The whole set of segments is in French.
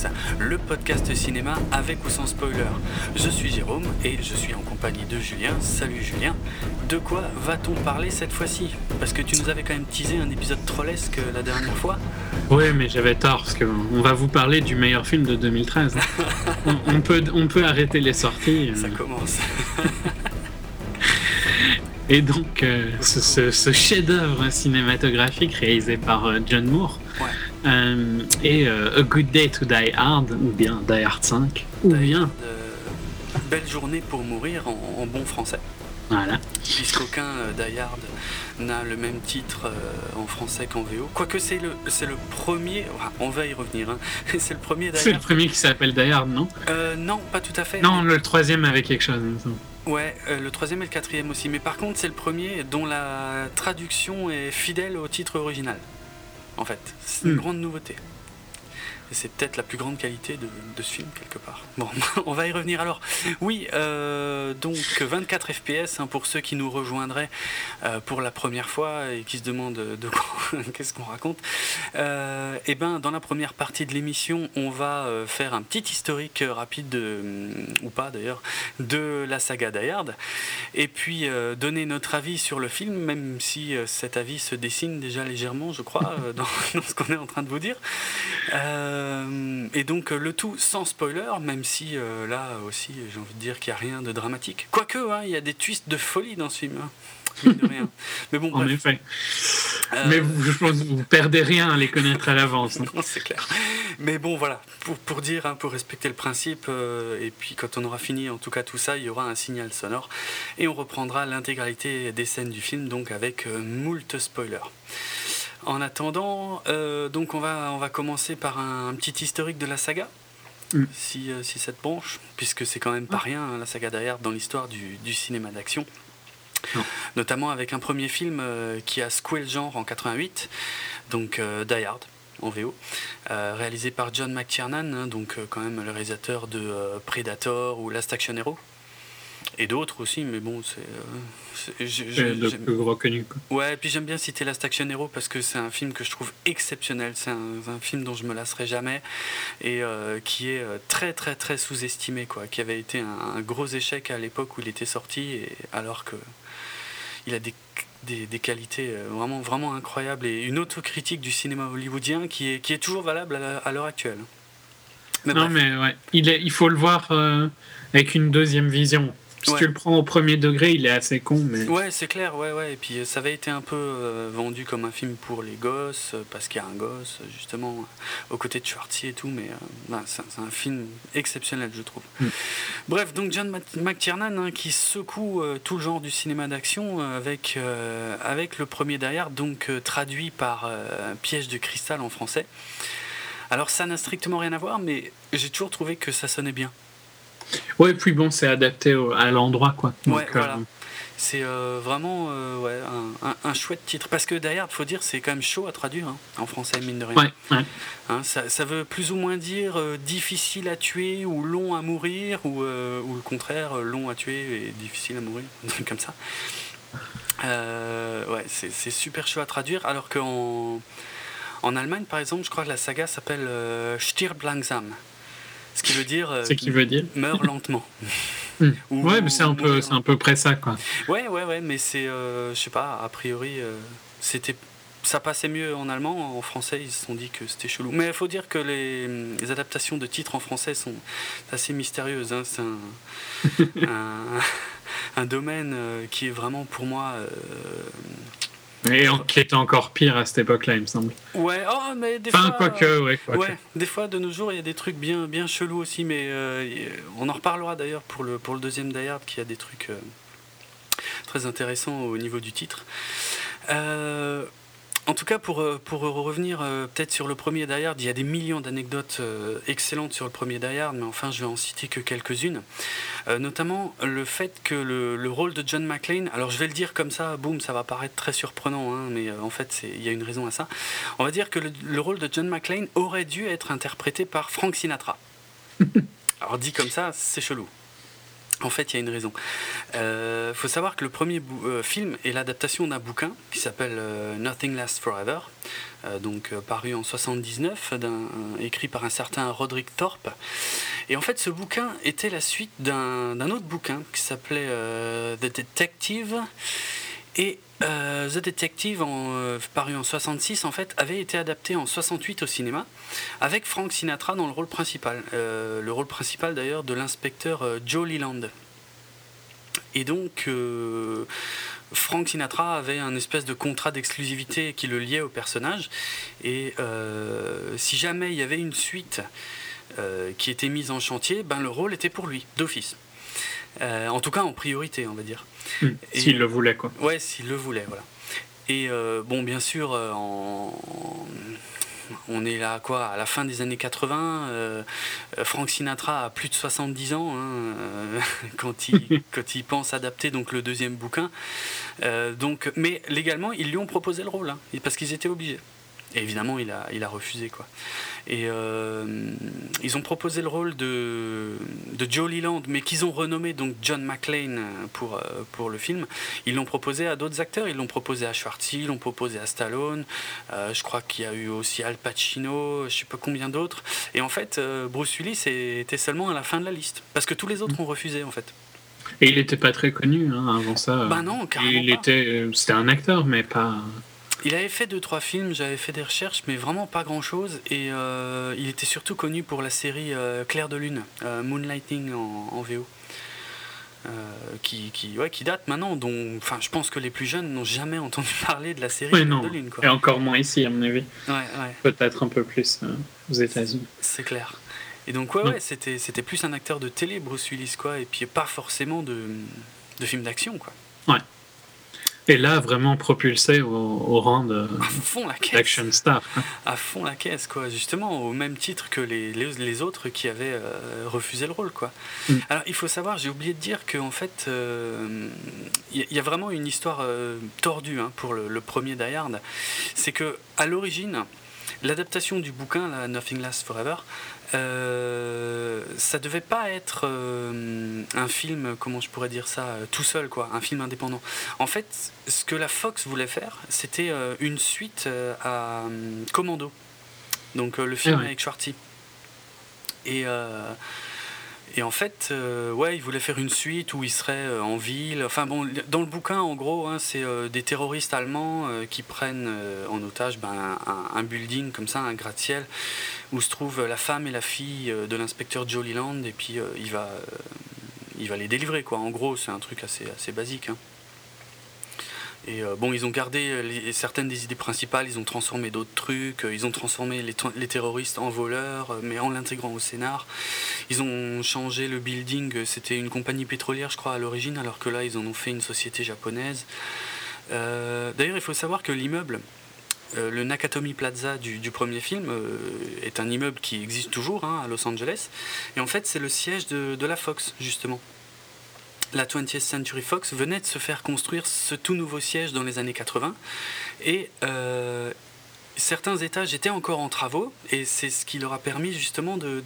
24 FPS, le podcast cinéma avec ou sans spoiler. Je suis Jérôme et je suis en compagnie de Julien. Salut Julien. De quoi va-t-on parler cette fois-ci? Parce que tu nous avais quand même teasé un épisode trollesque la dernière fois. Oui, mais j'avais tort parce qu'on va vous parler du meilleur film de 2013. on, peut, on peut arrêter les sorties. Ça commence. Et donc, euh, ce, chef-d'œuvre cinématographique réalisé par euh, John Moore euh, et A Good Day to Die Hard, ou bien Die Hard 5, ou bien. Belle journée pour mourir en, bon français. Voilà. Puisqu'aucun Die Hard n'a le même titre en français qu'en VO. Quoique c'est le, c'est le premier, on va y revenir, hein. c'est le premier C'est le premier qui s'appelle Die Hard, non? Non, pas tout à fait. Non, le troisième avait quelque chose. Ouais, euh, le troisième et le quatrième aussi. Mais par contre, c'est le premier dont la traduction est fidèle au titre original. En fait, c'est une hmm. grande nouveauté. C'est peut-être la plus grande qualité de, ce film, quelque part. Bon, on va y revenir alors. Oui, euh, donc 24 FPS, hein, pour ceux qui nous rejoindraient euh, pour la première fois et qui se demandent de quoi, qu'est-ce qu'on raconte. Euh, et eh ben, dans la première partie de l'émission, on va faire un petit historique rapide, de, ou pas d'ailleurs, de la saga d'Ayard. Et puis donner notre avis sur le film, même si cet avis se dessine déjà légèrement, je crois, dans, ce qu'on est en train de vous dire. Euh, et donc le tout sans spoiler, même si euh, là aussi j'ai envie de dire qu'il n'y a rien de dramatique. Quoique, hein, il y a des twists de folie dans ce film. Hein. Mais bon, en effet. Euh, Mais vous, je pense que vous perdez rien à les connaître à l'avance. Hein. c'est clair. Mais bon, voilà, pour, pour dire, pour respecter le principe, et puis quand on aura fini en tout cas tout ça, il y aura un signal sonore, et on reprendra l'intégralité des scènes du film, donc avec moult spoilers. En attendant, euh, donc on va, on va commencer par un, petit historique de la saga, mm. si, euh, si ça te branche, puisque c'est quand même pas rien, hein, la saga derrière dans l'histoire du, du, cinéma d'action. Notamment avec un premier film euh, qui a secoué le genre en 88, donc Die Hard en VO, réalisé par John McTiernan, hein, donc quand même le réalisateur de Predator ou Last Action Hero, et d'autres aussi, mais bon, c'est. Euh, le plus reconnu. Quoi. Ouais, et puis j'aime bien citer Last Action Hero parce que c'est un film que je trouve exceptionnel. C'est un, film dont je me lasserai jamais et euh, qui est euh, très, très, très sous-estimé, quoi. Qui avait été un, gros échec à l'époque où il était sorti, et, alors que il a des des, des, qualités vraiment, vraiment incroyables et une autocritique du cinéma hollywoodien qui est, qui est toujours valable à l'heure actuelle. non, mais ouais, il, est, il faut le voir avec une deuxième vision. Si tu le prends au premier degré, il est assez con. Mais... Ouais, c'est clair, ouais, ouais. Et puis euh, ça avait été un peu euh, vendu comme un film pour les gosses, euh, parce qu'il y a un gosse, justement, aux côtés de Schwartzy et tout, mais bah, c'est un film exceptionnel, je trouve. Mm. Bref, donc John McTiernan hein, qui secoue tout le genre du cinéma d'action avec, avec le premier derrière, donc traduit par Piège de cristal en français. Alors ça n'a strictement rien à voir, mais j'ai toujours trouvé que ça sonnait bien. Ouais, puis bon, c'est adapté à l'endroit, quoi. ouais, voilà. Euh, c'est euh, vraiment euh, ouais, un, un, chouette titre. Parce que derrière, il faut dire, c'est quand même chaud à traduire hein, en français, mine de rien. Ouais, ouais. Hein, ça, ça, veut plus ou moins dire difficile à tuer ou long à mourir, ou, ou, le contraire, long à tuer et difficile à mourir, comme ça. ouais, c'est super chaud à traduire, alors qu'en en Allemagne, par exemple, je crois que la saga s'appelle Stirb langsam. Ce qui veut dire. Ce qui veut dire. Meurt lentement. Hmm. ouais, mais c'est un, peu, c'est un peu près ça, quoi. Ouais, ouais, ouais, mais c'est. Euh, je sais pas, a priori, euh, c'était. Ça passait mieux en allemand, en français ils se sont dit que c'était chelou. Mais il faut dire que les, les, adaptations de titres en français sont assez mystérieuses. Hein. C'est un, un, domaine euh, qui est vraiment pour moi et qui était encore pire à cette époque-là, il me semble. Ouais, oh, mais des enfin, fois. Quoique, ouais, ouais, des fois, de nos jours, il y a des trucs bien, bien chelous aussi, mais euh, on en reparlera d'ailleurs pour le, pour le deuxième Die Hard, qui a des trucs euh, très intéressants au niveau du titre. Euh, en tout cas, pour, euh, pour revenir euh, peut-être sur le premier Die Hard, il y a des millions d'anecdotes euh, excellentes sur le premier Die Hard, mais enfin, je vais en citer que quelques-unes. notamment le fait que le, rôle de John McClane, alors je vais le dire comme ça, boum, ça va paraître très surprenant, hein, mais en fait, il y a une raison à ça. On va dire que le, rôle de John McClane aurait dû être interprété par Frank Sinatra. alors dit comme ça, c'est chelou. En fait, il y a une raison. Il euh, faut savoir que le premier euh, film est l'adaptation d'un bouquin qui s'appelle euh, Nothing Lasts Forever, donc paru en 79, écrit par un certain Roderick Thorpe. Et en fait, ce bouquin était la suite d'un autre bouquin qui s'appelait The Detective. Et The Detective, en, paru en 66, en fait, avait été adapté en 68 au cinéma, avec Frank Sinatra dans le rôle principal. le rôle principal d'ailleurs de l'inspecteur Joe Leland. Et donc, euh, Frank Sinatra avait un espèce de contrat d'exclusivité qui le liait au personnage. Et euh, si jamais il y avait une suite euh, qui était mise en chantier, ben, le rôle était pour lui, d'office. En tout cas, en priorité, on va dire. Hmm. s'il le voulait, quoi. Ouais, s'il le voulait, voilà. Et bon, bien sûr, en, on est là quoi à la fin des années 80 euh, Frank Sinatra a plus de 70 ans hein, euh, quand il quand il pense adapter donc le deuxième bouquin euh, donc mais légalement ils lui ont proposé le rôle hein, parce qu'ils étaient obligés et évidemment, il a, il a refusé. Quoi. Et euh, ils ont proposé le rôle de, de Joe Leland, mais qu'ils ont renommé donc John McClane pour, euh, pour le film. Ils l'ont proposé à d'autres acteurs. Ils l'ont proposé à Schwartz, ils l'ont proposé à Stallone. Euh, je crois qu'il y a eu aussi Al Pacino, je sais pas combien d'autres. Et en fait, Bruce Willis était seulement à la fin de la liste. Parce que tous les autres ont refusé, en fait. Et il n'était pas très connu hein, avant ça. Bah non, carrément. Il était, c'était un acteur, mais pas. Il avait fait deux trois films, j'avais fait des recherches, mais vraiment pas grand chose. Et euh, il était surtout connu pour la série euh, Claire de Lune, euh, Moonlighting en, VO. qui, qui, ouais, qui date maintenant, dont enfin, je pense que les plus jeunes n'ont jamais entendu parler de la série Claire de Lune. Et encore moins ici, à mon avis. Ouais, ouais. Peut-être un peu plus aux États-Unis. C'est clair. Et donc, ouais, ouais c'était, c'était plus un acteur de télé, Bruce Willis, quoi, et puis pas forcément de, de films d'action, quoi. Ouais. Et là, vraiment propulsé au, rang de d'action star. À fond la caisse, quoi. Justement, au même titre que les, les, autres qui avaient euh, refusé le rôle, quoi. Mm. Alors, il faut savoir, j'ai oublié de dire qu'en fait, il euh, y, a vraiment une histoire euh, tordue hein, pour le, premier Die Hard. C'est que à l'origine, l'adaptation du bouquin, Nothing Lasts Forever, euh, ça devait pas être euh, un film, comment je pourrais dire ça, euh, tout seul, quoi, un film indépendant. En fait, ce que la Fox voulait faire, c'était une suite à Commando, donc le film ah avec Schwartzy. Et et en fait, euh, ouais, il voulait faire une suite où il serait euh, en ville. Enfin bon, dans le bouquin, en gros, hein, c'est euh, des terroristes allemands qui prennent en otage ben, un, building comme ça, un gratte-ciel, où se trouvent la femme et la fille de l'inspecteur Joe Leland, et puis il va, il va les délivrer quoi. En gros, c'est un truc assez, assez basique. Hein. Et euh, bon, ils ont gardé euh, certaines des idées principales, ils ont transformé d'autres trucs, euh, ils ont transformé les, terroristes en voleurs, mais en l'intégrant au scénar. Ils ont changé le building, c'était une compagnie pétrolière, je crois, à l'origine, alors que là, ils en ont fait une société japonaise. D'ailleurs, il faut savoir que l'immeuble, le Nakatomi Plaza du, premier film est un immeuble qui existe toujours hein, à Los Angeles. Et en fait, c'est le siège de la Fox, justement la 20th Century Fox venait de se faire construire ce tout nouveau siège dans les années 80 et euh, certains étages étaient encore en travaux. Et c'est ce qui leur a permis justement de,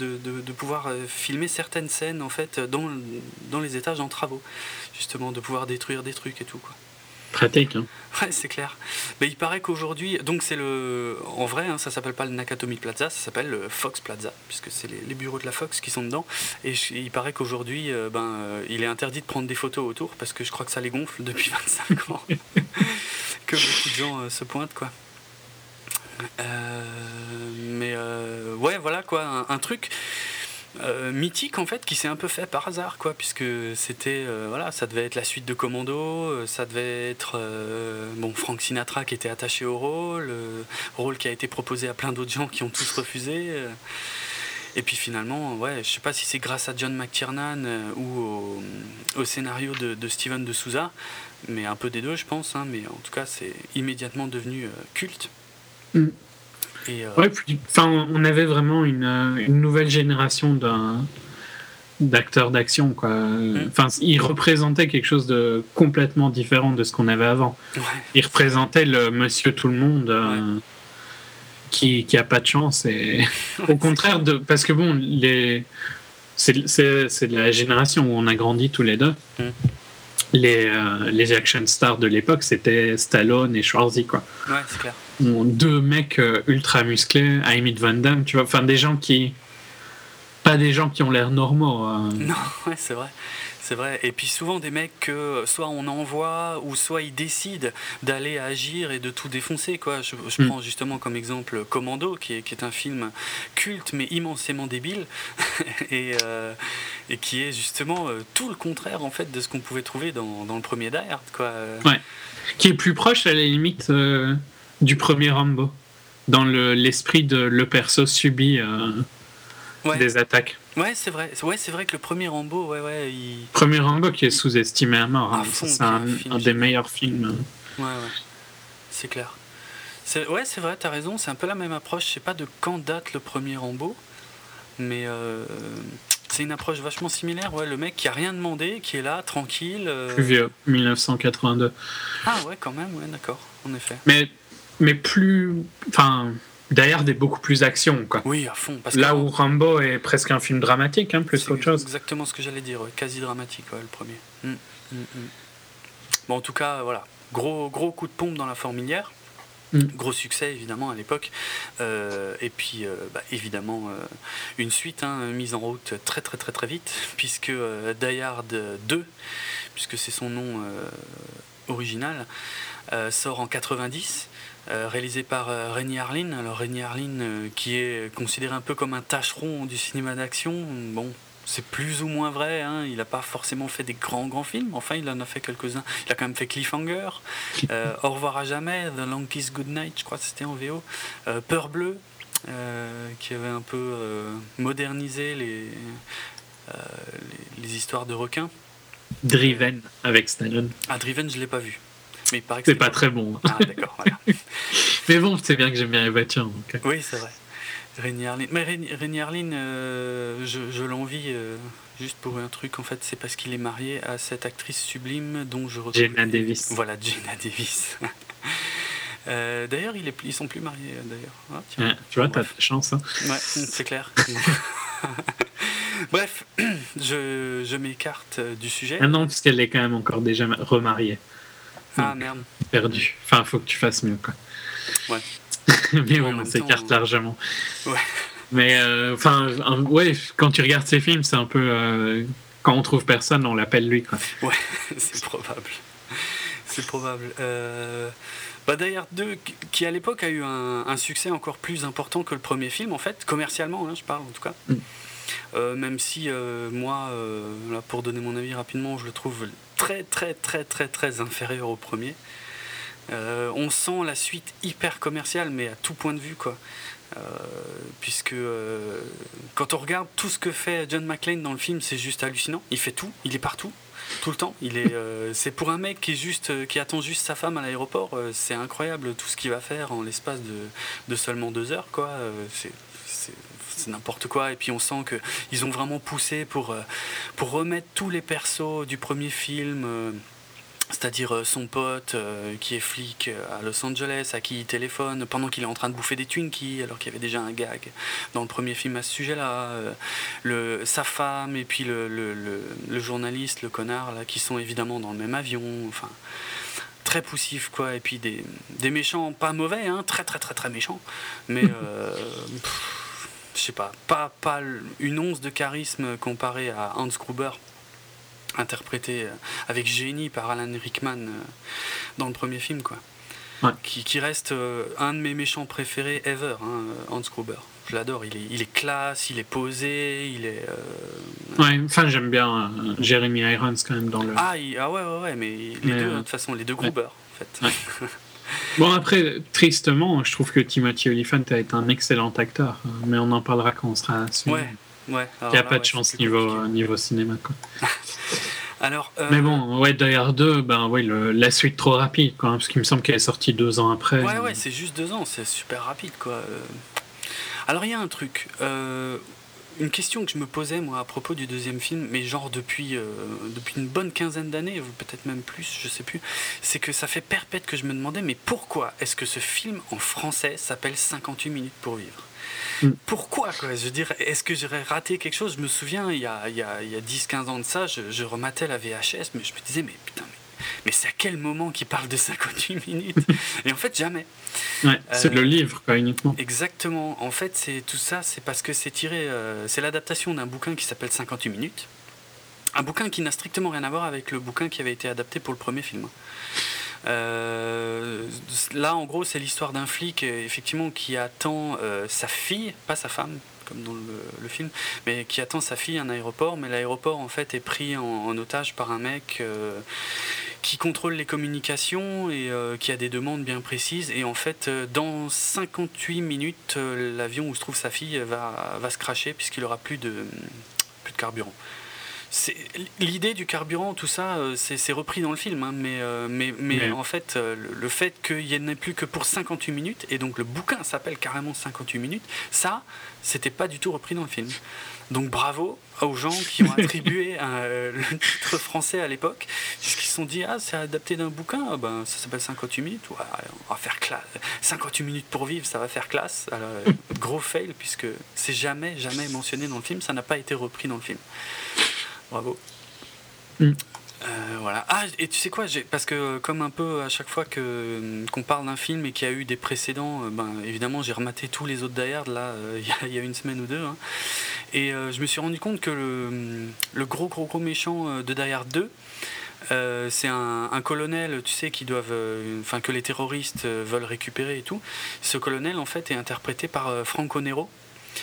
pouvoir euh, filmer certaines scènes en fait dans, les étages en travaux. Justement de pouvoir détruire des trucs et tout. Pratique. Hein. Ouais, c'est clair. Mais il paraît qu'aujourd'hui, donc c'est le, en vrai, hein, ça s'appelle pas le Nakatomi Plaza, ça s'appelle le Fox Plaza, puisque c'est les, bureaux de la Fox qui sont dedans. Et il paraît qu'aujourd'hui, euh, ben, euh, il est interdit de prendre des photos autour parce que je crois que ça les gonfle depuis 25 ans. que beaucoup de gens euh, se pointent, quoi. mais ouais, voilà quoi, un truc. Euh, mythique en fait qui s'est un peu fait par hasard quoi puisque c'était euh, voilà ça devait être la suite de Commando euh, ça devait être bon Frank Sinatra qui était attaché au rôle rôle qui a été proposé à plein d'autres gens qui ont tous refusé et puis finalement ouais je sais pas si c'est grâce à John McTiernan ou au, scénario de, Steven de Souza mais un peu des deux je pense hein, mais en tout cas c'est immédiatement devenu culte mm. Euh, ouais, enfin, on avait vraiment une, une nouvelle génération d'acteurs d'action quoi. Mm. Enfin, il représentait quelque chose de complètement différent de ce qu'on avait avant. Il représentait le Monsieur Tout le Monde euh, qui qui a pas de chance et au contraire de parce que bon les c'est de la génération où on a grandi tous les deux. Mm. Les, euh, les action stars de l'époque, c'était Stallone et Schwarzy, quoi. Ouais, c'est clair. Deux mecs euh, ultra musclés, Amy Van Damme, tu vois, enfin des gens qui. Pas des gens qui ont l'air normaux. Hein. Non, ouais, c'est vrai. C'est vrai. Et puis souvent des mecs que soit on envoie ou soit ils décident d'aller agir et de tout défoncer. Quoi. Je, mm. prends justement comme exemple Commando, qui est, qui est un film culte mais immensément débile et, euh, et, qui est justement euh, tout le contraire en fait de ce qu'on pouvait trouver dans, dans, le premier Die Hard. Quoi. Ouais. Qui est plus proche à la limite euh, du premier Rambo, dans l'esprit de le perso subit des attaques. Ouais, c'est vrai. Ouais, c'est vrai que le premier Rambo, ouais, ouais. Il... Premier Rambo qui est sous-estimé à mort. Hein. C'est un, des meilleurs films. Ouais, ouais. C'est clair. Ouais, c'est vrai, t'as raison. C'est un peu la même approche. Je sais pas de quand date le premier Rambo, mais euh, c'est une approche vachement similaire. Ouais, le mec qui a rien demandé, qui est là, tranquille. Euh. Plus vieux, 1982. Ah ouais, quand même, ouais, d'accord, en effet. Mais, mais plus, enfin D'ailleurs, est beaucoup plus action. Quoi. Oui, à fond. Parce Là où Rambo est presque un film dramatique, hein, plus qu'autre chose. exactement ce que j'allais dire, quasi dramatique, le premier. Mm, mm, mm. Bon, en tout cas, voilà. Gros, gros coup de pompe dans la formilière. Gros succès évidemment à l'époque. Euh, et puis euh, bah, évidemment euh, une suite hein, mise en route très très très très vite puisque Die Hard 2, puisque c'est son nom original, sort en 90 euh, réalisé par euh, Rémi Harlin. Alors Rémi Harlin, euh, qui est considéré un peu comme un tâcheron du cinéma d'action, bon, c'est plus ou moins vrai. Hein. Il n'a pas forcément fait des grands grands films. Enfin, il en a fait quelques-uns. Il a quand même fait Cliffhanger, Au revoir à jamais, The Long Kiss Goodnight, je crois que c'était en VO, Peur bleue, qui avait un peu modernisé les, les, histoires de requins. Driven avec Stallone. Ah, Driven, je l'ai pas vu c'est pas très bon. Ah, d'accord, mais bon, c'est bien que j'aime bien les voitures. Donc. Oui, c'est vrai. Rémi Harlin. Mais euh, je, je l'envie euh, juste pour un truc. En fait, c'est parce qu'il est marié à cette actrice sublime dont je retrouve. Jenna Davis. Voilà, Jenna Davis. Euh, d'ailleurs, ils, ils sont plus mariés, d'ailleurs. Ah, tu vois, t'as de chance. Hein. Ouais, c'est clair. Bref, je, je m'écarte du sujet. Ah non, parce qu'elle est quand même encore déjà remariée. Ah merde. Perdu. Enfin, faut que tu fasses mieux, quoi. Ouais. Mais on s'écarte largement. Ouais. Mais euh, enfin, ouais, quand tu regardes ces films, c'est un peu. Euh, quand on trouve personne, on l'appelle lui, quoi. Ouais, c'est probable. C'est probable. Euh... Bah, d'ailleurs, deux qui à l'époque a eu un, succès encore plus important que le premier film, en fait, commercialement, hein, je parle en tout cas. Mm. Euh, même si moi, là, pour donner mon avis rapidement, je le trouve très très très très très inférieur au premier. Euh, on sent la suite hyper commerciale, mais à tout point de vue, quoi. Euh, puisque euh, quand on regarde tout ce que fait John McClane dans le film, c'est juste hallucinant. Il fait tout, il est partout, tout le temps. Il est, c'est pour un mec qui est juste, qui attend juste sa femme à l'aéroport. c'est incroyable tout ce qu'il va faire en l'espace de, de, seulement deux heures, quoi. c'est c'est n'importe quoi. Et puis on sent qu'ils ont vraiment poussé pour, euh, pour remettre tous les persos du premier film. Euh, c'est-à-dire euh, son pote qui est flic à Los Angeles, à qui il téléphone pendant qu'il est en train de bouffer des Twinkies, alors qu'il y avait déjà un gag dans le premier film à ce sujet-là. sa femme et puis le, le, le, journaliste, le connard, là, qui sont évidemment dans le même avion. Enfin, très poussif, quoi. Et puis des, des méchants pas mauvais, hein, très très très très méchants. Mais. je sais pas, pas, pas une once de charisme comparé à Hans Gruber, interprété euh, avec génie par Alan Rickman euh, dans le premier film, quoi. Qui, qui, reste euh, un de mes méchants préférés ever, hein, Hans Gruber. Je l'adore, il est, il est classe, il est posé, il est. Ouais, enfin j'aime bien Jeremy Irons quand même dans le. Ah, ah ouais, ouais, ouais, mais les deux, de toute façon, les deux Gruber, en fait. Bon, après, tristement, je trouve que Timothy Olyphant a été un excellent acteur, mais on en parlera quand on sera à Ouais, ouais. Il n'y a pas de chance niveau, niveau cinéma, quoi. Alors, euh, Mais bon, ouais, d'ailleurs 2, ben, ouais, la suite trop rapide, quoi, parce qu'il me semble qu'elle est sortie deux ans après. Ouais, ouais, c'est juste deux ans, c'est super rapide, quoi. Euh. Alors, il y a un truc. Euh, une question que je me posais moi à propos du deuxième film, mais genre depuis, euh, depuis une bonne quinzaine d'années, ou peut-être même plus, je sais plus, c'est que ça fait perpète que je me demandais, mais pourquoi est-ce que ce film en français s'appelle 58 minutes pour vivre? Mm. pourquoi quoi? Je veux dire, est-ce que j'aurais raté quelque chose? Je me souviens, il y a, il y a, il y a 10-15 ans de ça, je, je, rematais la VHS, mais je me disais, mais putain, mais mais c'est à quel moment qu'il parle de 58 minutes? Et en fait, jamais. Ouais, c'est le euh, livre, quoi, uniquement. Exactement. En fait, c'est tout ça, c'est parce que c'est tiré. Euh, c'est l'adaptation d'un bouquin qui s'appelle 58 minutes. Un bouquin qui n'a strictement rien à voir avec le bouquin qui avait été adapté pour le premier film. Euh, là, en gros, c'est l'histoire d'un flic, effectivement, qui attend sa fille, pas sa femme, comme dans le, film, mais qui attend sa fille à un aéroport, mais l'aéroport en fait est pris en, otage par un mec euh, qui contrôle les communications et euh, qui a des demandes bien précises. Et en fait, euh, dans 58 minutes, l'avion où se trouve sa fille va, va se cracher puisqu'il aura plus de, plus de carburant l'idée du carburant, tout ça, c'est repris dans le film, hein, mais, euh, mais, mais, en fait, le fait qu'il n'y en ait plus que pour 58 minutes, et donc le bouquin s'appelle carrément 58 minutes, ça, c'était pas du tout repris dans le film. Donc bravo aux gens qui ont attribué le titre français à l'époque, puisqu'ils se sont dit ah c'est adapté d'un bouquin, ah, ben ça s'appelle 58 minutes, on va faire classe, 58 minutes pour vivre, ça va faire classe. Alors, gros fail puisque c'est jamais jamais mentionné dans le film, ça n'a pas été repris dans le film. Bravo. Mm. Euh, voilà. Ah, et tu sais quoi Parce que, comme un peu à chaque fois que, qu'on parle d'un film et qu'il y a eu des précédents, euh, ben, évidemment, j'ai rematé tous les autres Die là, euh, il y, a une semaine ou deux. Hein. Et je me suis rendu compte que le, le gros, gros, gros méchant de Die 2, c'est un, colonel, tu sais, qui doivent, que les terroristes veulent récupérer et tout. Ce colonel, en fait, est interprété par Franco Nero,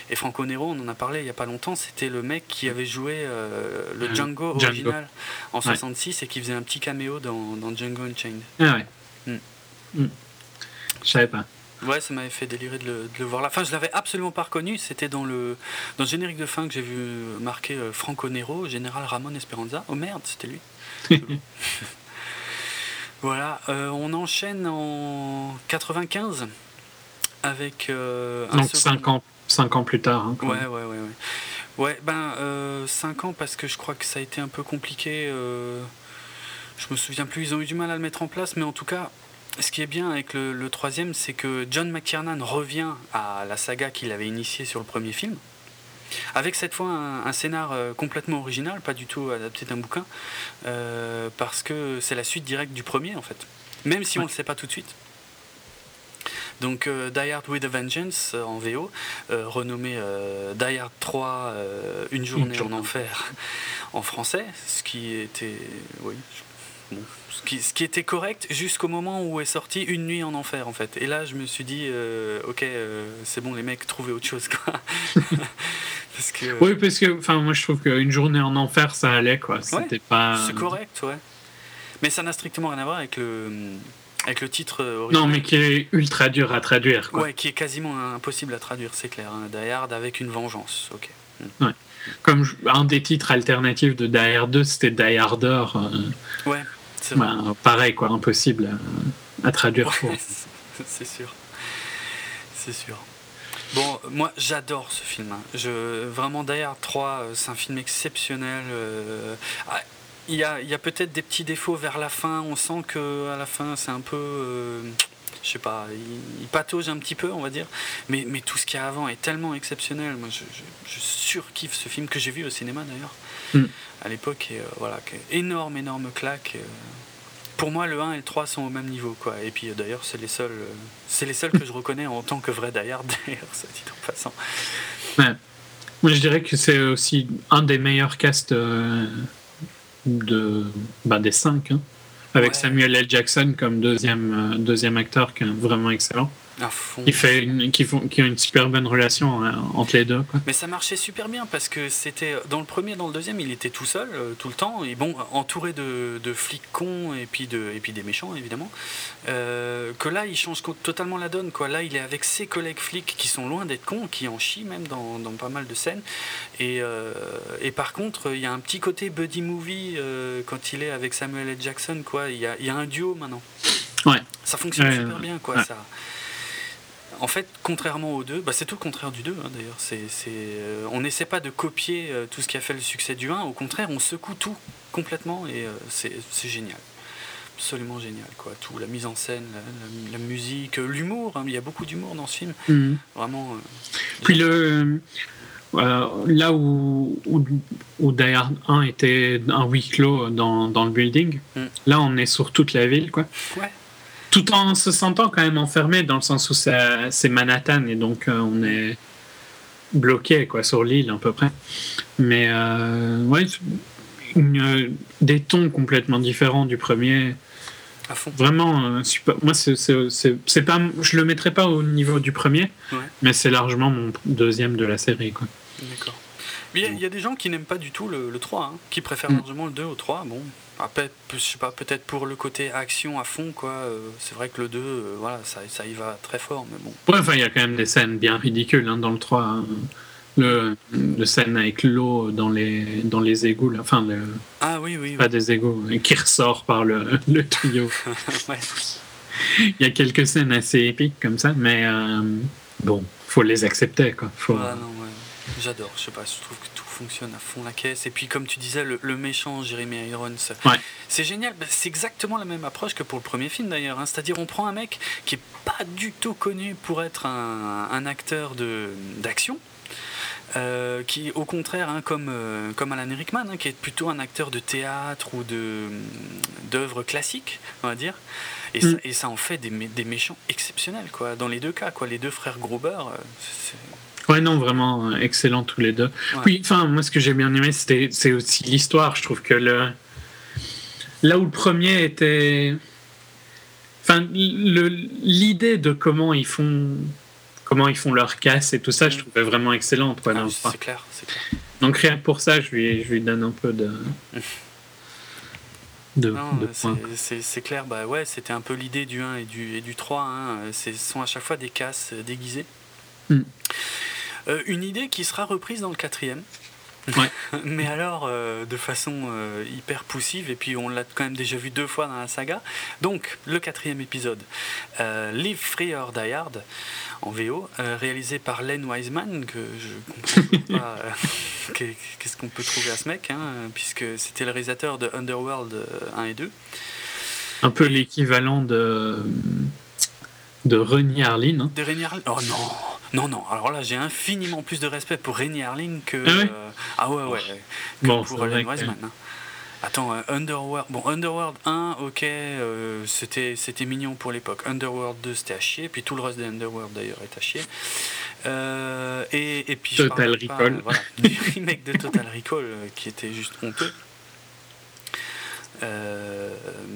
et Franco Nero, on en a parlé il n'y a pas longtemps, c'était le mec qui avait joué euh, le euh, Django original en 66 et qui faisait un petit caméo dans, dans Django Unchained. Ah ouais. Mm. Mm. Je savais pas. Ouais, ça m'avait fait délirer de le, voir là. Enfin, je l'avais absolument pas reconnu. C'était dans le, dans le générique de fin que j'ai vu marqué euh, Franco Nero, général Ramon Esperanza. Oh merde, c'était lui. voilà, on enchaîne en 95 avec un Donc 5 ans Cinq ans plus tard. Hein, ouais, ouais, ouais, ouais. ben, euh, cinq ans parce que je crois que ça a été un peu compliqué. Euh, je me souviens plus, ils ont eu du mal à le mettre en place, mais en tout cas, ce qui est bien avec le, troisième, c'est que John McTiernan revient à la saga qu'il avait initiée sur le premier film, avec cette fois un, scénar euh, complètement original, pas du tout adapté d'un bouquin, parce que c'est la suite directe du premier en fait, même si on ne le sait pas tout de suite. Donc euh, Die Hard with a Vengeance euh, en VO, euh, renommé Die Hard 3 Une journée en enfer en français, ce qui était oui, ce, qui, était correct jusqu'au moment où est sorti Une nuit en enfer en fait. Et là je me suis dit ok c'est bon les mecs trouvez autre chose quoi. parce que, oui parce que enfin moi je trouve qu'une journée en enfer ça allait quoi. C'était pas. C'est correct ouais. Mais ça n'a strictement rien à voir avec le avec le titre original. Non, mais qui est ultra dur à traduire. Quoi. Ouais, qui est quasiment impossible à traduire, c'est clair. Hein. Die Hard avec une vengeance, ok. Hmm. Ouais. Comme un des titres alternatifs de Die Hard 2, c'était Die Harder. Euh, ouais, c'est vrai. Bah, pareil, quoi, impossible à, traduire. c'est sûr. C'est sûr. Bon, moi j'adore ce film. Hein. Je, vraiment, Die Hard 3, euh, c'est un film exceptionnel. Euh, ah, il y a, peut-être des petits défauts vers la fin. On sent que à la fin, c'est un peu. Euh, je sais pas, il, patauge un petit peu, on va dire. Mais, mais tout ce qu'il y a avant est tellement exceptionnel. Moi, je, je, surkiffe ce film que j'ai vu au cinéma d'ailleurs, mm. à l'époque. Et euh, voilà, énorme, énorme claque. Euh. Pour moi, le 1 et le 3 sont au même niveau. Quoi. Et puis d'ailleurs, c'est les, seuls, c'est les seuls que je reconnais en tant que vrai d'ailleurs, d'ailleurs, ça dit en passant. Moi, je dirais que c'est aussi un des meilleurs casts de, bah, des cinq, hein. avec Samuel L. Jackson comme deuxième, euh, deuxième acteur qui est vraiment excellent. Qui, fait qui, font, qui ont une super bonne relation hein, entre les deux. Mais ça marchait super bien parce que c'était dans le premier, dans le deuxième, il était tout seul euh, tout le temps et bon, entouré de, de, flics cons et puis, de, et puis des méchants évidemment. Euh, que là, il change totalement la donne. Quoi. Là, il est avec ses collègues flics qui sont loin d'être cons, qui en chient même dans, dans pas mal de scènes. Et, euh, et, par contre, il y a un petit côté buddy movie quand il est avec Samuel L. Jackson. Quoi. Il, y a, il y a un duo maintenant. Ouais. Ça fonctionne super bien. Quoi, ça en fait, contrairement aux deux, bah, c'est tout le contraire du 2 hein, d'ailleurs. C'est, euh, on n'essaie pas de copier euh, tout ce qui a fait le succès du 1, au contraire, on secoue tout complètement et c'est, génial. Absolument génial, quoi. Tout, la mise en scène, la, musique, l'humour, hein, il y a beaucoup d'humour dans ce film. Mhm. Vraiment. Puis le. là où, où, où Die 1 était un huis clos dans, dans le building, mm. là on est sur toute la ville, quoi. Ouais tout en se sentant quand même enfermé dans le sens où c'est Manhattan et donc euh, on est bloqué quoi sur l'île à peu près. Mais euh, ouais, des tons complètement différents du premier. À fond. Vraiment, euh, super. moi c'est pas, je le mettrais pas au niveau du premier, mais c'est largement mon deuxième de la série quoi. D'accord. Il y, a des gens qui n'aiment pas du tout le, 3, hein, qui préfèrent mm. largement le 2 au 3. Bon, après, je sais pas, peut-être pour le côté action à fond, quoi. Euh, c'est vrai que le 2, euh, voilà, ça, ça, y va très fort, mais bon. Ouais, enfin, il y a quand même des scènes bien ridicules hein, dans le 3. Hein. Le, le, scène avec l'eau dans les, dans les égouts, enfin, le, ah oui, oui. Pas des égouts, qui ressort par le, le tuyau. ouais. Il y a quelques scènes assez épiques comme ça, mais euh, bon, faut les accepter, quoi. Faut, ah, non, ouais. J'adore, je sais pas, je trouve que tout fonctionne à fond la caisse. Et puis, comme tu disais, le, méchant Jeremy Irons, c'est génial. Bah, c'est exactement la même approche que pour le premier film d'ailleurs. Hein. C'est-à-dire, on prend un mec qui est pas du tout connu pour être un, acteur d'action. Euh, qui au contraire, hein, comme, euh, comme Alan Rickman, hein, qui est plutôt un acteur de théâtre ou d'œuvres classiques, on va dire. Et, ça, mm. et ça en fait des, des, méchants exceptionnels, quoi. Dans les deux cas, quoi. Les deux frères Gruber, euh, c'est Ouais, non, vraiment euh, excellent tous les deux. Oui, enfin, moi, ce que j'ai bien aimé, c'était, c'est aussi l'histoire. Je trouve que le. Là où le premier était. Enfin, le, l'idée de comment ils font. Comment ils font leur casse et tout ça, je mm. trouvais vraiment excellente. Quoi, ah, c'est clair. Donc, rien que pour ça, je lui, je lui donne un peu de. De, c'est, c'est, clair, bah ouais, c'était un peu l'idée du 1 et du, et du 3. Hein. Ce sont à chaque fois des casses déguisées. Mm. Euh, une idée qui sera reprise dans le quatrième. Mais alors, euh, de façon euh, hyper poussive, et puis on l'a quand même déjà vu deux fois dans la saga. Donc, le quatrième épisode, Live Free or Die Hard, en VO, réalisé par Len Wiseman, que je comprends pas qu'est-ce qu'on peut trouver à ce mec, hein, puisque c'était le réalisateur de Underworld 1 et 2. Un peu l'équivalent de, de Renier Harlin. Hein. De Renier Harlin Oh non non, non, alors là j'ai infiniment plus de respect pour Rennie Harling que. Ah, euh, ah ouais, ouais. bon, pour Len Wiseman. Hein. Attends, euh, Underworld. Bon, Underworld 1, ok, euh, c'était, c'était mignon pour l'époque. Underworld 2, c'était à chier. Puis tout le reste de Underworld d'ailleurs est à chier. et, et puis. Total Recall. voilà, du remake de Total Recall qui était juste honteux. Euh,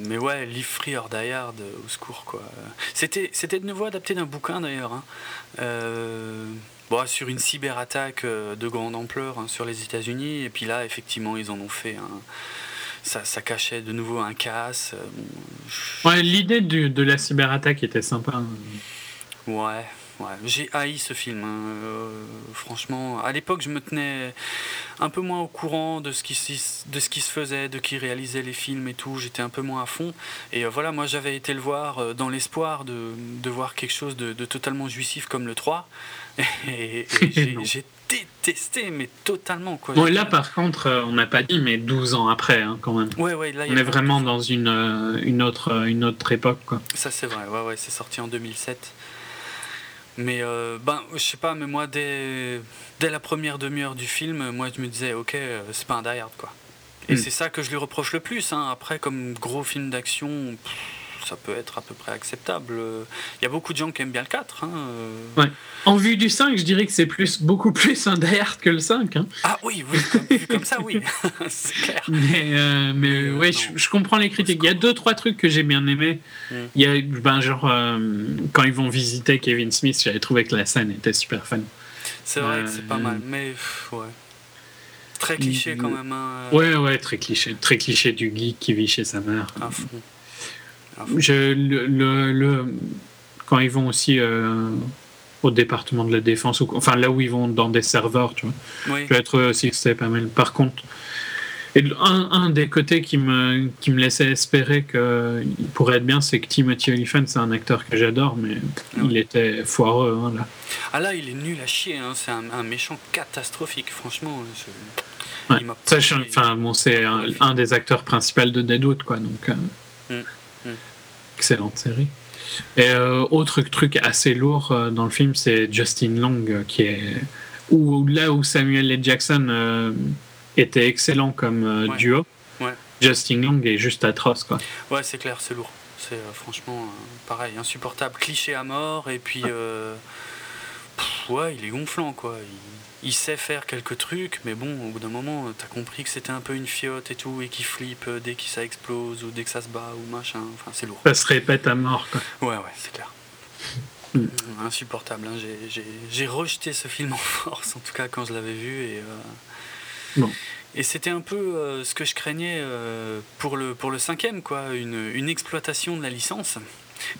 mais ouais, Live Free or Die Hard, au secours quoi. C'était, c'était de nouveau adapté d'un bouquin d'ailleurs. Hein. Euh, bon, sur une cyberattaque euh, de grande ampleur hein, sur les États-Unis. Et puis là, effectivement, ils en ont fait un. Ça, ça cachait de nouveau un casse. Ouais, l'idée de la cyberattaque était sympa. Hein. Ouais, Ouais, j'ai haï ce film. Hein. Euh, franchement, à l'époque, je me tenais un peu moins au courant de ce, qui, de ce qui se faisait, de qui réalisait les films et tout. J'étais un peu moins à fond. Et euh, voilà, moi, j'avais été le voir euh, dans l'espoir de, de, voir quelque chose de, de, totalement jouissif comme le 3. Et, j'ai détesté, mais totalement. Quoi. Bon, là, par contre, on n'a pas dit, mais 12 ans après, hein, quand même. Ouais, ouais, là, on est vraiment dans une, une, autre, une autre époque. Quoi. Ça, c'est vrai. Ouais, ouais, c'est sorti en 2007. Mais euh, ben, je sais pas, mais moi, dès, dès la première demi-heure du film, moi, je me disais, ok, euh, c'est pas un Die Hard, quoi. Et hmm. c'est ça que je lui reproche le plus. Hein. Après, comme gros film d'action, ça peut être à peu près acceptable. Il y a beaucoup de gens qui aiment bien le 4. Hein. Ouais. En vue du 5, je dirais que c'est plus, beaucoup plus un Die Hard que le 5. Hein. Ah oui, oui comme, ça, oui. c'est clair. Mais, euh, mais, euh, ouais, je, comprends les critiques. Il y a deux, trois trucs que j'ai bien aimé. Hmm. Il y a, ben, genre, euh, quand ils vont visiter Kevin Smith, j'avais trouvé que la scène était super fun. C'est vrai que c'est pas mal, mais ouais. Très cliché quand même. Hein. Ouais, ouais, très cliché. Très cliché du geek qui vit chez sa mère. À fond. Je, le, le, quand ils vont aussi euh, au département de la défense, ou, enfin là où ils vont dans des serveurs, tu vois, peut être aussi c'est pas mal. Par contre, Et un, des côtés qui me, qui me laissait espérer qu'il pourrait être bien, c'est que Timothy Olyphant, c'est un acteur que j'adore, mais ah il était foireux. Hein, là. Ah là, il est nul à chier, hein. c'est un, méchant catastrophique, franchement. Ouais. enfin, bon, c'est un, des acteurs principaux de Deadwood, quoi, donc. Euh, mm. Excellente série. Et euh, autre truc assez lourd euh, dans le film, c'est Justin Long, qui est. Où, là où Samuel L. Jackson était excellent comme duo, Justin Long est juste atroce, quoi. Ouais, c'est clair, c'est lourd. C'est franchement pareil, insupportable, cliché à mort, et puis. ouais, il est gonflant, quoi il sait faire quelques trucs, mais bon, au bout d'un moment, t'as compris que c'était un peu une fiotte et tout, et qu'il flippe dès que ça explose ou dès que ça se bat ou machin. Enfin, c'est lourd. Ça se répète à mort, quoi. Ouais, ouais, c'est clair. Mm. Insupportable. Hein. J'ai rejeté ce film en force, en tout cas quand je l'avais vu. Et, euh, et c'était un peu euh, ce que je craignais euh, pour, le, pour le cinquième, quoi, une, une exploitation de la licence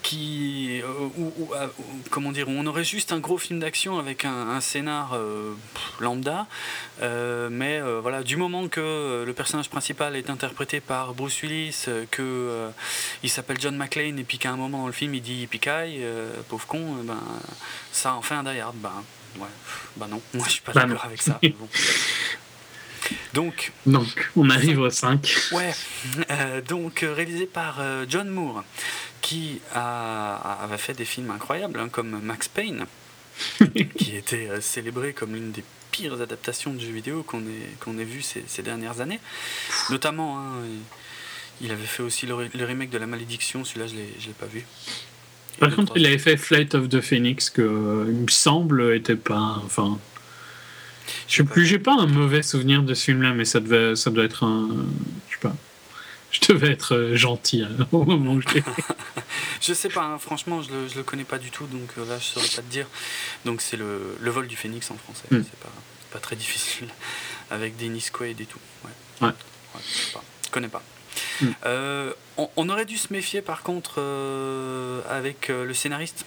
qui, euh, comment dire, on aurait juste un gros film d'action avec un, scénar euh, lambda, euh, mais voilà, du moment que le personnage principal est interprété par Bruce Willis, que il s'appelle John McClane et puis qu'à un moment dans le film il dit Picaille, pauvre con, ben ça en fait un die hard, ben ouais, ben non, moi je suis pas bah d'accord avec ça. Donc, donc, on arrive au 5. Ouais, donc réalisé par John Moore, qui a, avait fait des films incroyables, hein, comme Max Payne, qui était euh, célébré comme l'une des pires adaptations de jeux vidéo qu'on ait, qu'on ait vu ces, dernières années. Notamment, hein, il avait fait aussi le, remake de La Malédiction, celui-là je ne l'ai pas vu. Par contre, il avait fait Flight of the Phoenix, que euh, il me semble était pas. Enfin. Je sais plus, j'ai pas un mauvais souvenir de ce film-là, mais ça, devait, ça doit être un. Je sais pas je devais être euh, gentil hein, au moment où je Je sais pas, hein, franchement, je le, le connais pas du tout, donc euh, là, je saurais pas te dire. Donc, c'est le, le, vol du phénix en français. Hmm. C'est pas, pas, très difficile. Avec Dennis Quaid et tout. Ouais. ouais. je connais pas. Hmm. Euh, on, aurait dû se méfier, par contre, avec le scénariste.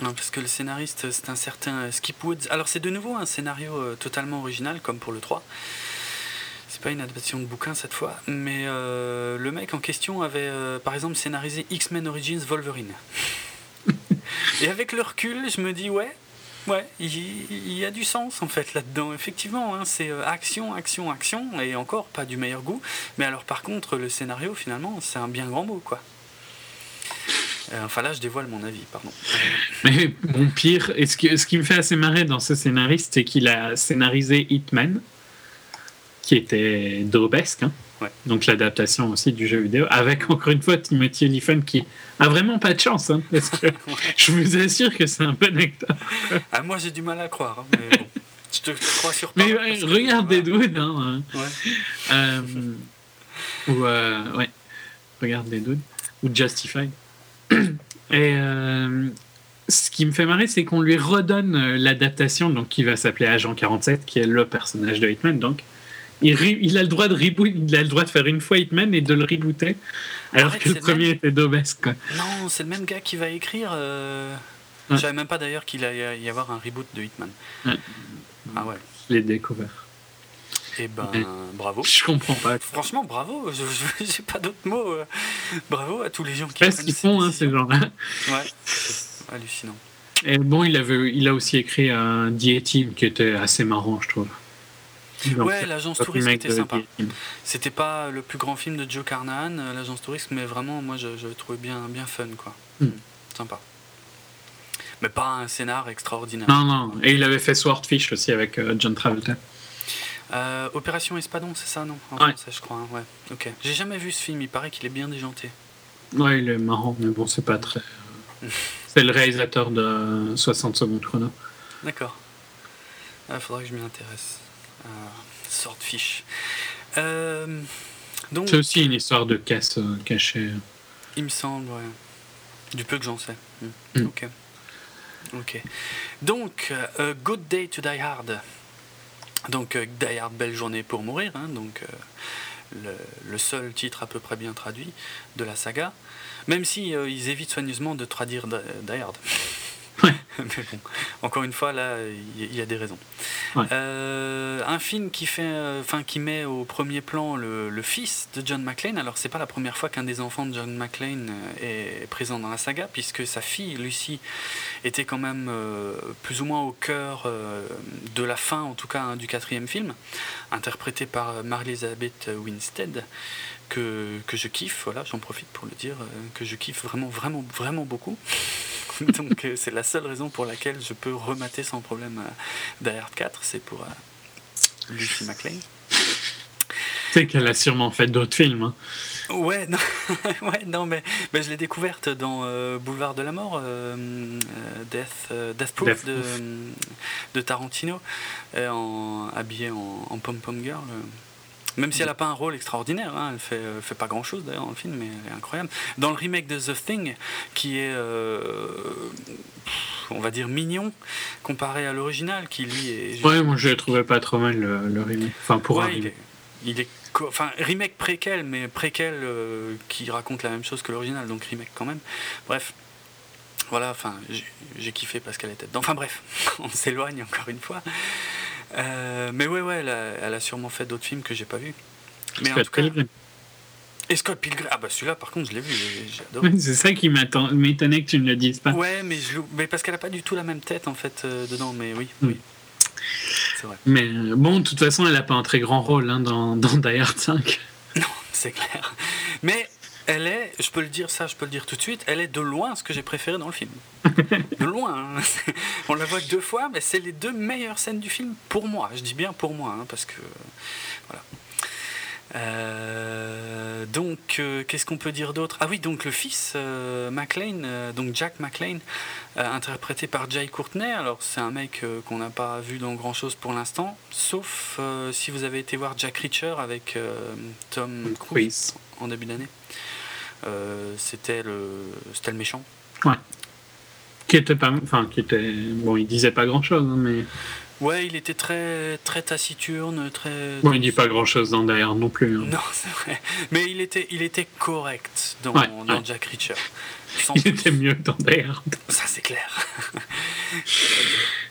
parce que le scénariste, c'est un certain Skip Woods. Alors, c'est de nouveau un scénario totalement original, comme pour le 3 c'est pas une adaptation de bouquin cette fois, mais euh, le mec en question avait euh, par exemple scénarisé X-Men Origins Wolverine. Et avec le recul, je me dis ouais, ouais, il y, a du sens en fait là-dedans. Effectivement, hein, c'est euh, action, action, action, et encore pas du meilleur goût. Mais alors par contre, le scénario finalement, c'est un bien grand mot quoi. Enfin là, je dévoile mon avis, pardon. Mais bon, pire, et ce qui, ce qui me fait assez marrer dans ce scénariste, c'est qu'il a scénarisé Hitman qui était d'Obesque, hein. donc l'adaptation aussi du jeu vidéo, avec encore une fois Timothy Olyphant qui a vraiment pas de chance, hein, parce que je vous assure que c'est un bon acteur. ah, moi j'ai du mal à croire, hein, mais bon, je te crois sur Mais regarde Deadwood, hein, euh, ou euh, ouais, regarde Deadwood, ou Justified. Et euh, ce qui me fait marrer, c'est qu'on lui redonne l'adaptation, donc qui va s'appeler Agent 47, qui est le personnage de Hitman, donc il, a le droit de reboot, il a le droit de faire une fois Hitman et de le rebooter, alors que le premier était d'Obesque. Non, c'est le même gars qui va écrire. Euh... ne savais même pas d'ailleurs qu'il allait y avoir un reboot de Hitman. Ah ouais. Je l'ai découvert. Eh ben, bravo. Je comprends pas. Franchement, bravo. Je n'ai pas d'autres mots. Euh. Bravo à tous les gens qui. Qu'est-ce qu'ils font, hein, ces gens-là Ouais, hallucinant. Et bon, il, avait, il a aussi écrit un Team qui était assez marrant, je trouve ouais, l'agence touriste était sympa. C'était pas le plus grand film de Joe Carnahan, euh, l'agence touriste, mais vraiment, moi, je, je trouvé bien, bien fun, quoi. Hmm. Sympa. Mais pas un scénar extraordinaire. Non, non. Et il avait fait Swordfish aussi avec euh, John Travolta. Euh, Opération Espadon, c'est ça, non? En français, je crois. Hein, ouais. Ok. J'ai jamais vu ce film. Il paraît qu'il est bien déjanté. Ouais, il est marrant, mais bon, c'est pas très. c'est le réalisateur de 60 secondes chrono. D'accord. Il ah, faudra que je m'y intéresse. Swordfish. Euh, c'est aussi une histoire de casse euh, cachée. Il me semble, ouais. Du peu que j'en sais. Hmm. Hmm. Ok. Ok. Donc, euh, Good Day to Die Hard. Donc, Die Hard, belle journée pour mourir. Hein, donc, le, le, seul titre à peu près bien traduit de la saga. Même si ils évitent soigneusement de traduire Die Hard. mais bon, encore une fois, là, il y, a des raisons. Euh, un film qui, fait, enfin, qui met au premier plan le, fils de John McClane. Alors, c'est pas la première fois qu'un des enfants de John McClane est présent dans la saga, puisque sa fille, Lucy, était quand même plus ou moins au cœur de la fin, en tout cas, hein, du quatrième film, interprété par Marley-Elizabeth Winstead que, que je kiffe, voilà, j'en profite pour le dire, euh, que je kiffe vraiment, vraiment, vraiment beaucoup. Donc euh, c'est la seule raison pour laquelle je peux remater sans problème euh, Die Hard 4, c'est pour Lucy McLean. C'est qu'elle a sûrement fait d'autres films. Hein. Ouais, non, ouais, non mais, mais je l'ai découverte dans Boulevard de la Mort, Death, Death Proof, De, de, Tarantino, en, habillée en, en pom-pom girl. Même si elle n'a pas un rôle extraordinaire, hein, elle fait, euh, fait pas grand chose d'ailleurs dans le film, mais elle est incroyable. Dans le remake de The Thing, qui est, euh, on va dire, mignon comparé à l'original, qui lui est. Ouais, moi je trouvais pas trop mal le, remake. Enfin, pour un il est, enfin, remake préquel, mais préquel euh, qui raconte la même chose que l'original, donc remake quand même. Bref. Voilà, enfin, j'ai kiffé parce qu'elle était dedans. Enfin bref, on s'éloigne encore une fois. Euh, mais ouais, ouais, elle a, elle a sûrement fait d'autres films que j'ai pas vus. Mais Scott en tout cas, Pilgrim. Et Scott Pilgrim. Ah bah celui-là, par contre, je l'ai vu, j'adore. c'est ça qui m'étonnait que tu ne le dises pas. Ouais, mais, je, mais parce qu'elle a pas du tout la même tête en fait euh, dedans, mais oui, oui. C'est vrai. Mais euh, bon, de toute façon, elle a pas un très grand rôle hein, dans, dans Die Hard 5. Non, c'est clair. Mais elle est, je peux le dire ça, je peux le dire tout de suite, elle est de loin ce que j'ai préféré dans le film. De loin. Hein. On la voit deux fois, mais c'est les deux meilleures scènes du film pour moi. Je dis bien pour moi, hein, parce que voilà. Euh, donc, euh, qu'est-ce qu'on peut dire d'autre? Ah oui, donc le fils euh, McLean, donc Jack McLean, interprété par Jay Courtney. Alors, c'est un mec qu'on n'a pas vu dans grand-chose pour l'instant, sauf si vous avez été voir Jack Reacher avec Tom Cruise en début d'année. Euh, c'était le, c'était le méchant. Ouais. Qui était pas, enfin, qui était, bon, il disait pas grand chose, hein, mais. Ouais, il était très, très taciturne, très. Bon, il dit pas grand chose dans derrière non plus. Hein. Non, c'est vrai. Mais il était, il était correct dans, dans Jack Reacher. il était mieux dans derrière. Ça, c'est clair.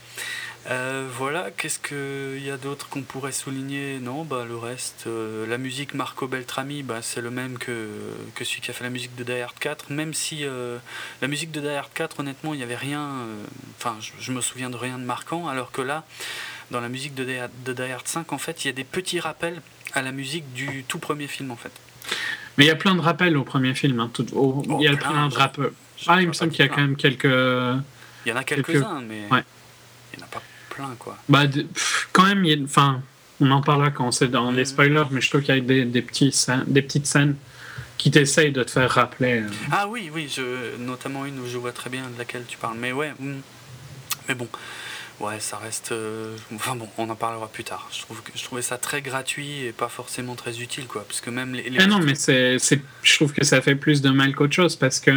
Euh, voilà, qu'est-ce qu'il y a d'autre qu'on pourrait souligner? Non, bah, le reste, euh, la musique Marco Beltrami, bah, c'est le même que, que celui qui a fait la musique de Die Hard 4, même si euh, la musique de Die Hard 4, honnêtement, il n'y avait rien, enfin, je, me souviens de rien de marquant, alors que là, dans la musique de Die, Hard, 5, en fait, il y a des petits rappels à la musique du tout premier film, en fait. Mais il y a plein de rappels au premier film, hein, oh, il y a plein, de rappels. Ah, il me semble qu'il y a quand même quelques... Il y en a quelques-uns, mais il n'y en a pas quoi. Bah, quand même, enfin, on en parlera quand c'est dans les spoilers, mais je trouve qu'il y a des, des, petits des petites scènes qui t'essayent de te faire rappeler. Euh. Ah oui, oui, je, notamment une où je vois très bien de laquelle tu parles. Mais ouais, mm. mais bon, ouais, ça reste. Euh, enfin bon, on en parlera plus tard. Je, trouve que, je trouvais ça très gratuit et pas forcément très utile, quoi. Parce que même les. Ah non, mais c'est, je trouve que ça fait plus de mal qu'autre chose parce que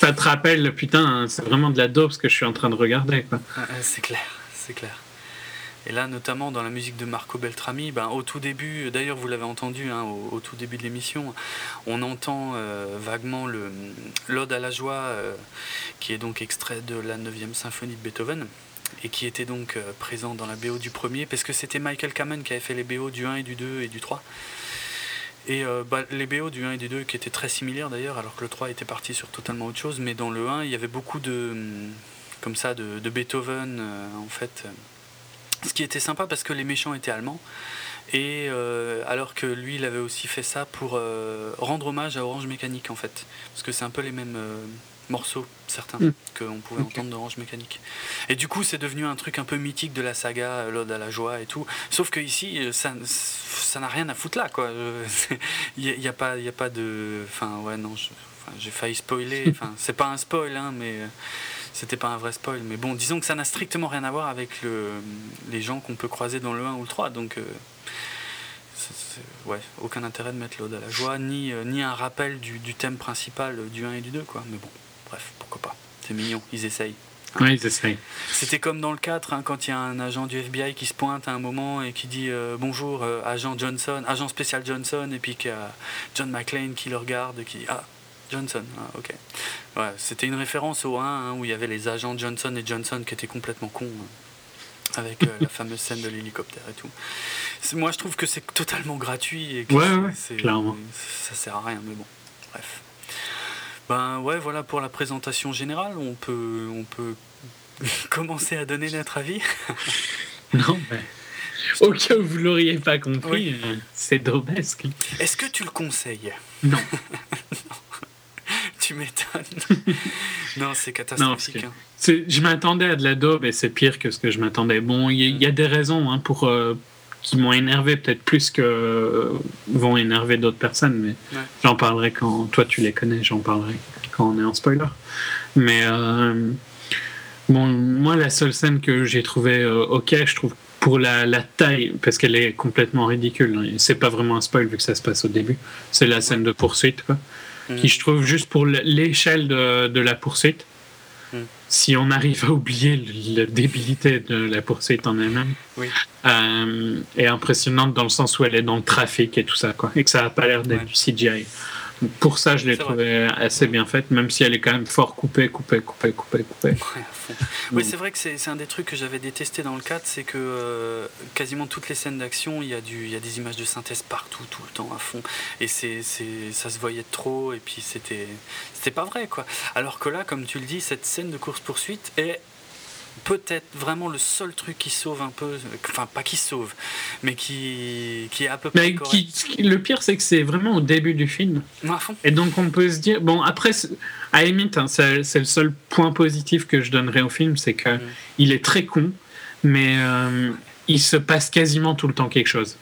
ça te rappelle, putain, c'est vraiment de la dope ce que je suis en train de regarder, quoi. c'est clair c'est clair. Et là, notamment dans la musique de Marco Beltrami, ben, au tout début, d'ailleurs vous l'avez entendu hein, au, tout début de l'émission, on entend euh, vaguement l'Ode à la joie, euh, qui est donc extrait de la 9e symphonie de Beethoven, et qui était donc euh, présent dans la BO du premier, parce que c'était Michael Kamen qui avait fait les BO du 1 et du 2 et du 3. Et bah, les BO du 1 et du 2 qui étaient très similaires d'ailleurs, alors que le 3 était parti sur totalement autre chose, mais dans le 1, il y avait beaucoup de comme ça de, Beethoven, euh, en fait. Ce qui était sympa parce que les méchants étaient allemands. Et euh, alors que lui, il avait aussi fait ça pour euh, rendre hommage à Orange Mécanique, en fait. Parce que c'est un peu les mêmes morceaux, certains, mm. qu'on pouvait entendre d'Orange Mécanique. Et du coup, c'est devenu un truc un peu mythique de la saga, l'Ode à la joie et tout. Sauf que ici, ça ça n'a rien à foutre là, quoi. Il n'y a, a, pas, y a pas de. Enfin, ouais, non, j'ai failli spoiler. Enfin, c'est pas un spoil, hein, mais c'était pas un vrai spoil, mais bon, disons que ça n'a strictement rien à voir avec le, les gens qu'on peut croiser dans le 1 ou le 3, donc euh, ouais, aucun intérêt de mettre l'ode à la joie, ni, euh, ni un rappel du, du, thème principal du 1 et du 2, quoi. Mais bon, bref, pourquoi pas. C'est mignon, ils essayent. Ouais, ils essayent. C'était comme dans le 4, hein, quand il y a un agent du FBI qui se pointe à un moment et qui dit euh, bonjour, agent Johnson, agent spécial Johnson, et puis qu'il y a John McClane qui le regarde, qui dit ah, Johnson, ah, ok. Ouais, c'était une référence au 1 hein, où il y avait les agents Johnson et Johnson qui étaient complètement cons. Hein, avec euh, la fameuse scène de l'hélicoptère et tout. Moi, je trouve que c'est totalement gratuit et que ouais, ouais, clairement. ça sert à rien, mais bon, bref. Ben ouais, voilà pour la présentation générale. On peut, on peut commencer à donner notre avis. non, mais au cas où vous l'auriez pas compris, euh, c'est drobesque. Est-ce que tu le conseilles? Non. tu m'étonnes. non, c'est catastrophique. Hein. je m'attendais à de la daube et c'est pire que ce que je m'attendais. Bon, il y, a des raisons hein, pour euh, qui m'ont énervé peut-être plus que euh, vont énerver d'autres personnes, mais j'en parlerai quand toi tu les connais. J'en parlerai quand on est en spoiler. Mais bon, moi la seule scène que j'ai trouvé ok, je trouve pour la, la taille, parce qu'elle est complètement ridicule, hein, c'est pas vraiment un spoil vu que ça se passe au début, c'est la scène de poursuite, quoi, mm. qui je trouve juste pour l'échelle de, de, la poursuite, mm. si on arrive à oublier la débilité de la poursuite en elle-même, oui. euh, est impressionnante dans le sens où elle est dans le trafic et tout ça, quoi, et que ça a pas l'air d'être du CGI. Pour ça, je l'ai trouvé assez bien faite, même si elle est quand même fort coupée, coupée, coupée, coupée, coupée. oui, c'est vrai que c'est un des trucs que j'avais détesté dans le 4, c'est que euh, quasiment toutes les scènes d'action, il y, a y a des images de synthèse partout, tout le temps, à fond. Et c'est ça se voyait trop, et puis c'était pas vrai, quoi. Alors que là, comme tu le dis, cette scène de course-poursuite est peut-être vraiment le seul truc qui sauve un peu, enfin pas qui sauve, mais qui, qui est à peu près. Qui, le pire, c'est que c'est vraiment au début du film. Et donc on peut se dire, bon après, à limite, hein, c'est le seul point positif que je donnerais au film, c'est que mm. il est très con, mais euh, il se passe quasiment tout le temps quelque chose.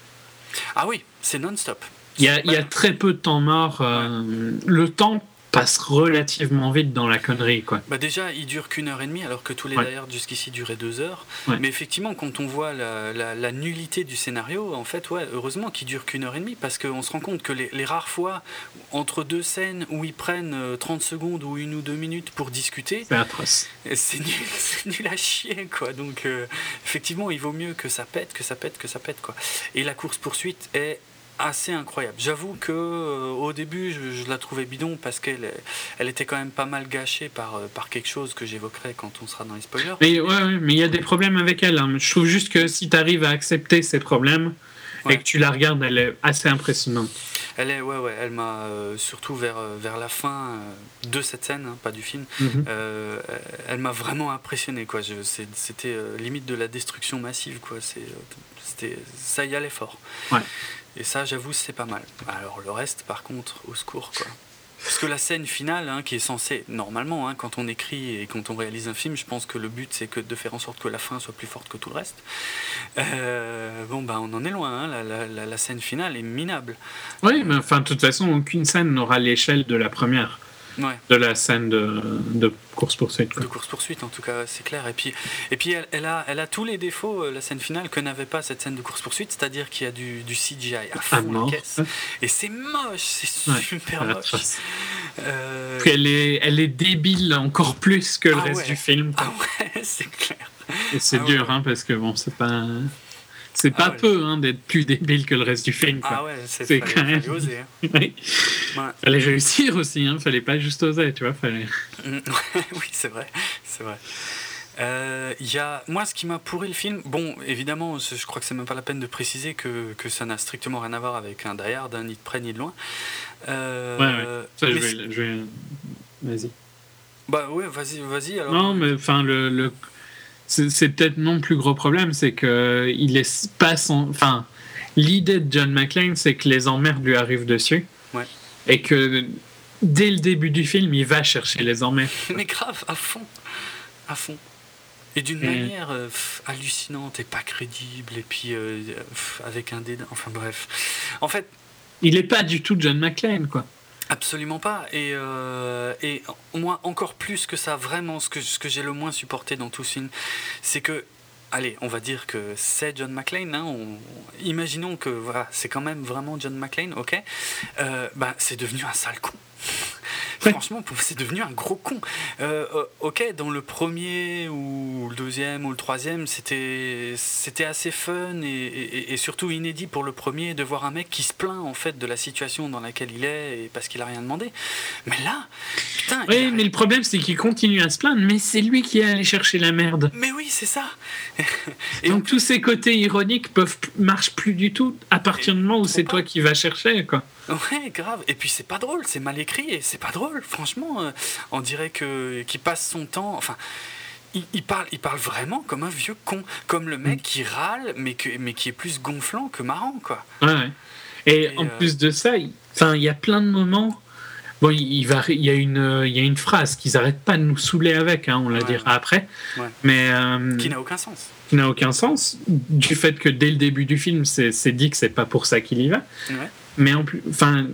Ah oui, c'est non-stop. Il y, a, il y, a, très peu de temps mort. Euh, le temps passe relativement vite dans la connerie. Quoi. Bah déjà, il dure qu'une heure et demie, alors que tous les d'ailleurs jusqu'ici duraient deux heures. Mais effectivement, quand on voit la, la, nullité du scénario, en fait, ouais, heureusement qu'il dure qu'une heure et demie, parce qu'on se rend compte que les, les, rares fois, entre deux scènes où ils prennent 30 euh, secondes ou une ou deux minutes pour discuter, c'est atroce. C'est nul, nul, à chier, quoi. Donc, euh, effectivement, il vaut mieux que ça pète, que ça pète, que ça pète, quoi. Et la course-poursuite est assez incroyable. J'avoue que euh, au début, je, la trouvais bidon parce qu'elle elle était quand même pas mal gâchée par, euh, par quelque chose que j'évoquerai quand on sera dans les spoilers. Mais ouais, mais il y a des problèmes avec elle. Hein. Je trouve juste que si tu arrives à accepter ces problèmes et que tu la regardes, elle est assez impressionnante. Elle est, ouais, ouais, elle m'a euh, surtout vers, vers la fin de cette scène, hein, pas du film, mhm. elle m'a vraiment impressionné, quoi. C'était limite de la destruction massive, quoi. C'était, ça y allait fort. Ouais. Et ça, j'avoue, c'est pas mal. Alors le reste, par contre, au secours, quoi. Parce que la scène finale, hein, qui est censée, normalement, hein, quand on écrit et quand on réalise un film, je pense que le but c'est que de faire en sorte que la fin soit plus forte que tout le reste. Euh, bon, bah on en est loin, hein, la, scène finale est minable. Oui, mais enfin, de toute façon, aucune scène n'aura l'échelle de la première de la scène de, de course-poursuite. De course-poursuite, en tout cas, c'est clair. Et puis, et puis elle, elle, a, elle a tous les défauts, euh, la scène finale, que n'avait pas cette scène de course-poursuite, c'est-à-dire qu'il y a du, du CGI à fond la caisse. Et c'est moche, c'est super moche. Euh... Elle, est, elle est débile encore plus que le ah reste du film. Ah ouais, c'est clair. Et c'est ah dur, hein, parce que bon, c'est pas. C'est pas ah peu hein, d'être plus débile que le reste du film. Quoi. Ah ouais, c'est quand même. Oser, hein. oui. Fallait réussir aussi, hein. fallait pas juste oser, tu vois. Fallait... Mm, oui, c'est vrai, c'est vrai. Euh, y a, moi, ce qui m'a pourri le film, bon, évidemment, je crois que c'est même pas la peine de préciser que, que ça n'a strictement rien à voir avec un Die Hard, ni de près ni de loin. Euh, ouais, ouais. Ça, je vais, vais... Vas-y. Bah ouais, vas-y, vas-y. Alors. Non, mais enfin, le, le, c'est peut-être non plus gros problème, c'est que il est pas son. Enfin, l'idée de John McClane, c'est que les emmerdes lui arrivent dessus. Ouais. Et que dès le début du film, il va chercher les emmerdes. Mais grave, à fond. À fond. Et d'une manière euh, hallucinante et pas crédible, et puis euh, avec un dédain. Enfin bref. En fait. Il n'est pas du tout John McClane, quoi. Absolument pas. Et, euh, moi, encore plus que ça, vraiment, ce que, ce que j'ai le moins supporté dans tout ce film, c'est que, allez, on va dire que c'est John McClane. Hein, imaginons que voilà, c'est quand même vraiment John McClane, ok euh, bah, C'est devenu un sale con. Franchement, c'est devenu un gros con. Euh, ok, dans le premier ou le deuxième ou le troisième, c'était c'était assez fun et, surtout inédit pour le premier de voir un mec qui se plaint en fait de la situation dans laquelle il est et parce qu'il a rien demandé. Mais là, putain. Oui, mais le problème c'est qu'il continue à se plaindre, mais c'est lui qui est allé chercher la merde. Mais oui, c'est ça. et Donc tous ces côtés ironiques peuvent marchent plus du tout à partir du moment où c'est toi qui vas chercher quoi. Ouais, grave. Et puis c'est pas drôle, c'est mal écrit et c'est pas drôle. Franchement, euh, on dirait que qu'il passe son temps. Enfin, il, parle, il parle vraiment comme un vieux con, comme le mec mm. qui râle, mais que, mais qui est plus gonflant que marrant, quoi. Ouais. Et, en euh, plus de ça, il, il y a plein de moments. Bon, il, va, il y a une, il y a une phrase qu'ils arrêtent pas de nous saouler avec, hein, on la dira après, mais euh, qui n'a aucun sens. Qui n'a aucun sens du fait que dès le début du film, c'est dit que c'est pas pour ça qu'il y va. Ouais. Mais en plus, enfin,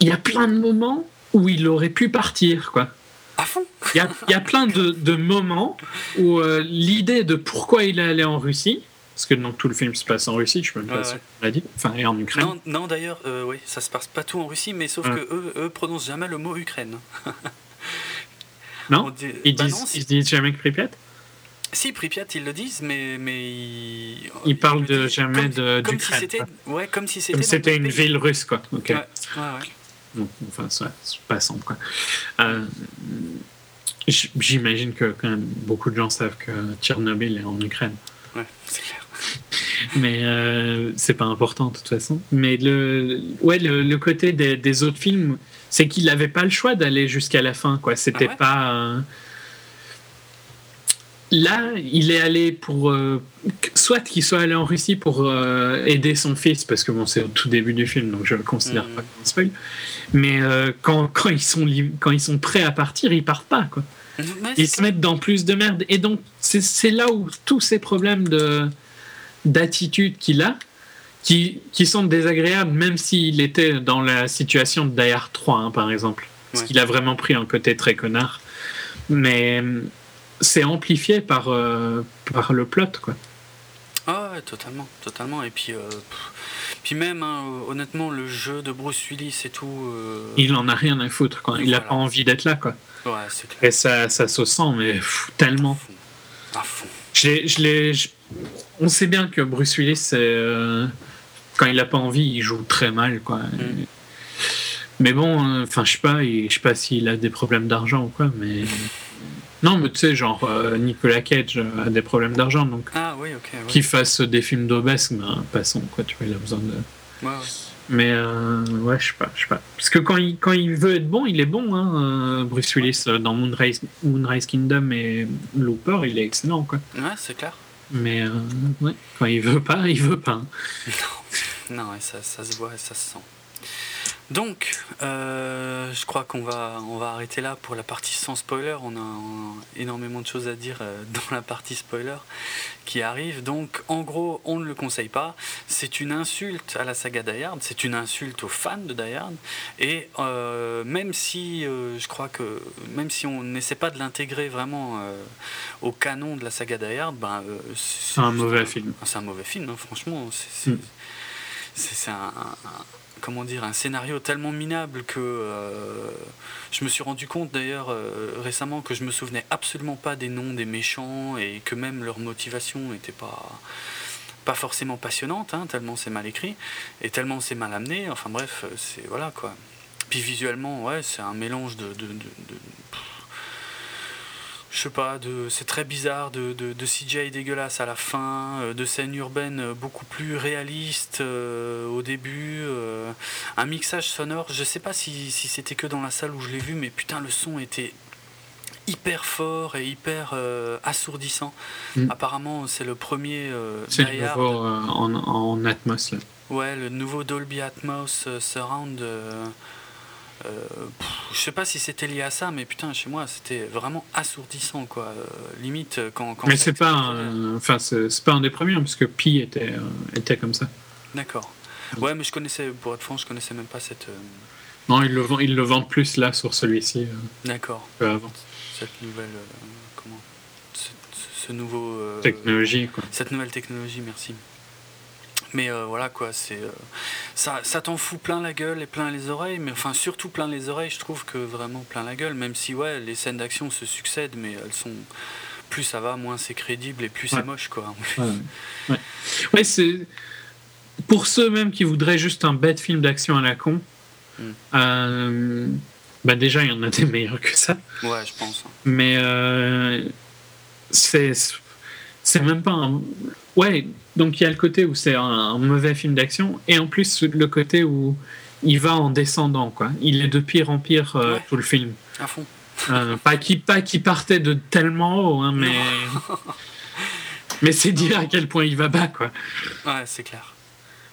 il y a plein de moments où il aurait pu partir, quoi. À fond Il y a, y a, plein de, de moments où euh, l'idée de pourquoi il est allé en Russie, parce que donc tout le film se passe en Russie, je peux me pas l'a dit, enfin et en Ukraine. Non, non d'ailleurs, euh, oui, ça se passe pas tout en Russie, mais sauf que eux, eux prononcent jamais le mot Ukraine. non, ils, bah disent, ils disent jamais que Pripyat? Si, Pripyat, ils le disent, mais. mais ils, parlent de jamais d'Ukraine. Comme, si c'était ouais, comme si c'était. c'était une ville russe, quoi. Ok. Ouais, ouais, enfin, c'est pas simple, quoi. Euh, J'imagine que quand même beaucoup de gens savent que Tchernobyl est en Ukraine. Ouais, c'est clair. Mais euh, c'est pas important de toute façon. Mais le, ouais, le, côté des, des, autres films, c'est qu'il n'avait pas le choix d'aller jusqu'à la fin. quoi. C'était ah pas. Euh, Là, il est allé pour. Euh, soit qu'il soit allé en Russie pour euh, aider son fils, parce que bon, c'est au tout début du film, donc je le considère mm. pas comme un spoil. Mais euh, quand, quand, ils sont quand ils sont prêts à partir, ils partent pas. Quoi. ils se mettent dans plus de merde. Et donc, c'est là où tous ces problèmes d'attitude qu'il a, qui, qui, sont désagréables, même s'il était dans la situation de Die 3, hein, par exemple. Parce qu'il a vraiment pris un côté très connard. Mais c'est amplifié par, euh, par le plot, quoi. Ah ouais, totalement, totalement. Et puis, euh, puis même, hein, honnêtement, le jeu de Bruce Willis et tout. Euh, il en a rien à foutre, quoi. Il n'a pas envie d'être là, quoi. Ouais, c'est clair. Et ça, ça se sent, mais tellement. À fond. Je On sait bien que Bruce Willis, quand il n'a pas envie, il joue très mal, quoi. Mm. Mais bon, enfin, je sais pas, je sais pas s'il a des problèmes d'argent ou quoi, mais. Non, mais tu sais, genre euh, Nicolas Cage euh, a des problèmes d'argent, donc ah, oui, ok. qu'il fasse des films d'obèse, ben, passons, quoi, tu vois, il a besoin de. Ouais, ouais. Mais euh, ouais, je sais pas, je sais pas. Parce que quand il, quand il veut être bon, il est bon, hein. Bruce Willis dans Moonrise, Moonrise Kingdom et Looper, il est excellent, quoi. Ouais, c'est clair. Mais ouais, quand il veut pas, il veut pas. Hein. Non, non ça, ça se voit et ça se sent. Donc, euh, je crois qu'on va, on va arrêter là pour la partie sans spoiler. On a énormément de choses à dire euh, dans la partie spoiler qui arrive. Donc, en gros, on ne le conseille pas. C'est une insulte à la saga Die c'est une insulte aux fans de Die Et euh, même si, je crois que, même si on n'essaie pas de l'intégrer vraiment au canon de la saga Die ben, c'est un mauvais film. C'est un mauvais film, hein, franchement. C'est mm. un comment dire, un scénario tellement minable que euh, je me suis rendu compte d'ailleurs euh, récemment que je me souvenais absolument pas des noms des méchants et que même leur motivation n'était pas forcément passionnante, hein, tellement c'est mal écrit et tellement c'est mal amené. Enfin bref, c'est voilà quoi. Puis visuellement, ouais, c'est un mélange de je sais pas, de, c'est très bizarre, de, de, de, CGI dégueulasse à la fin, euh, de scènes urbaines beaucoup plus réalistes euh, au début, euh, un mixage sonore, je sais pas si, si c'était que dans la salle où je l'ai vu, mais putain le son était hyper fort et hyper assourdissant. Mm. Apparemment c'est le premier... c'est le nouveau en, en Atmos. Là. Ouais, le nouveau Dolby Atmos Surround euh, je sais pas si c'était lié à ça, mais putain, chez moi, c'était vraiment assourdissant, quoi. Euh, limite, euh, quand. mais c'est pas, enfin, c'est pas un des premiers, hein, parce que Pi était, était comme ça. D'accord. Ouais, mais je connaissais, pour être franc, je connaissais même pas cette. Non, ils le, vendent, ils le vendent plus là sur celui-ci. D'accord. Avant. Cette nouvelle. comment ce, nouveau. technologie, quoi. Cette nouvelle technologie, merci. Mais euh, voilà quoi, c'est euh, ça, ça t'en fout plein la gueule et plein les oreilles, mais enfin surtout plein les oreilles, je trouve que vraiment plein la gueule, même si ouais, les scènes d'action se succèdent, mais elles sont plus ça va, moins c'est crédible et plus c'est moche quoi. Ouais, ouais. c'est pour ceux même qui voudraient juste un bête film d'action à la con. Hmm. Euh, bah déjà il y en a des meilleurs que ça. Ouais, je pense. Mais c'est c'est même pas un ouais donc il y a le côté où c'est un, mauvais film d'action, et en plus le côté où il va en descendant, quoi. Il est de pire en pire euh, tout le film. À fond. Euh, pas qui pas qui partait de tellement haut, hein, mais mais c'est dire à quel point il va bas, quoi. Ouais, c'est clair.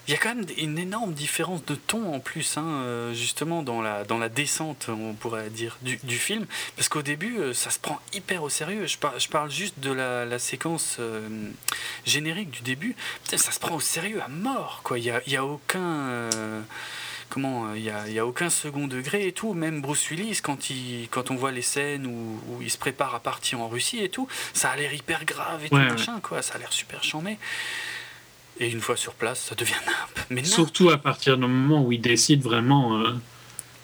Il y a quand même une énorme différence de ton en plus, hein, euh, justement, dans la, dans la descente, on pourrait dire, du, du film. Parce qu'au début, euh, ça se prend hyper au sérieux. Je, je parle juste de la, la séquence euh, générique du début. ça se prend au sérieux à mort, quoi. Il n'y a, y a aucun comment il y a, y a, aucun second degré et tout même Bruce Willis quand il quand on voit les scènes où, où il se prépare à partir en Russie et tout ça a l'air hyper grave et tout machin quoi ça a l'air super chambé et une fois sur place, ça devient nimp. Mais Surtout à partir du moment où ils décident vraiment. Euh,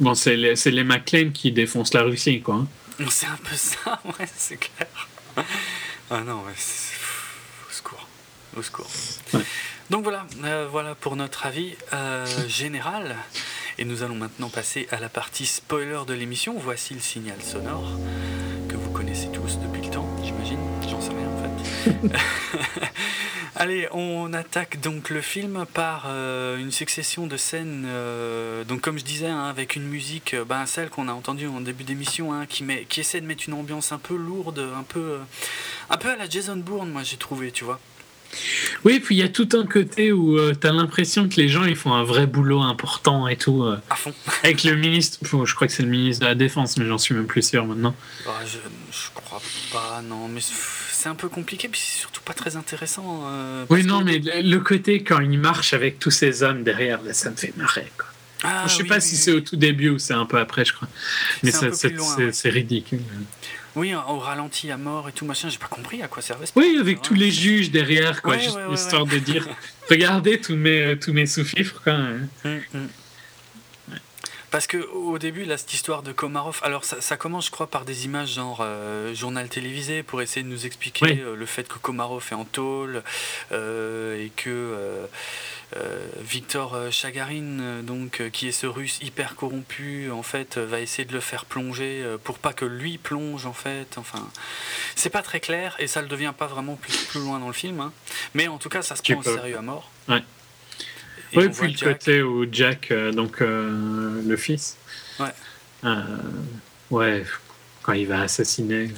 bon, c'est les, les McLean qui défoncent la Russie, quoi. Hein. C'est un peu ça, ouais, c'est clair. Ah non, ouais, au secours. Au secours. Donc voilà, euh, voilà pour notre avis euh, général. Et nous allons maintenant passer à la partie spoiler de l'émission. Voici le signal sonore que vous connaissez tous depuis le temps, j'imagine. J'en sais rien en fait. Allez, on attaque donc le film par euh, une succession de scènes, euh, donc comme je disais, hein, avec une musique, euh, ben, celle qu'on a entendue en début d'émission, hein, qui, qui essaie de mettre une ambiance un peu lourde, un peu, un peu à la Jason Bourne, moi j'ai trouvé, tu vois. Oui, puis il y a tout un côté où tu as l'impression que les gens ils font un vrai boulot important et tout. à fond. avec le ministre, je crois que c'est le ministre de la Défense, mais j'en suis même plus sûr maintenant. Bah, je, je crois pas, non, mais c'est un peu compliqué, puis c'est surtout pas très intéressant. Euh, oui, non, mais le côté quand il marche avec tous ces hommes derrière, ça me fait marrer. Quoi. Ah, je sais pas si c'est au tout début ou c'est un peu après, je crois. Mais c'est ridicule. Oui, au ralenti à mort et tout machin, j'ai pas compris à quoi servait Oui, avec tous les juges derrière, quoi, juste histoire de dire regardez tous mes, tous mes sous-fifres, quoi. Hum, hum. Parce que au début, là, cette histoire de Komarov, alors ça, commence, je crois, par des images genre euh, journal télévisé pour essayer de nous expliquer euh, le fait que Komarov est en tôle euh, et que Victor Chagarin, donc, qui est ce russe hyper corrompu, en fait, va essayer de le faire plonger pour pas que lui plonge, en fait. Enfin, c'est pas très clair et ça le devient pas vraiment plus, plus loin dans le film. Hein. Mais en tout cas, ça se prend au sérieux à mort. Ouais oui, puis le côté où Jack, euh, donc euh, le fils, ouais. Euh, ouais, quand il va assassiner.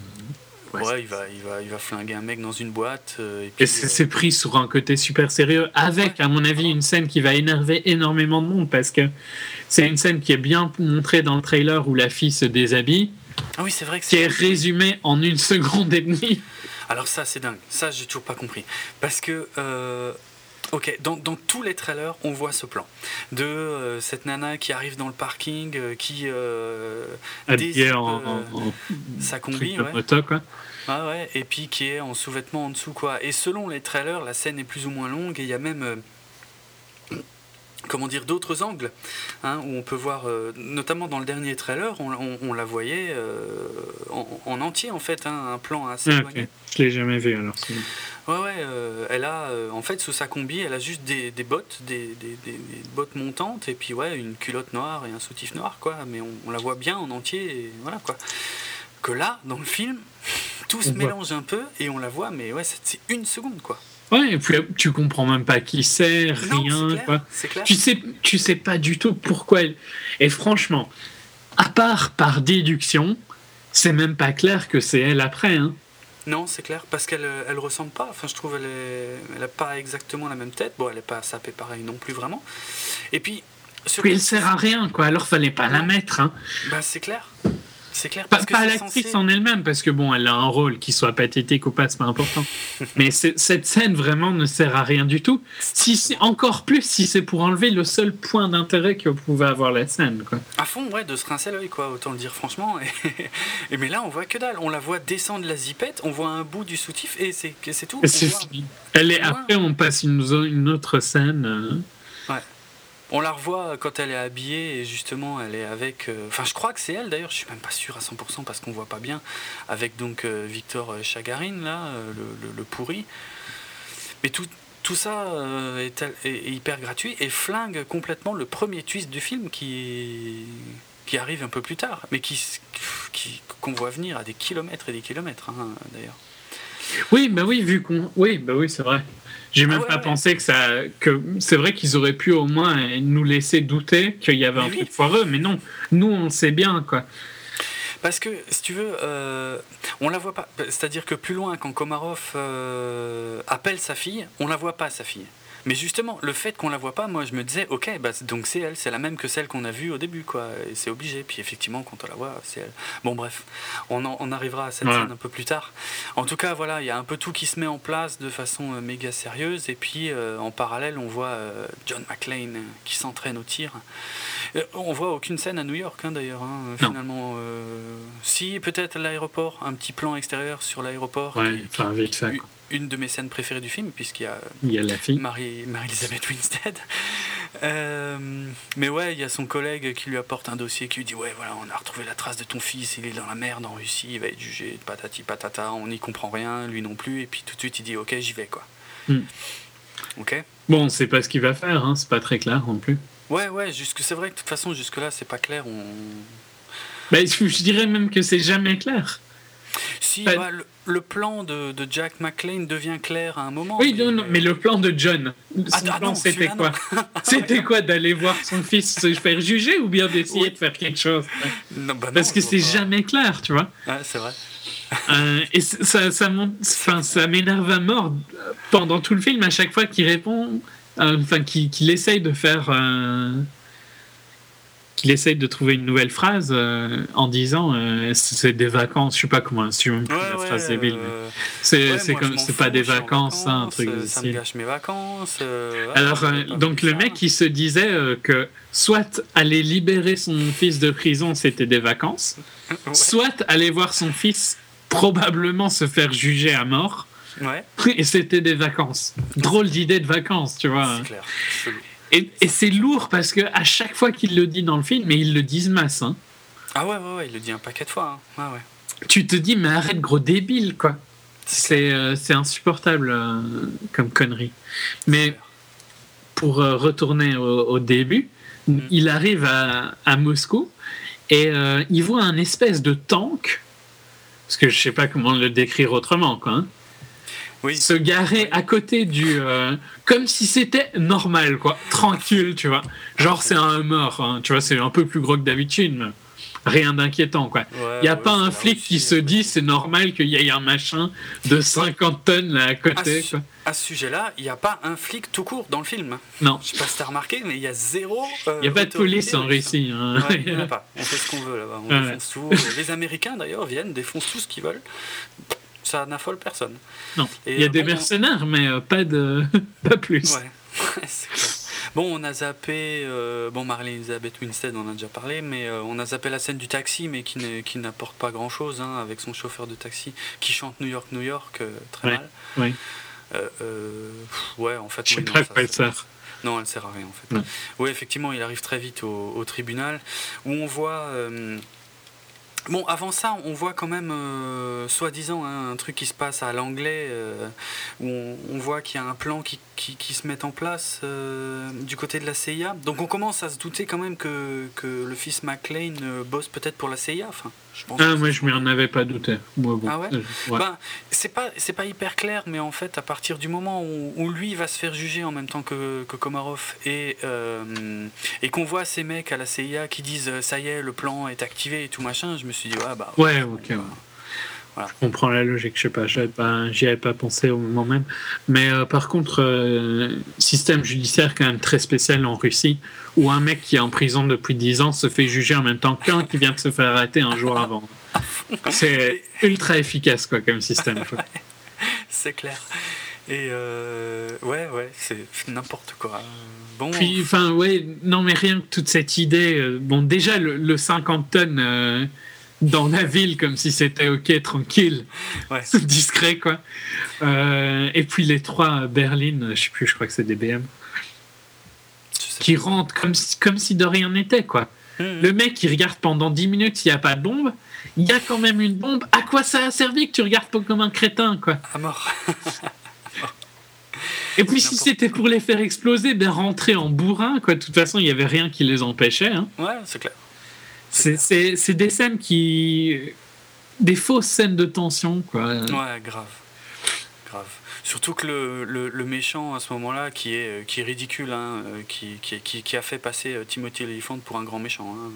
Ouais, il, va, il, va, il va flinguer un mec dans une boîte. et, c'est pris sur un côté super sérieux, avec, à mon avis, une scène qui va énerver énormément de monde, parce que c'est une scène qui est bien montrée dans le trailer où la fille se déshabille. Ah oui, c'est vrai que Qui est résumée en une seconde et demie. Alors ça, c'est dingue. Ça, j'ai toujours pas compris. Parce que Ok, dans, dans, tous les trailers, on voit ce plan de euh, cette nana qui arrive dans le parking, euh, qui euh, en, sa combi, ouais. Moto, quoi. Ah ouais, et puis qui est en sous-vêtements en dessous, quoi. Et selon les trailers, la scène est plus ou moins longue et il y a même comment dire d'autres angles hein, où on peut voir notamment dans le dernier trailer on, la voyait en, entier en fait hein, un plan assez ah, okay. je l'ai jamais vu alors Ouais, ouais, euh, elle a, euh, en fait, sous sa combi, elle a juste des, des bottes, des, des, des, bottes montantes, et puis, ouais, une culotte noire et un soutif noir, quoi. Mais on, la voit bien en entier, et voilà, quoi. Que là, dans le film, tout se mélange un peu, et on la voit, mais ouais, c'est une seconde, quoi. Ouais, et puis tu comprends même pas qui c'est, rien, quoi. Clair. Tu sais, tu sais pas du tout pourquoi elle. Et franchement, à part par déduction, c'est même pas clair que c'est elle après, hein. Non, c'est clair, parce qu'elle elle ressemble pas. Enfin, je trouve elle n'a pas exactement la même tête. Bon, elle n'est pas sapée pareil non plus vraiment. Et puis. Sur puis elle sert à rien, quoi. Alors fallait pas la mettre. Hein. Bah, c'est clair. C'est clair. Parce pas, l'actrice en elle-même, parce que bon, elle a un rôle, qui soit pathétique ou pas, c'est pas important. Mais cette scène vraiment ne sert à rien du tout. Si encore plus, si c'est pour enlever le seul point d'intérêt que pouvait avoir la scène, quoi. À fond, ouais, de se rincer l'œil, quoi. Autant le dire franchement. Et... mais là, on voit que dalle. On la voit descendre la zipette, on voit un bout du soutif et c'est tout. Elle est après, on passe une, une autre scène. Euh, on la revoit quand elle est habillée et justement elle est avec. Euh, enfin, je crois que c'est elle d'ailleurs, je suis même pas sûr à 100% parce qu'on voit pas bien. Avec donc euh, Victor Chagarine, là, euh, le, pourri. Mais tout, tout ça est, hyper gratuit et flingue complètement le premier twist du film qui, qui arrive un peu plus tard, mais qui qu'on voit venir à des kilomètres et des kilomètres hein, d'ailleurs. Oui, bah oui, vu qu'on. Oui, bah oui, c'est vrai. J'ai même ah pas pensé que ça. que C'est vrai qu'ils auraient pu au moins nous laisser douter qu'il y avait un truc foireux, mais non, nous on sait bien quoi. Parce que, si tu veux, euh, on la voit pas. C'est-à-dire que plus loin, quand Komarov euh, appelle sa fille, on la voit pas, sa fille. Mais justement, le fait qu'on la voit pas, moi je me disais, ok, bah, donc c'est elle, c'est la même que celle qu'on a vue au début, quoi. Et c'est obligé. Puis effectivement, quand on la voit, c'est elle. Bon, bref, on, on arrivera à cette scène un peu plus tard. En tout cas, voilà, il y a un peu tout qui se met en place de façon euh, méga sérieuse. Et puis euh, en parallèle, on voit euh, John McClane qui s'entraîne au tir. on voit aucune scène à New York, hein, d'ailleurs, hein, finalement. si, peut-être l'aéroport, un petit plan extérieur sur l'aéroport. Ouais, enfin, vite fait une de mes scènes préférées du film, puisqu'il y a, il y a la fille. Marie, Marie-Elisabeth Winstead. Euh, mais ouais, il y a son collègue qui lui apporte un dossier qui lui dit Ouais, voilà, on a retrouvé la trace de ton fils, il est dans la merde en Russie, il va être jugé, patati patata, on n'y comprend rien, lui non plus, et puis tout de suite il dit Ok, j'y vais, quoi. Hmm. Ok Bon, on sait pas ce qu'il va faire, hein, c'est pas très clair non plus. Ouais, ouais, jusque, c'est vrai que de toute façon, jusque-là, c'est pas clair. On... Bah, je dirais même que c'est jamais clair. Si, bah, le, plan de, de, Jack McClane devient clair à un moment. Oui, mais, non, mais le plan de John, ah, ah, c'était quoi C'était quoi d'aller voir son fils se faire juger ou bien d'essayer de faire quelque chose? Bah Parce que c'est jamais clair, tu vois. Ouais, c'est vrai. Euh, et ça, ça, ça m'énerve à mort pendant tout le film à chaque fois qu'il répond, euh, enfin qu'il essaye de faire. Euh, qu'il essaye de trouver une nouvelle phrase euh, en disant euh, c'est des vacances, je sais pas comment assumer ouais, la phrase débile. Euh, c'est c'est comme c'est pas des vacances, hein, un truc ça me gâche mes vacances. Alors donc le mec il se disait que soit aller libérer son fils de prison c'était des vacances, soit aller voir son fils probablement se faire juger à mort. Et c'était des vacances. Drôle d'idée de vacances, tu vois. C'est clair. Et, c'est lourd parce que à chaque fois qu'il le dit dans le film, mais ils le disent masse. Hein. Ah ouais, ouais, ouais, il le dit un paquet de fois. Hein. Ouais, Tu te dis, mais arrête, gros débile, quoi. C'est euh, insupportable euh, comme connerie. Mais pour euh, retourner au, début, mm. il arrive à, à Moscou et il voit un espèce de tank. Parce que je sais pas comment le décrire autrement, quoi. Hein se garer à côté du. Euh, comme si c'était normal, quoi. Tranquille, tu vois. Genre, c'est un mort, hein, tu vois, c'est un peu plus gros que d'habitude, mais rien d'inquiétant, quoi. Il n'y a pas un flic qui se dit c'est normal qu'il y ait un machin de 50 tonnes là à côté, à, À ce sujet-là, il n'y a pas un flic tout court dans le film. Non. Je sais pas si as remarqué, mais il y a zéro. Euh, il n'y a pas de police en Russie. Hein. il n'y en a pas. On fait ce qu'on veut là-bas. On défonce tout. Les Américains, d'ailleurs, viennent, défoncent tout ce qu'ils veulent ça n'affole personne. Non. il y a des mercenaires, mais euh, pas, de... pas plus. Ouais. Bon, on a zappé, euh, bon, Marley-Elizabeth Winstead, on a déjà parlé, mais euh, on a zappé la scène du taxi, mais qui n'apporte pas grand-chose, hein, avec son chauffeur de taxi qui chante New York, New York, très mal. Oui. ouais, en fait. Je sais pas quoi elle sert. Non, elle sert à rien, en fait. Oui, effectivement, il arrive très vite au, au tribunal, où on voit Bon, avant ça, on voit quand même, euh, soi-disant, hein, un truc qui se passe à l'anglais, euh, où on, voit qu'il y a un plan qui, qui, se met en place euh, du côté de la CIA. Donc on commence à se douter quand même que, le fils McLean bosse peut-être pour la CIA. Ah, moi, je m'en avais pas douté. Moi, bon, ah ouais, Ben, c'est pas, c'est pas hyper clair, mais en fait, à partir du moment où, lui va se faire juger en même temps que, que Komarov et, euh, et qu'on voit ces mecs à la CIA qui disent ça y est, le plan est activé et tout machin, je me suis dit, ouais, bah. Ouais, ok. Je comprends la logique, je sais pas, j'y avais, pas pensé au moment même. Mais euh, par contre, euh, système judiciaire quand même très spécial en Russie, où un mec qui est en prison depuis 10 ans se fait juger en même temps qu'un qui vient de se faire arrêter un jour avant. C'est ultra efficace quoi comme système. c'est clair. Et euh, ouais, ouais, c'est n'importe quoi. Bon. Puis, enfin, ouais, non, mais rien que toute cette idée. bon, déjà, le, le 50 tonnes dans la ville comme si c'était ok, tranquille, ouais. discret quoi. Euh, et puis les trois à Berlin, je sais plus, je crois que c'est des BM, qui rentrent comme si, comme si de rien n'était quoi. Mmh. Le mec il regarde pendant 10 minutes s'il n'y a pas de bombe, il y a quand même une bombe, à quoi ça a servi que tu regardes pas comme un crétin quoi? À mort. Et puis si c'était pour les faire exploser, ben rentrer en bourrin quoi. De toute façon, il n'y avait rien qui les empêchait. Hein. Ouais, c'est clair. C'est des scènes qui. des fausses scènes de tension, quoi. Ouais, grave. Grave. Surtout que le, le, méchant à ce moment-là, qui est, qui est ridicule, hein, qui, qui, qui, a fait passer euh, Timothy Elephant pour un grand méchant. Hein,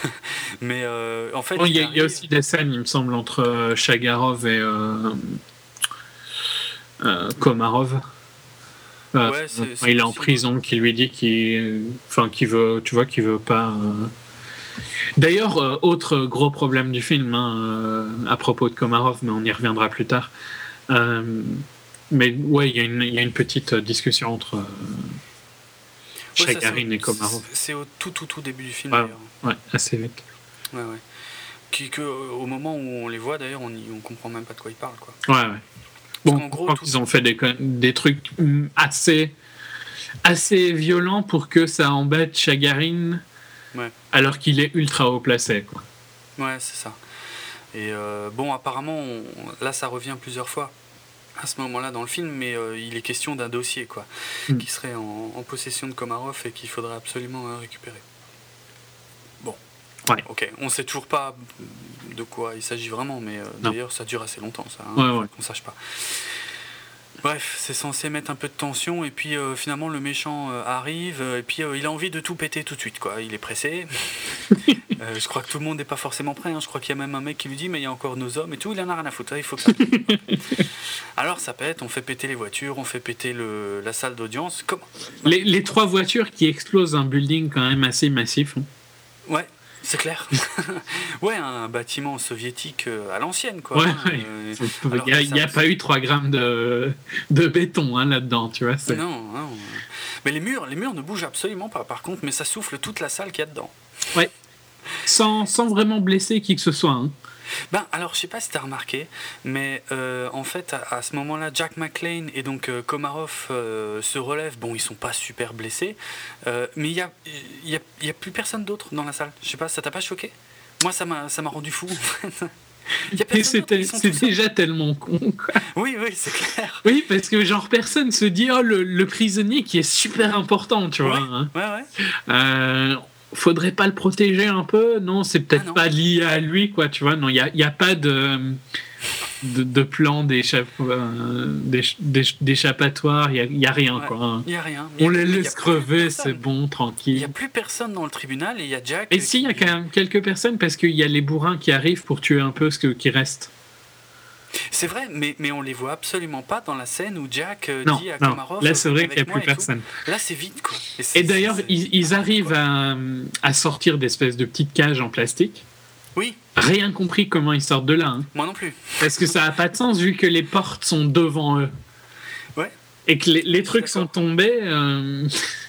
Mais euh, en fait. il, y a, y, a aussi des scènes, il me semble, entre euh, Chagarov et Komarov. Ouais, il est en prison, qui lui dit qu'il, enfin, qu'il veut, tu vois, qu'il veut pas. D'ailleurs, euh, autre gros problème du film, hein, euh, à propos de Komarov, mais on y reviendra plus tard. Euh, mais ouais, il y, a une petite discussion entre Chagarin et Komarov. C'est au tout, tout, tout début du film, ouais, Ouais, assez vite. Ouais, ouais. Qui, que, au moment où on les voit, d'ailleurs, on, on comprend même pas de quoi ils parlent. Quoi. Ouais, ouais. Bon, en gros, ils ont fait des, des trucs assez, assez violents pour que ça embête Chagarin alors qu'il est ultra haut placé. Quoi. Ouais, c'est ça. Et euh, bon, apparemment, là, ça revient plusieurs fois à ce moment-là dans le film, mais euh, il est question d'un dossier, quoi, mm. qui serait en, possession de Komarov et qu'il faudrait absolument euh, récupérer. Bon. Ouais. Ok, on sait toujours pas de quoi il s'agit vraiment, mais d'ailleurs, ça dure assez longtemps, ça, hein, qu'on sache pas. Bref, c'est censé mettre un peu de tension et puis euh, finalement le méchant euh, arrive euh, et puis il a envie de tout péter tout de suite quoi. Il est pressé. je crois que tout le monde n'est pas forcément prêt. Hein. Je crois qu'il y a même un mec qui lui dit mais il y a encore nos hommes et tout. Il en a rien à foutre. Hein. Il faut que ça. Alors ça pète. On fait péter les voitures, on fait péter le, la salle d'audience. Comment? Les, les, trois voitures qui explosent un building quand même assez massif. Hein. Ouais, c'est clair. ouais, un bâtiment soviétique euh, à l'ancienne, quoi. Ouais, euh, il n'y a, pas eu 3 grammes de, de béton hein, là-dedans, tu vois. Non, non. Mais les murs, les murs ne bougent absolument pas, par contre, mais ça souffle toute la salle qu'il y a dedans. Ouais. Sans, sans vraiment blesser qui que ce soit. Hein. Ben, alors, je sais pas si tu as remarqué, mais euh, en fait, à, ce moment-là, Jack McClane et donc euh, Komarov euh, se relèvent. Bon, ils sont pas super blessés, mais il y a, y, a, y a, plus personne d'autre dans la salle. Je sais pas, ça t'a pas choqué? Moi, ça m'a rendu fou, C'est déjà tellement con. Quoi. Oui, oui, c'est clair. Oui, parce que genre personne se dit oh le, prisonnier qui est super important, tu vois. Hein. Ouais, ouais faudrait pas le protéger un peu? Non, c'est peut-être ah pas lié à lui, quoi, tu vois? Non, il n'y a, y a, pas de, de, plan euh, d'échappatoire, il n'y a, rien, quoi. Hein. Y a rien. On les laisse crever, c'est bon, tranquille. Il n'y a plus personne dans le tribunal et il y a Jack. Et si, il y a quand même quelques personnes parce qu'il y a les bourrins qui arrivent pour tuer un peu ce qui reste. C'est vrai, mais, mais on les voit absolument pas dans la scène où Jack euh, dit à Komarov. Là, c'est vrai qu'il n'y a plus personne. Là, c'est vide, quoi. Et, d'ailleurs, ils, arrivent à, à sortir d'espèces de petites cages en plastique. Oui. Rien compris comment ils sortent de là. Hein. Moi non plus. Parce que ça n'a pas de sens vu que les portes sont devant eux. Ouais. Et que les, trucs sont tombés. Euh,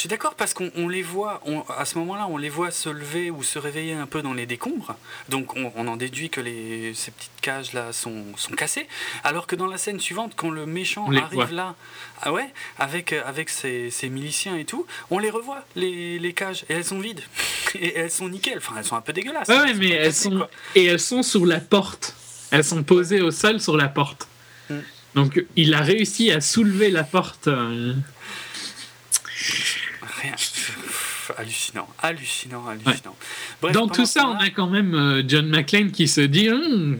suis d'accord parce qu'on les voit, à ce moment-là, on les voit se lever ou se réveiller un peu dans les décombres. Donc on, en déduit que les, ces petites cages-là sont, sont, cassées. Alors que dans la scène suivante, quand le méchant arrive là, ah ouais, avec, avec ses, ses, miliciens et tout, on les revoit, les, les, cages, et elles sont vides. Et elles sont nickel. Enfin, elles sont un peu dégueulasses. Ouais, mais elles sont. Et elles sont sur la porte. Elles sont posées au sol sur la porte. Mm. Donc il a réussi à soulever la porte. Euh, hallucinant, hallucinant, hallucinant. Dans tout ça, on a quand même euh, John McClane qui se dit hum,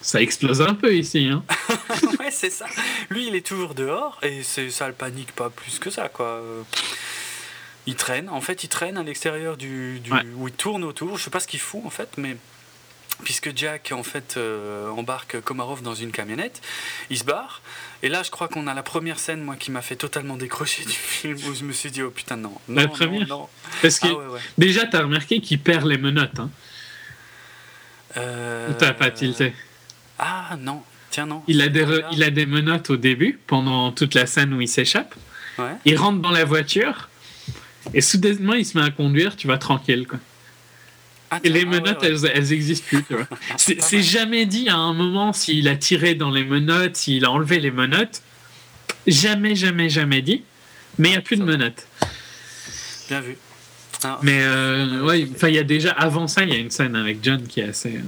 ça explose un peu ici. Hein. ouais, c'est ça. Lui, il est toujours dehors et ça le panique pas plus que ça, quoi. Il traîne, en fait, il traîne à l'extérieur du, où il tourne autour. Je sais pas ce qu'il fout, en fait, mais puisque Jack en fait embarque Komarov dans une camionnette, il se barre. Et là, je crois qu'on a la première scène, moi, qui m'a fait totalement décrocher du film, où je me suis dit, oh putain, non. la première Parce que ah, déjà, t'as remarqué qu'il perd les menottes. Hein. Euh... T'as pas tilté. Ah non, tiens, non. Il a, des il a des menottes au début, pendant toute la scène où il s'échappe. Il rentre dans la voiture, et soudainement, il se met à conduire, tu vas tranquille, quoi. Ah, les ah, menottes, Elles, elles, existent plus. C'est jamais dit à un moment s'il a tiré dans les menottes, s'il a enlevé les menottes. Jamais, jamais, jamais dit. Mais il n'y a plus de menottes. Bien vu. mais euh, ouais, il y a déjà avant ça, il y a une scène avec John qui est assez.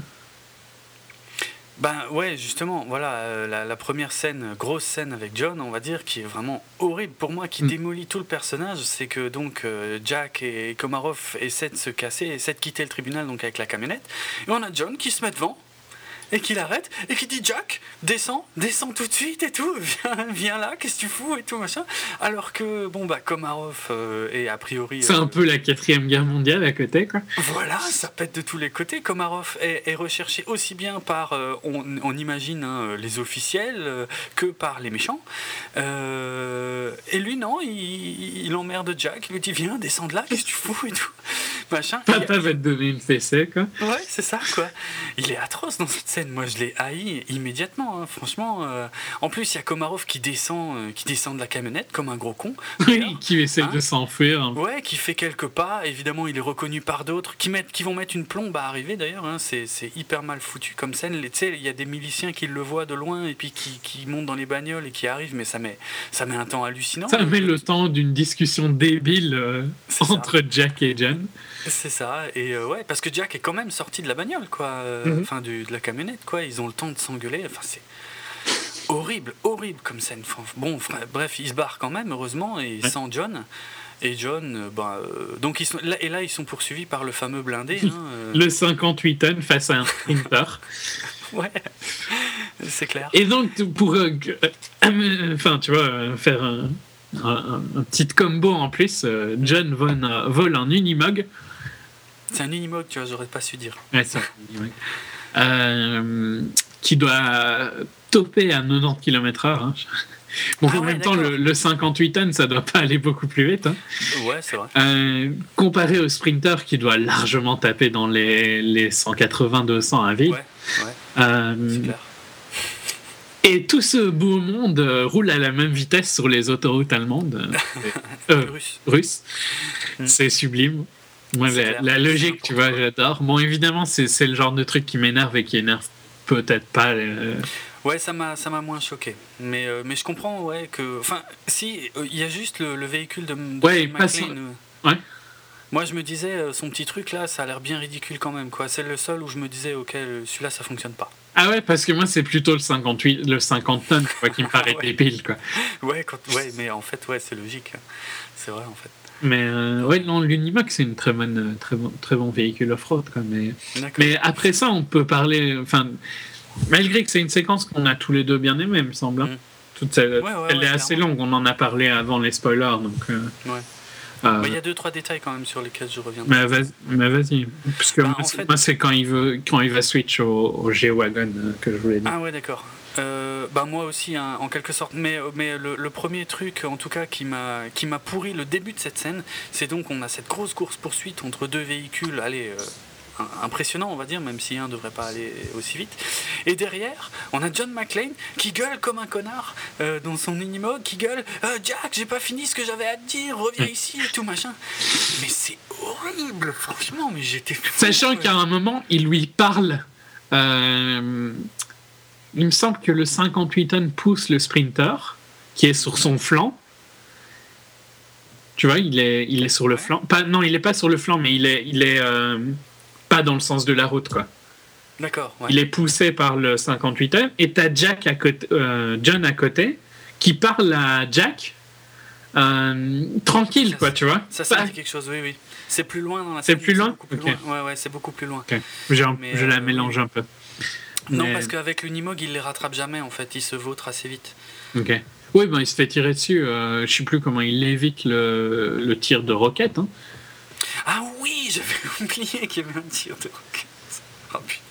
Ben ouais, justement, voilà, euh, la, première scène, grosse scène avec John, on va dire, qui est vraiment horrible pour moi, qui mm. démolit tout le personnage, c'est que donc euh, Jack et Komarov essaient de se casser, essaient de quitter le tribunal donc avec la camionnette, et on a John qui se met devant, et qu'il arrête et qui dit Jack, descends, descends tout de suite et tout, viens, viens là, qu'est-ce que tu fous et tout machin. Alors que bon bah Komarov euh, est a priori. C'est un euh, peu la quatrième guerre mondiale à côté quoi. Voilà, ça pète de tous les côtés. Komarov est, recherché aussi bien par, euh, on, imagine hein, les officiels que par les méchants. et lui non, il, il, emmerde Jack, il lui dit viens, descends de là, qu'est-ce que tu fous et tout machin. Papa va te donner une fessée quoi. Ouais, c'est ça quoi. Il est atroce dans cette scène moi je l'ai haï immédiatement, hein, franchement. Euh. en plus, il y a Komarov qui descend, euh, qui descend de la camionnette comme un gros con. Oui, qui essaie de hein. s'enfuir. Ouais, qui fait quelques pas. Évidemment, il est reconnu par d'autres qui, mettent, qui vont mettre une plombe à arriver d'ailleurs. Hein. c'est hyper mal foutu comme scène. Tu sais, il y a des miliciens qui le voient de loin et puis qui, qui, montent dans les bagnoles et qui arrivent, mais ça met, ça met un temps hallucinant. Ça met le temps d'une discussion débile euh, entre Jack et Jen. C'est ça, et ouais, parce que Jack est quand même sorti de la bagnole, quoi, mhm. enfin de la camionnette quoi. Ils ont le temps de s'engueuler. Enfin, c'est horrible, horrible comme scène. Bon, bref, ils se barrent quand même, heureusement, et sans John. Et John, euh, bah, euh, donc ils sont, là, et là, ils sont poursuivis par le fameux blindé. Hein, euh. Le 58 tonnes face à un sprinter. ouais, c'est clair. Et donc, pour. enfin, tu vois, faire un, petit combo en plus, John vole, vole un Unimog. C'est un Unimog, tu vois, j'aurais pas su dire. Ouais, Unimog. Euh, qui doit toper à 90 km/h. Hein. Bon, ah en même temps, le, 58 tonnes, ça doit pas aller beaucoup plus vite. Hein. Ouais, c'est vrai. Euh, comparé au sprinter qui doit largement taper dans les, les 180-200 à vide. Ouais, ouais. Euh, clair. Et tout ce beau monde roule à la même vitesse sur les autoroutes allemandes. russes. Mm. C'est sublime. Moi, la, logique, tu vois, j'adore. Bon, évidemment, c'est le genre de truc qui m'énerve et qui énerve peut-être pas. Euh, ouais, ça m'a moins choqué. Mais euh, mais je comprends, ouais, que enfin, si euh, il y a juste le, véhicule de, de ouais, ouais. Moi, je me disais, son petit truc là, ça a l'air bien ridicule quand même, quoi. C'est le seul où je me disais, ok, celui-là, ça fonctionne pas. Ah ouais, parce que moi, c'est plutôt le 58, le 50 tonnes, quoi, qui me paraît débile, quoi. Ouais, ouais, mais en fait, ouais, c'est logique. C'est vrai, en fait. Mais euh, ouais, non, l'Unimax c'est une très bonne, euh, très bon, très bon véhicule off-road. Mais, mais après ça, on peut parler. Enfin, malgré que c'est une séquence qu'on a tous les deux bien aimée, me semble. Hein. Mm. Toute elle est assez longue. On en a parlé avant les spoilers, donc. Euh, il y a deux trois détails quand même sur lesquels je reviens. Mais vas-y, parce que bah, moi, c'est quand il veut, quand il va switch au, au G-Wagon que je voulais dire. Ah ouais, d'accord. Euh, bah moi aussi, hein, en quelque sorte. Mais, mais le, premier truc, en tout cas, qui m'a qui m'a pourri le début de cette scène, c'est donc on a cette grosse course poursuite entre deux véhicules. Allez. Euh, impressionnant on va dire même si un ne devrait pas aller aussi vite et derrière on a John McClane qui gueule comme un connard euh, dans son Unimog qui gueule Jack j'ai pas fini ce que j'avais à te dire reviens ici et tout machin mais c'est horrible franchement mais j'étais sachant qu'à un moment il lui parle il me semble que le 58 tonnes pousse le sprinter qui est sur son flanc. Tu vois, il est, il est sur le flanc. Pas, non, il n'est pas sur le flanc, mais il est, il est euh, pas dans le sens de la route, quoi. D'accord. Il est poussé par le 58 tonnes et t'as Jack à côté, euh, John à côté, qui parle à Jack euh, tranquille, quoi, tu vois. Ça, c'est quelque chose, oui, oui. C'est plus loin dans la C'est plus loin. Ouais, ouais, c'est beaucoup plus loin. je la mélange un peu. Non, parce qu'avec l'Unimog, il les rattrape jamais, en fait. Il se vautre assez vite. Ok. Oui, ben, il se fait tirer dessus. Euh, je sais plus comment il évite le, le tir de roquette. Hein. Ah oui, j'avais oublié qu'il y avait un tir de roquette. Oh putain.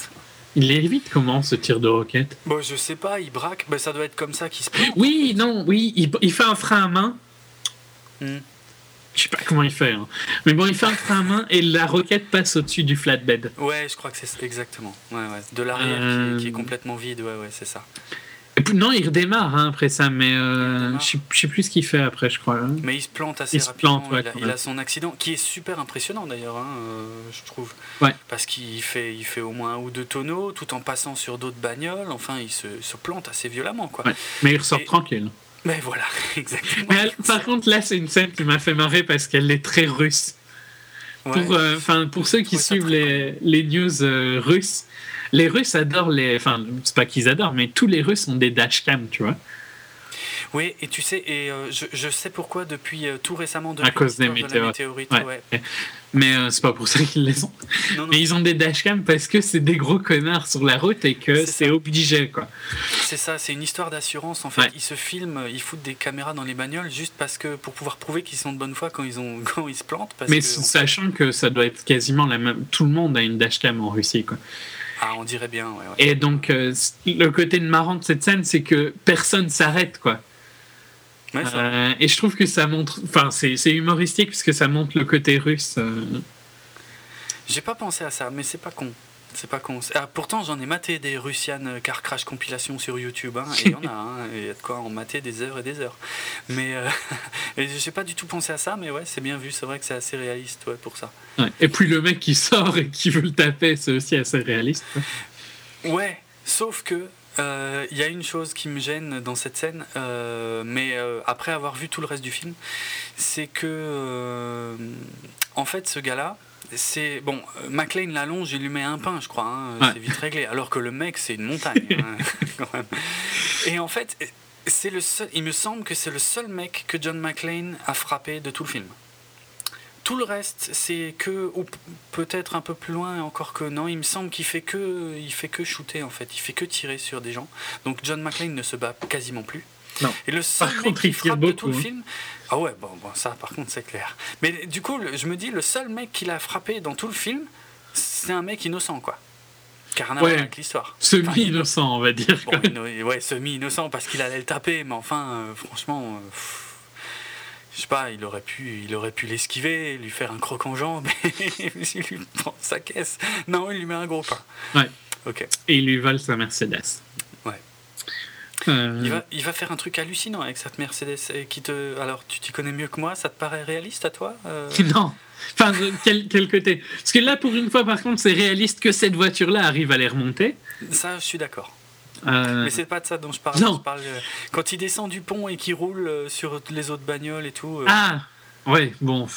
Il évite comment ce tir de roquette? Bon, je sais pas, il braque, ben, ça doit être comme ça qu'il se Oui, non, oui, il, il, fait un frein à main. Hmm. Je sais pas comment il fait, hein. mais bon, il fait un frein à main et la roquette passe au-dessus du flatbed. Ouais, je crois que c'est exactement. Ouais, ouais. De l'arrière qui, est euh. complètement vide, ouais, ouais, c'est ça. Non, il redémarre hein, après ça, mais euh, je sais plus ce qu'il fait après, je crois. Hein. Mais il se plante assez rapidement. il, a, son accident, qui est super impressionnant d'ailleurs, euh, je trouve. Parce qu'il fait, il fait au moins un ou deux tonneaux, tout en passant sur d'autres bagnoles. Enfin, il se, se, plante assez violemment, quoi. Mais il ressort tranquille. Mais voilà, exactement. par contre, là, c'est une scène qui m'a fait marrer parce qu'elle est très russe. Pour, euh, pour ceux qui suivent les, les, news russes, les Russes adorent les. Enfin, c'est pas qu'ils adorent, mais tous les Russes ont des dashcams, tu vois. Oui, et tu sais, et euh, je, sais pourquoi depuis euh, tout récemment. Depuis à cause des météorites. Ouais. Mais euh, c'est pas pour ça qu'ils les ont. Mais ils ont des dashcams parce que c'est des gros connards sur la route et que c'est obligé, quoi. C'est ça, c'est une histoire d'assurance. En fait, ils se filment, ils foutent des caméras dans les bagnoles juste parce que pour pouvoir prouver qu'ils sont de bonne foi quand ils ont quand ils se plantent. Mais sachant que ça doit être quasiment la même. Tout le monde a une dashcam en Russie, quoi. Ah, on dirait bien. Ouais, Et donc, euh, le côté marrant de cette scène, c'est que personne s'arrête, quoi. Euh, et je trouve que ça montre. Enfin, c'est humoristique puisque ça montre le côté russe. Euh. J'ai pas pensé à ça, mais c'est pas con. C'est pas con. Ah, pourtant, j'en ai maté des Russian Car Crash compilations sur YouTube. Hein, et il y en a. Hein, il y a de quoi en mater des heures et des heures. Mais euh, j'ai pas du tout pensé à ça, mais ouais, c'est bien vu. C'est vrai que c'est assez réaliste ouais, pour ça. Et puis le mec qui sort et qui veut le taper, c'est aussi assez réaliste. Ouais, sauf que euh, il y a une chose qui me gêne dans cette scène, euh, mais après avoir vu tout le reste du film, c'est que en fait ce gars-là, c'est bon, euh, McLean l'allonge, il lui met un pain, je crois, hein, c'est vite réglé. Alors que le mec, c'est une montagne. Hein, Et en fait, c'est le seul. Il me semble que c'est le seul mec que John McClane a frappé de tout le film. Tout le reste, c'est que, ou peut-être un peu plus loin, encore que non, il me semble qu'il fait que, il fait que shooter en fait, il fait que tirer sur des gens. Donc John McClane ne se bat quasiment plus. Et le seul mec qui frappe de tout le hein. film, ah ouais, bon, bon ça par contre c'est clair. Mais du coup, je me dis, le seul mec qui l'a frappé dans tout le film, c'est un mec innocent, quoi. Car rien ouais, avec l'histoire. Semi-innocent, on va dire. ouais, semi-innocent parce qu'il allait le taper, mais enfin, euh, franchement, euh, je sais pas, il aurait pu, il aurait pu l'esquiver, lui faire un croc en jambe, il lui prend sa caisse. Non, il lui met un gros pain. Ouais. Ok. Et il lui vole sa Mercedes. Euh. Il, va, il va faire un truc hallucinant avec cette Mercedes. Et qui te... Alors, tu t'y connais mieux que moi, ça te paraît réaliste à toi euh? Non. Enfin, quel, quel, côté? Parce que là, pour une fois, par contre, c'est réaliste que cette voiture-là arrive à les remonter. Ça, je suis d'accord. Euh. Mais c'est pas de ça dont je parle. Je parle quand il descend du pont et qu'il roule sur les autres bagnoles et tout. Ah, ouais, bon,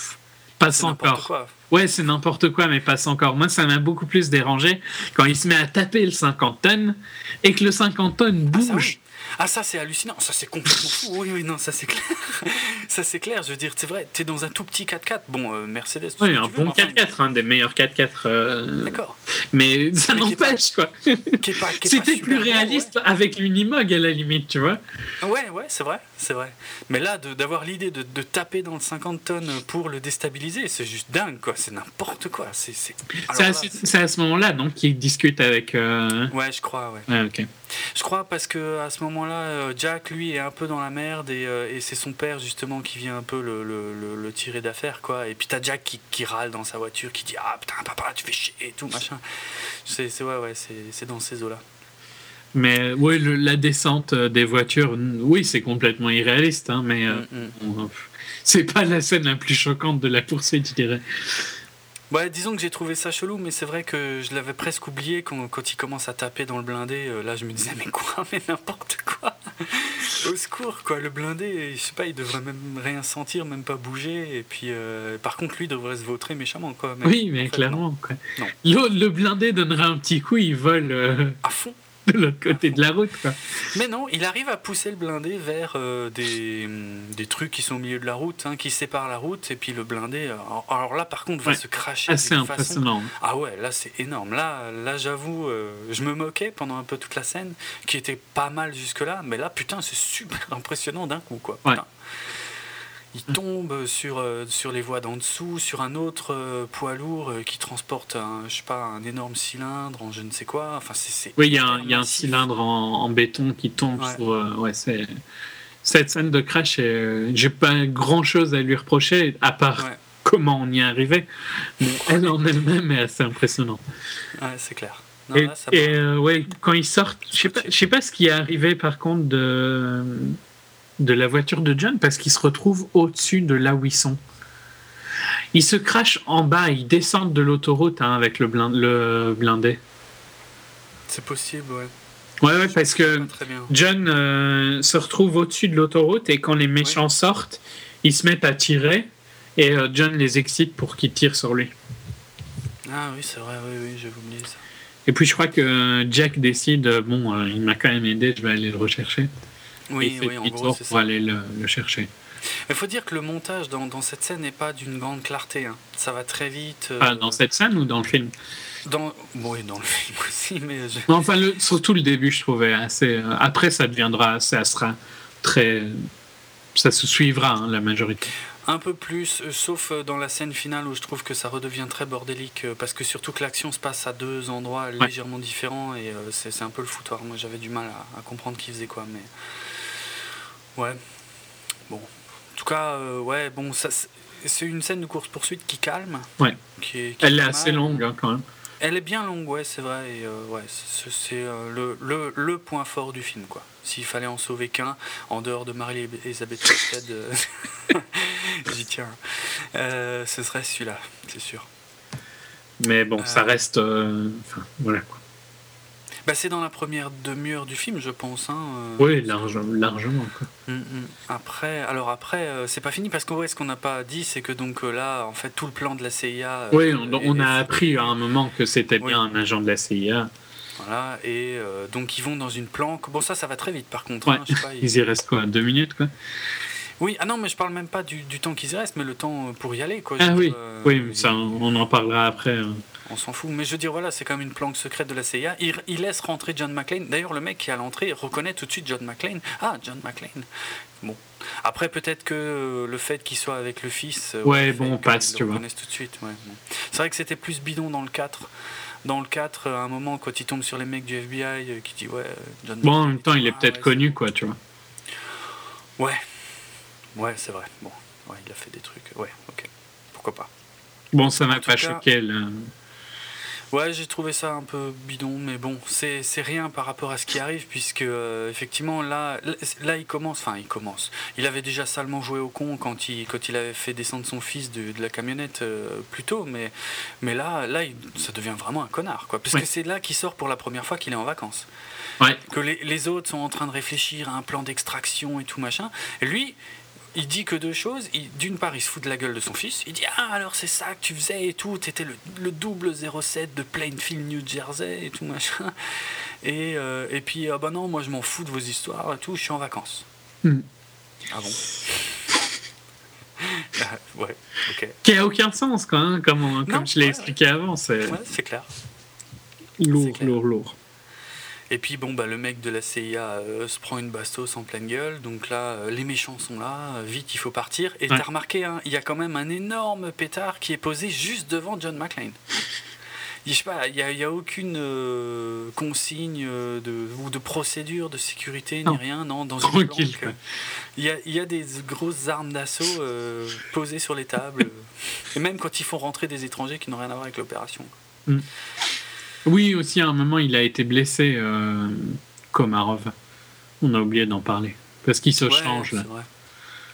passe encore. Quoi. Ouais, c'est n'importe quoi, mais passe encore. Moi, ça m'a beaucoup plus dérangé quand il se met à taper le 50 tonnes et que le 50 tonnes ah, bouge. Ah, ça, c'est hallucinant. Ça, c'est complètement fou. Oui, oui, non, ça, c'est clair. ça, c'est clair. Je veux dire, c'est vrai, tu es dans un tout petit 4x4. Bon, euh, Mercedes. Oui, un bon 4x4, un des meilleurs 4x4. Euh, D'accord. Mais ça n'empêche, quoi. C'était plus réaliste avec l'Unimog, à la limite, tu vois. Ouais, ouais, c'est vrai. C'est vrai. Mais là, d'avoir l'idée de, de, taper dans le 50 tonnes pour le déstabiliser, c'est juste dingue, quoi. C'est n'importe quoi. C'est à, à, ce moment-là, donc, qu'il discute avec. Euh, ouais, je crois, ouais. ouais. Je crois parce que à ce moment-là, euh, Jack, lui, est un peu dans la merde et, euh, et c'est son père, justement, qui vient un peu le, le, le, tirer d'affaire, quoi. Et puis t'as Jack qui, qui, râle dans sa voiture, qui dit Ah putain, papa, tu fais chier et tout, machin. C'est ouais, ouais, c'est dans ces eaux-là. Mais oui, la descente euh, des voitures, oui, c'est complètement irréaliste, hein, mais euh, mm, mm. c'est pas la scène la plus choquante de la poursuite, je dirais. Ouais, disons que j'ai trouvé ça chelou, mais c'est vrai que je l'avais presque oublié quand, quand, il commence à taper dans le blindé. Euh, là, je me disais, mais quoi, mais n'importe quoi. Au secours, quoi. Le blindé, je sais pas, il devrait même rien sentir, même pas bouger. Et puis, par contre, lui devrait se vautrer méchamment, quoi. oui, mais clairement, quoi. Le, le, blindé donnerait un petit coup, il vole. À fond de l'autre côté de la route. Quoi. Mais non, il arrive à pousser le blindé vers euh, des, des, trucs qui sont au milieu de la route, hein, qui séparent la route, et puis le blindé, alors là par contre, va se cracher. Assez impressionnant. Ah ouais, là c'est énorme. Là, là j'avoue, euh, je me moquais pendant un peu toute la scène, qui était pas mal jusque-là, mais là putain, c'est super impressionnant d'un coup. quoi. Il tombe sur, sur les voies d'en dessous, sur un autre poids lourd qui transporte un, je sais pas, un énorme cylindre en je ne sais quoi. Enfin, c'est, oui, il y, a un, y a un cylindre en, béton qui tombe sur. ouais, c'est cette scène de crash, j'ai pas grand chose à lui reprocher, à part comment on y est arrivé. Mais elle en elle-même est assez impressionnante. Ouais, c'est clair. et, euh, ouais, quand ils sortent, je sais pas, je sais pas ce qui est arrivé par contre de de la voiture de John parce qu'ils se retrouvent au-dessus de là où ils sont. Ils se crachent en bas, ils descendent de l'autoroute hein, avec le, le blindé. C'est possible, ouais. Ouais, ouais, parce que John euh, se retrouve au-dessus de l'autoroute et quand les méchants sortent, ils se mettent à tirer et euh, John les excite pour qu'ils tirent sur lui. Ah oui, c'est vrai, oui, oui, j'ai oublié ça. Et puis je crois que Jack décide, bon, euh, il m'a quand même aidé, je vais aller le rechercher. Oui, oui, en gros, pour aller le, chercher. Il faut dire que le montage dans, dans cette scène n'est pas d'une grande clarté. Hein. Ça va très vite. Ah, dans cette scène ou dans le film? Dans... Oui, dans le film aussi, mais... enfin, le, surtout le début, je trouvais assez... Après, ça deviendra... Ça sera très... Ça se suivra, hein, la majorité. Un peu plus, euh, sauf euh, dans la scène finale où je trouve que ça redevient très bordélique, euh, parce que surtout que l'action se passe à deux endroits légèrement différents, et c'est un peu le foutoir. Moi, j'avais du mal à, comprendre qui faisait quoi, mais... Ouais. Bon. En tout cas, ouais, bon, ça... C'est une scène de course-poursuite qui calme. Ouais. Elle est assez longue, hein, quand même. Elle est bien longue, ouais, c'est vrai. Et euh, ouais, c'est euh, le, le, le, point fort du film, quoi. S'il fallait en sauver qu'un, en dehors de Marie-Elisabeth euh, j'y tiens. ce serait celui-là, c'est sûr. Mais bon, ça reste. Enfin, voilà, quoi. Bah, c'est dans la première demi-heure du film, je pense. Hein, euh. Oui, largement. Hum, hum. Après, alors après, euh, c'est pas fini parce que ce qu'on n'a pas dit, c'est que donc euh, là, en fait, tout le plan de la CIA. Oui, on, a appris à un moment que c'était bien un agent de la CIA. Voilà, et donc ils vont dans une planque. Bon, ça, ça va très vite par contre. Hein, ils... y restent quoi Deux minutes quoi oui, ah non, mais je parle même pas du, temps qu'ils y restent, mais le temps pour y aller. Quoi. Ah oui, oui ça, on en parlera après. Hein on s'en fout. Mais je veux dire, voilà, c'est quand même une planque secrète de la CIA. Il, laisse rentrer John McClane. D'ailleurs, le mec qui est à l'entrée reconnaît tout de suite John McClane. Ah, John McClane. Bon. Après, peut-être que le fait qu'il soit avec le fils. Euh, ouais, bon, on passe, tu vois. tout de suite. Ouais, C'est vrai que c'était plus bidon dans le 4. Dans le 4, à un moment, quand il tombe sur les mecs du FBI, euh, qui dit, ouais, John Bon, en même temps, il est peut-être connu, quoi, tu vois. Ouais. Ouais, c'est vrai. Bon, ouais, il a fait des trucs. Ouais, ok. Pourquoi pas. Bon, ça m'a pas choqué, là. Ouais, j'ai trouvé ça un peu bidon, mais bon, c'est rien par rapport à ce qui arrive, puisque euh, effectivement, là, là, il commence, enfin, il commence. Il avait déjà salement joué au con quand il, quand il avait fait descendre son fils de, de la camionnette euh, plus tôt, mais, mais là, là ça devient vraiment un connard, quoi. Parce que c'est là qu'il sort pour la première fois qu'il est en vacances. Ouais. Que les, les, autres sont en train de réfléchir à un plan d'extraction et tout machin. Et lui, il dit que deux choses. D'une part, il se fout de la gueule de son fils. Il dit Ah, alors c'est ça que tu faisais et tout. T'étais le, le double 07 de Plainfield, New Jersey et tout machin. Et, euh, et puis, ah bah non, moi je m'en fous de vos histoires et tout. Je suis en vacances. Hmm. Ah bon? Ouais, ok. Qui a aucun sens, quand même, comme, comme je l'ai expliqué avant. C'est clair. Lourd, lourd, lourd. Et puis bon bah le mec de la CIA euh, se prend une bastos en pleine gueule, donc là euh, les méchants sont là, euh, vite il faut partir. Et t'as remarqué, hein, il y a quand même un énorme pétard qui est posé juste devant John McClane. Je sais pas, il n'y a, aucune consigne de, ou de procédure de sécurité ni rien, non, dans une Il y a, y a, des grosses armes d'assaut posées sur les tables, et même quand ils font rentrer des étrangers qui n'ont rien à voir avec l'opération. Mm. Oui, aussi à un moment, il a été blessé, euh, Komarov. On a oublié d'en parler. Parce qu'il se change là. Vrai.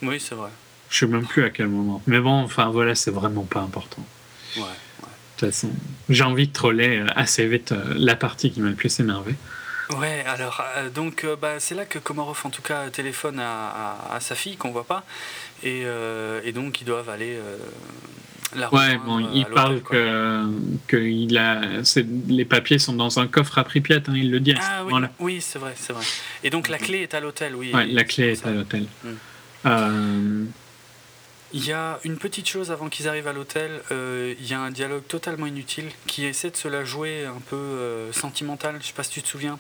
Oui, c'est vrai. Je sais même plus à quel moment. Mais bon, enfin voilà, c'est vraiment pas important. Ouais, De toute façon, j'ai envie de troller euh, assez vite euh, la partie qui m'a le plus énervé. Ouais, alors donc bah, c'est là que Komarov en tout cas téléphone à, sa fille qu'on voit pas et, et, donc ils doivent aller ouais, bon, il parle que, que il a, les papiers sont dans un coffre à Pripyat, hein, il le dit. Ah, oui, oui c'est vrai, c'est vrai. Et donc la clé est à l'hôtel, oui. Ouais, la clé est à l'hôtel. Hmm. Euh, il y a une petite chose avant qu'ils arrivent à l'hôtel, euh, il y a un dialogue totalement inutile qui essaie de se la jouer un peu euh, sentimental, je sais pas si tu te souviens.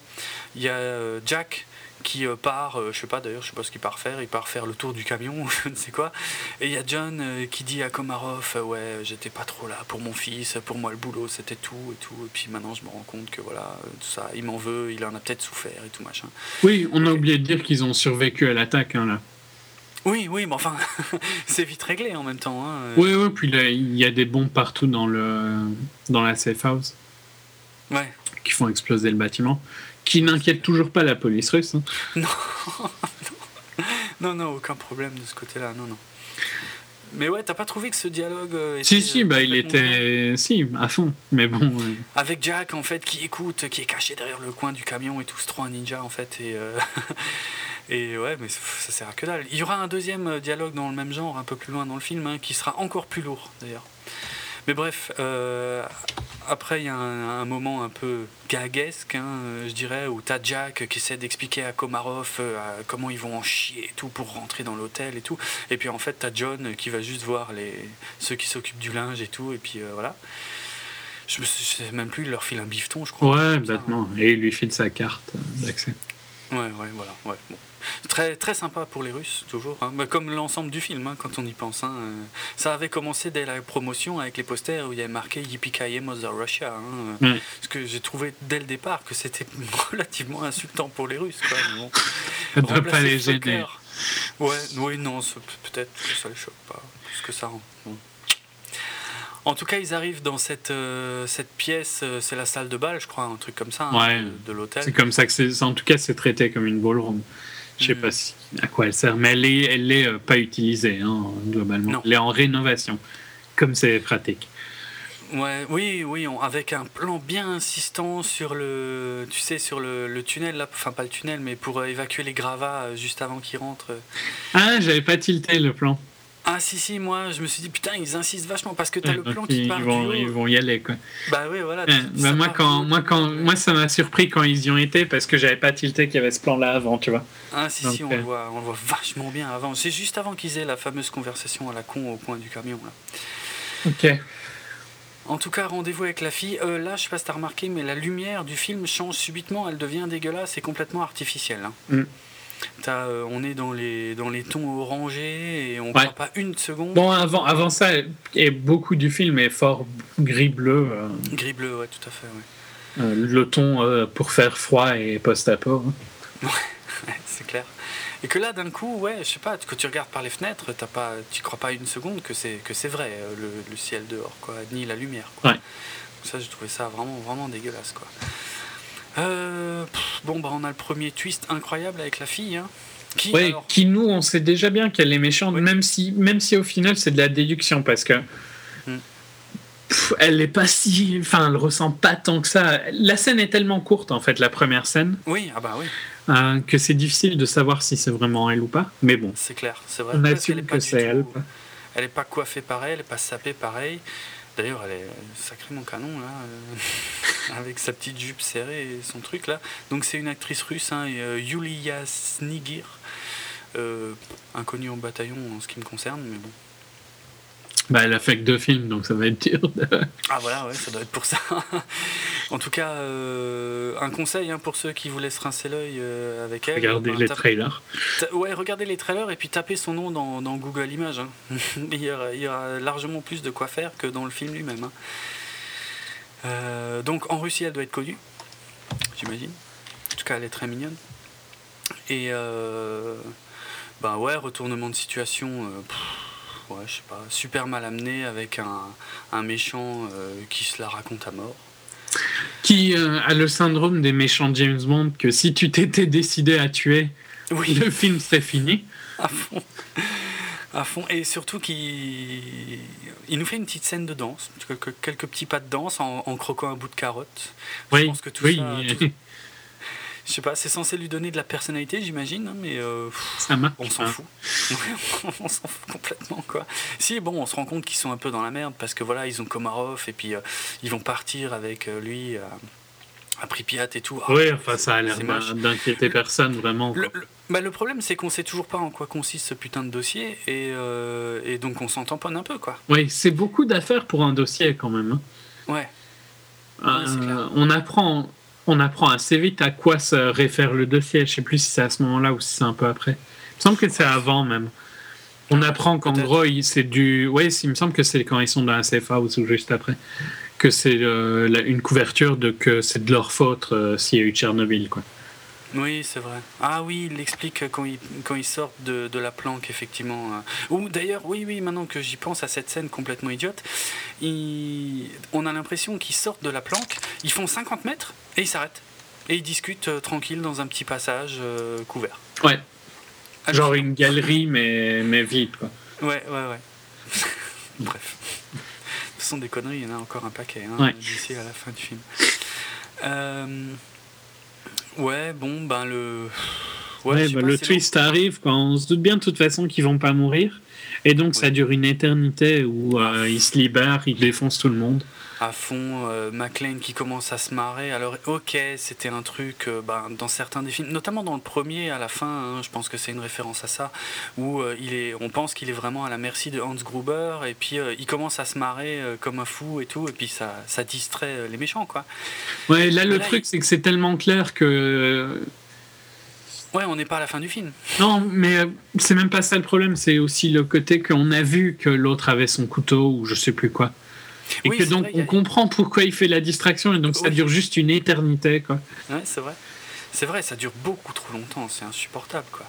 Il y a Jack qui euh, part, je sais pas d'ailleurs, je sais pas ce qu'il part faire, il part faire le tour du camion, je ne sais quoi. Et il y a John qui dit à Komarov, ouais, j'étais pas trop là pour mon fils, pour moi le boulot c'était tout et tout. Et puis maintenant je me rends compte que voilà, tout ça, il m'en veut, il en a peut-être souffert et tout machin. Oui, on a oublié de dire qu'ils ont survécu à l'attaque hein, là. Oui, oui, mais enfin, c'est vite réglé en même temps. Hein. Oui, oui, puis il y a des bombes partout dans, le, dans la safe house. Ouais. Qui font exploser le bâtiment. Qui n'inquiète toujours pas la police russe. Hein. Non. non, non, aucun problème de ce côté-là. Non, non. Mais ouais, t'as pas trouvé que ce dialogue. Euh, était, si, si, bah il était. Si, à fond. Mais bon. Avec Jack, en fait, qui écoute, qui est caché derrière le coin du camion et tout, trop un ninja, en fait. Et, euh, et ouais, mais ça sert à que dalle. Il y aura un deuxième euh, dialogue dans le même genre, un peu plus loin dans le film, hein, qui sera encore plus lourd, d'ailleurs. Mais bref, euh, après il y a un, moment un peu gaguesque, hein, euh, je dirais, où t'as Jack qui essaie d'expliquer à Komarov euh, comment ils vont en chier et tout pour rentrer dans l'hôtel et tout. Et puis en fait t'as John qui va juste voir les, ceux qui s'occupent du linge et tout, et puis voilà. Je ne sais même plus, il leur file un bifton, je crois. Ouais, bêtement. Et il lui file sa carte d'accès. Ouais, ouais, voilà. Ouais, bon. Très, très sympa pour les Russes, toujours. Hein. Comme l'ensemble du film, hein, quand on y pense. Hein. Ça avait commencé dès la promotion avec les posters où il y avait marqué Yippee Mother Russia. Hein. Parce que j'ai trouvé dès le départ que c'était relativement insultant pour les Russes. Quoi. ne pas les gêner. Ouais, oui, non, peut-être que ça les choque pas. Parce que ça En tout cas, ils arrivent dans cette, euh, cette pièce, euh, c'est la salle de bal, je crois, un truc comme ça, de, l'hôtel. C'est comme ça que c'est. En tout cas, c'est traité comme une ballroom. Je sais pas à quoi elle sert, mais elle n'est elle est, euh, pas utilisée hein, globalement. Elle est en rénovation, comme c'est pratique. Ouais, oui, oui, avec un plan bien insistant sur le, tu sais, sur le, le, tunnel là, enfin pas le tunnel, mais pour euh, évacuer les gravats euh, juste avant qu'ils rentrent. Ah, j'avais pas tilté le plan. Ah si si moi je me suis dit putain ils insistent vachement parce que t'as le plan qui part ils vont, ils vont y aller quoi. Bah oui voilà. bah, moi quand moi quand moi ça m'a surpris quand ils y ont été parce que j'avais pas tilté qu'il y avait ce plan là avant tu vois. Ah si si on le euh, voit on le voit vachement bien avant c'est juste avant qu'ils aient la fameuse conversation à la con au coin du camion là. Ok. En tout cas, rendez-vous avec la fille. Euh, là, je sais pas si t'as remarqué, mais la lumière du film change subitement. Elle devient dégueulasse et complètement artificielle. Hein. Mm. Euh, on est dans les, dans les tons orangés et on ne ouais. pas une seconde. Bon, avant, avant ça, et beaucoup du film est fort gris-bleu. Euh. Gris-bleu, ouais, tout à fait. Euh, le ton pour faire froid et post-apo. Hein. Ouais, c'est clair. Et que là, d'un coup, ouais, je sais pas, quand tu regardes par les fenêtres, t'as pas, tu crois pas une seconde que c'est que c'est vrai le, le, ciel dehors, quoi, ni la lumière. Quoi. Ouais. Ça, j'ai trouvé ça vraiment, vraiment dégueulasse, quoi. Euh, bon, bah, on a le premier twist incroyable avec la fille. Hein. Qui, qui nous, on sait déjà bien qu'elle est méchante, même, si, même si au final c'est de la déduction, parce que hmm. elle est pas si. Enfin, elle ressent pas tant que ça. La scène est tellement courte, en fait, la première scène. Oui, ah bah oui. Euh, que c'est difficile de savoir si c'est vraiment elle ou pas. Mais bon. C'est clair, c'est vrai. On assume que c'est elle. Elle est pas coiffée pareil, elle est pas sapée pareil. D'ailleurs, elle est sacrément canon, là, euh, avec sa petite jupe serrée et son truc, là. Donc, c'est une actrice russe, hein, euh, Yulia Snigir, euh, inconnue en bataillon en ce qui me concerne, mais bon. Bah, elle a fait que deux films, donc ça va être dur. Ah voilà, ouais, ça doit être pour ça. en tout cas, euh, un conseil hein, pour ceux qui voulaient se rincer l'œil euh, avec elle. Regardez ben, les trailers. Ouais, regardez les trailers et puis tapez son nom dans, Google Images. Hein. il, y aura, largement plus de quoi faire que dans le film lui-même. Hein. Euh, donc en Russie, elle doit être connue, j'imagine. En tout cas, elle est très mignonne. Et ben ouais, retournement de situation je sais pas, super mal amené avec un, méchant euh, qui se la raconte à mort. Qui euh, a le syndrome des méchants James Bond que si tu t'étais décidé à tuer, oui. le film serait fini. À fond. À fond. Et surtout qu'il il nous fait une petite scène de danse, quelques, petits pas de danse en, croquant un bout de carotte. Oui, je pense que tout ça, je sais pas, c'est censé lui donner de la personnalité, j'imagine, hein, mais euh, on s'en fout. on s'en fout complètement, quoi. Si, bon, on se rend compte qu'ils sont un peu dans la merde parce que voilà, ils ont Komarov et puis euh, ils vont partir avec euh, lui à Pripyat et tout. oui, ah, enfin, ça a l'air d'inquiéter personne, vraiment. Le, bah, le, problème, c'est qu'on sait toujours pas en quoi consiste ce putain de dossier et, et donc on s'en tamponne un peu, quoi. Oui, c'est beaucoup d'affaires pour un dossier quand même. Hein. Ouais. on apprend on apprend assez vite à quoi se réfère le dossier. Je sais plus si c'est à ce moment-là ou si c'est un peu après. Il me semble que c'est avant même. On apprend qu'en gros, c'est du. Oui, il me semble que c'est quand ils sont dans la safe house ou juste après. Que c'est euh, une couverture de que c'est de leur faute euh, s'il y a eu Tchernobyl, quoi. Oui, c'est vrai. Ah oui, il l'explique quand il, quand il sort de, de la planque, effectivement. Ou d'ailleurs, oui, oui, maintenant que j'y pense à cette scène complètement idiote, on a l'impression qu'ils sortent de la planque, ils font 50 mètres et ils s'arrêtent. Et ils discutent euh, tranquille dans un petit passage couvert. Ouais. Genre une galerie, mais, mais vide, quoi. Ouais, ouais, ouais. Bref. Ce sont des conneries, il y en a encore un paquet hein, d'ici à la fin du film. Euh, ouais, bon, ben le. Ouais, ben, le twist arrive quand on se doute bien de toute façon qu'ils vont pas mourir. Et donc ça dure une éternité où euh, ils se libèrent, ils défoncent tout le monde à fond, euh, McLean qui commence à se marrer. Alors, ok, c'était un truc euh, ben, dans certains des films, notamment dans le premier, à la fin, hein, je pense que c'est une référence à ça, où euh, il est, on pense qu'il est vraiment à la merci de Hans Gruber, et puis il commence à se marrer comme un fou et tout, et puis ça, ça distrait les méchants, quoi. Ouais, là, le truc, c'est que c'est tellement clair que. Ouais, on n'est pas à la fin du film. Non, mais c'est même pas ça le problème, c'est aussi le côté qu'on a vu que l'autre avait son couteau ou je sais plus quoi. Et que donc on comprend pourquoi il fait la distraction et donc ça dure juste une éternité quoi. Ouais, c'est vrai. C'est vrai, ça dure beaucoup trop longtemps, c'est insupportable quoi.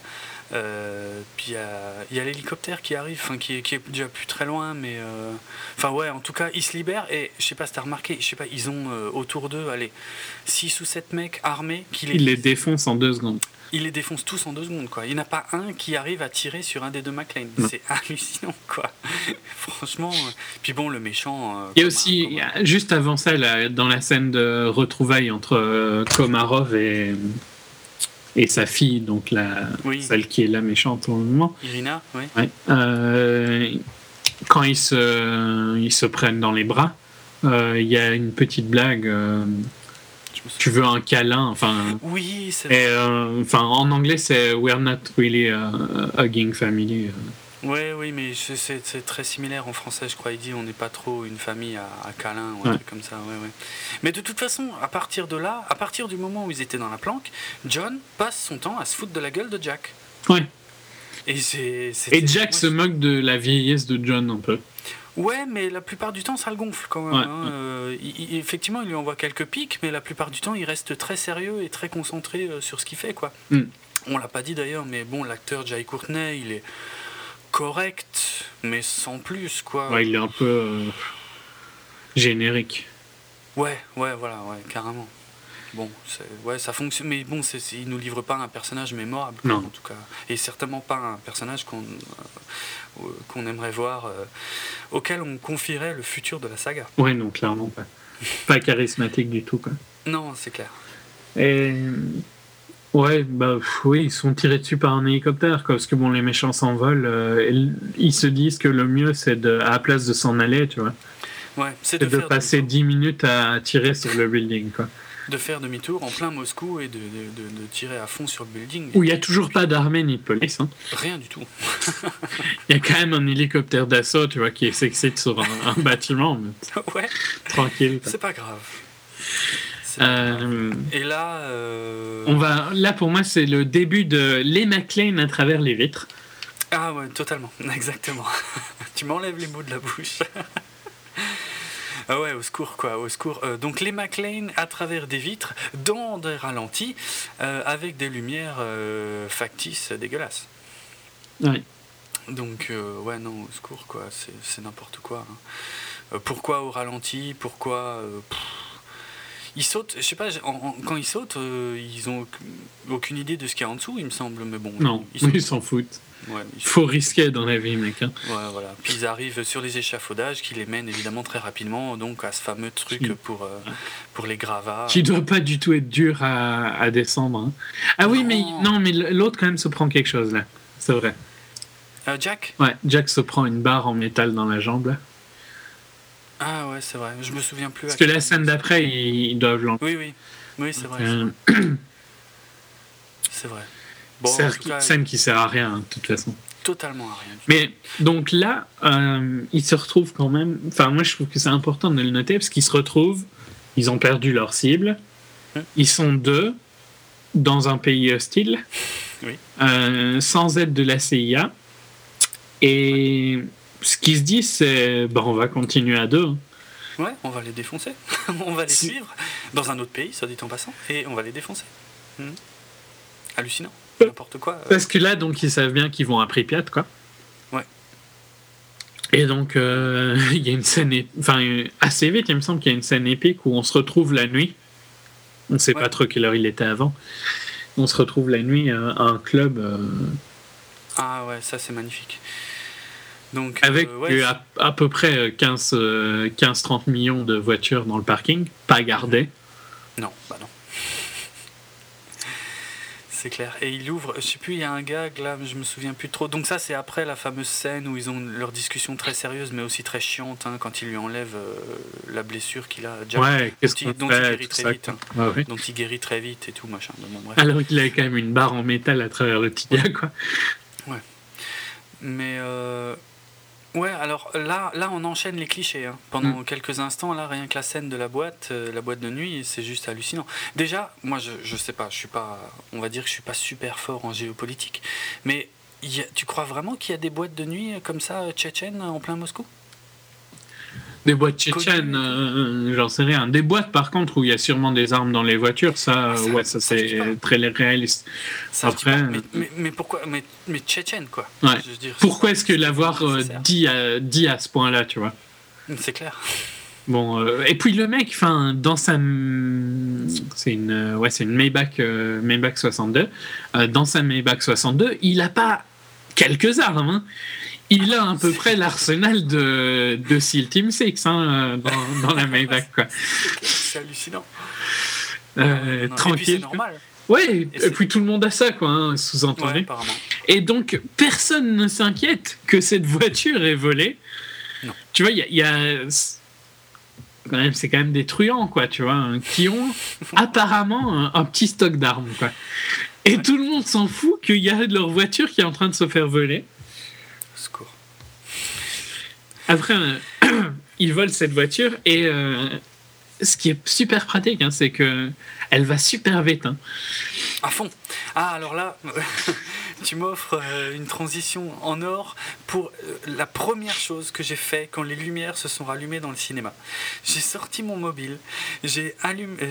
Euh, puis il y a, l'hélicoptère qui arrive, enfin qui, qui, est déjà plus très loin, mais euh, enfin ouais, en tout cas, ils se libèrent et je sais pas si t'as remarqué, je sais pas, ils ont euh, autour d'eux, allez, 6 ou 7 mecs armés qui les. Ils les défoncent en deux secondes il les défonce tous en deux secondes. Quoi. Il n'y en a pas un qui arrive à tirer sur un des deux McLean. C'est hallucinant, quoi. Franchement. Euh, puis bon, le méchant. Euh, il y a aussi, juste avant ça, dans la scène de retrouvailles entre euh, Komarov et, et sa fille, donc la, celle qui est la méchante au moment. Irina, oui. quand ils se, ils se prennent dans les bras, il y a une petite blague tu veux un câlin, enfin. Oui, c'est euh, enfin, en anglais, c'est We're not really a hugging family. Oui, oui, mais c'est très similaire en français, je crois. Il dit on n'est pas trop une famille à, câlin ou un truc comme ça. Ouais, ouais. Mais de toute façon, à partir de là, à partir du moment où ils étaient dans la planque, John passe son temps à se foutre de la gueule de Jack. Ouais. Et, Et Jack se moque de la vieillesse de John un peu. Ouais, mais la plupart du temps, ça le gonfle quand même. Hein. Euh, effectivement, il lui envoie quelques pics, mais la plupart du temps, il reste très sérieux et très concentré euh, sur ce qu'il fait. quoi. Mm. On l'a pas dit d'ailleurs, mais bon, l'acteur Jai Courtney, il est correct, mais sans plus. quoi. Ouais, il est un peu euh, générique. Ouais, ouais, voilà, ouais, carrément. Bon, ouais, ça fonctionne, mais bon, il nous livre pas un personnage mémorable, en tout cas, et certainement pas un personnage qu'on euh, qu'on aimerait voir, euh, auquel on confierait le futur de la saga. Ouais, non, clairement pas. Pas charismatique du tout, quoi. Non, c'est clair. Et ouais, bah oui, ils sont tirés dessus par un hélicoptère, quoi, parce que bon, les méchants s'envolent, euh, ils se disent que le mieux, c'est de, à la place de s'en aller, tu vois. Ouais, c'est de, de passer 10 minutes à tirer sur le building, quoi de faire demi-tour en plein Moscou et de, tirer à fond sur le building. Où il n'y a toujours pas d'armée ni de police. Hein. Rien du tout. Il y a quand même un hélicoptère d'assaut, tu vois, qui s'excite sur un, bâtiment. ouais. Tranquille. C'est pas grave. Euh, et là, euh, on va. Là, pour moi, c'est le début de les McLean à travers les vitres. Ah ouais, totalement, exactement. tu m'enlèves les mots de la bouche. Ah ouais, au secours, quoi, au secours. Euh, donc les McLean à travers des vitres, dans des ralentis, euh, avec des lumières euh, factices dégueulasses. Ouais. Donc, ouais, non, au secours, quoi, c'est n'importe quoi. Hein. pourquoi au ralenti Pourquoi. ils sautent, je sais pas, quand ils sautent, ils ont aucune idée de ce qu'il y a en dessous, il me semble, mais bon. Non, ils s'en foutent. Il faut risquer dans la vie, mec. Hein. voilà. Puis ils arrivent sur les échafaudages qui les mènent évidemment très rapidement donc à ce fameux truc pour, euh, pour les gravats. Qui doit pas du tout être dur à, à descendre. Hein. Ah oui, mais non, mais l'autre quand même se prend quelque chose là. C'est vrai. Euh, Jack? Ouais, Jack se prend une barre en métal dans la jambe là. Ah ouais, c'est vrai. Je me souviens plus. Parce que la scène d'après, ils, doivent l'enlever. Oui, oui. Oui, c'est vrai. Euh, c'est vrai. Bon, scène qui sert à rien, hein, de toute façon. Totalement à rien. Mais donc là, euh, ils se retrouvent quand même. Enfin, moi, je trouve que c'est important de le noter parce qu'ils se retrouvent, ils ont perdu leur cible. hum. ils sont deux dans un pays hostile, euh, sans aide de la CIA. Et ce qui se dit, c'est bon, on va continuer à deux. Hein. Ouais, on va les défoncer. on va les suivre dans un autre pays, soit dit en passant, et on va les défoncer. Hum. Hallucinant. N'importe quoi. Euh. Parce que là, donc, ils savent bien qu'ils vont à Pripyat, quoi. Ouais. Et donc, euh, il y a une scène, enfin, assez vite, il me semble qu'il y a une scène épique où on se retrouve la nuit. On ne sait pas trop quelle heure il était avant. On se retrouve la nuit à un club. Euh, ah ouais, ça c'est magnifique. Donc, Avec à, peu près 15-30 millions de voitures dans le parking, pas gardées. Non, bah non c'est clair. Et il ouvre, je sais plus, il y a un gag là, je me souviens plus trop. Donc ça, c'est après la fameuse scène où ils ont leur discussion très sérieuse, mais aussi très chiante, hein, quand il lui enlève euh, la blessure qu'il a. Jack, ouais, qu'est-ce qu'il dont, il guérit très vite. Hein. Ah donc il guérit très vite et tout, machin. Alors qu'il avait quand même une barre en métal à travers le tibia, quoi. Ouais. Mais euh, Ouais, alors là, là on enchaîne les clichés. Hein. Pendant mm. quelques instants, là, rien que la scène de la boîte, euh, la boîte de nuit, c'est juste hallucinant. Déjà, moi, je, je sais pas, je suis pas, on va dire que je suis pas super fort en géopolitique, mais tu crois vraiment qu'il y a des boîtes de nuit comme ça, tchétchènes, en plein Moscou? Des boîtes tchétchènes, euh, j'en sais rien. Des boîtes, par contre, où il y a sûrement des armes dans les voitures, ça, ouais, ça, c'est très réaliste. Après, mais, mais, pourquoi Mais, mais tchétchène, quoi. pourquoi est-ce que l'avoir euh, dit, à, dit à ce point-là, tu vois? C'est clair. Bon, euh, et puis le mec, enfin, dans sa, c'est une, ouais, c'est une Maybach, Maybach 62. dans sa Maybach 62, il a pas quelques armes. Hein il a à peu près l'arsenal de, de SEAL Team 6 hein, dans, dans, la Maybach. C'est hallucinant. Euh, tranquille. normal. Ouais, et, puis tout le monde a ça, quoi, hein, sous-entendu. et donc, personne ne s'inquiète que cette voiture est volée. Non. Tu vois, il y a. quand même, c'est quand même des truands, quoi, tu vois, hein, qui ont apparemment un, petit stock d'armes, quoi. Et tout le monde s'en fout qu'il y a leur voiture qui est en train de se faire voler. Après, euh, ils volent cette voiture et euh, ce qui est super pratique, hein, c'est que elle va super vite. Hein. À fond. Ah, alors là, tu m'offres euh, une transition en or pour la première chose que j'ai fait quand les lumières se sont rallumées dans le cinéma. J'ai sorti mon mobile, j'ai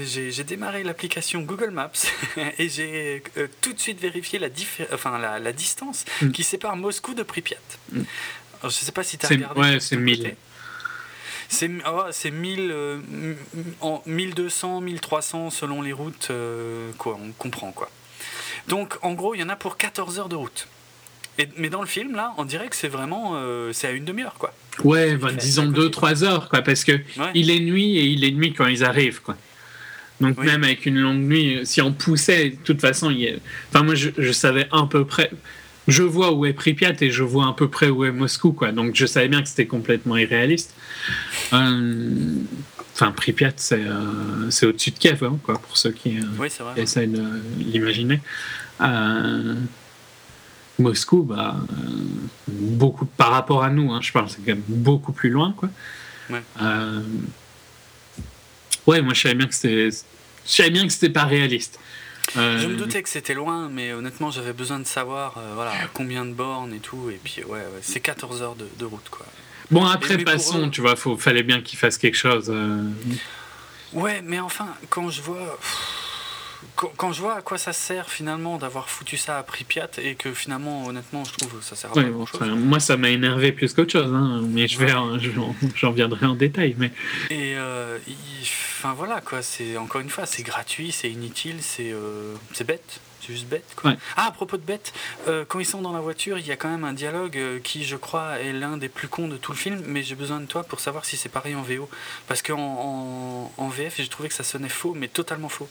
j'ai démarré l'application Google Maps et j'ai tout de suite vérifié la, enfin, la, distance mm. qui sépare Moscou de Pripyat. Mm. Je je sais pas si tu as regardé. Ouais, c'est 1000. C'est 1000, 1200, 1300 selon les routes. Euh, quoi, on comprend quoi. Donc en gros, il y en a pour 14 heures de route. Et, mais dans le film, là, on dirait que c'est vraiment. Euh, c'est à une demi-heure quoi. Ouais, disons 2-3 heures quoi, parce que il est nuit et il est nuit quand ils arrivent quoi. Donc même avec une longue nuit, si on poussait, de toute façon, il enfin moi je, je savais à peu près je vois où est Pripyat et je vois à peu près où est Moscou, quoi. Donc je savais bien que c'était complètement irréaliste. Euh, enfin, Pripyat, euh, c'est au-dessus de Kiev, hein, quoi, pour ceux qui euh, essaient de l'imaginer. Moscou, bah, beaucoup par rapport à nous, hein, je parle, c'est quand même beaucoup plus loin, quoi. Ouais. ouais, moi je savais bien que c'était, je savais bien que c'était pas réaliste. Euh, je me doutais que c'était loin, mais honnêtement, j'avais besoin de savoir euh, voilà, combien de bornes et tout. Et puis, ouais, c'est 14 heures de, route, quoi. Bon, après, passons, tu vois, il fallait bien qu'il fasse quelque chose. Euh. Ouais, mais enfin, quand je vois quand, je vois à quoi ça sert finalement d'avoir foutu ça à Pripyat et que finalement, honnêtement, je trouve que ça sert à pas chose. moi, ça m'a énervé plus qu'autre chose, hein, mais je vais, j'en viendrai en détail. Mais et euh, enfin voilà quoi, c'est encore une fois, c'est gratuit, c'est inutile, c'est euh, c'est bête. C'est juste bête. Quoi. Ah, à propos de bête, euh, quand ils sont dans la voiture, il y a quand même un dialogue qui, je crois, est l'un des plus cons de tout le film, mais j'ai besoin de toi pour savoir si c'est pareil en VO. Parce qu'en en, en, VF, j'ai trouvé que ça sonnait faux, mais totalement faux.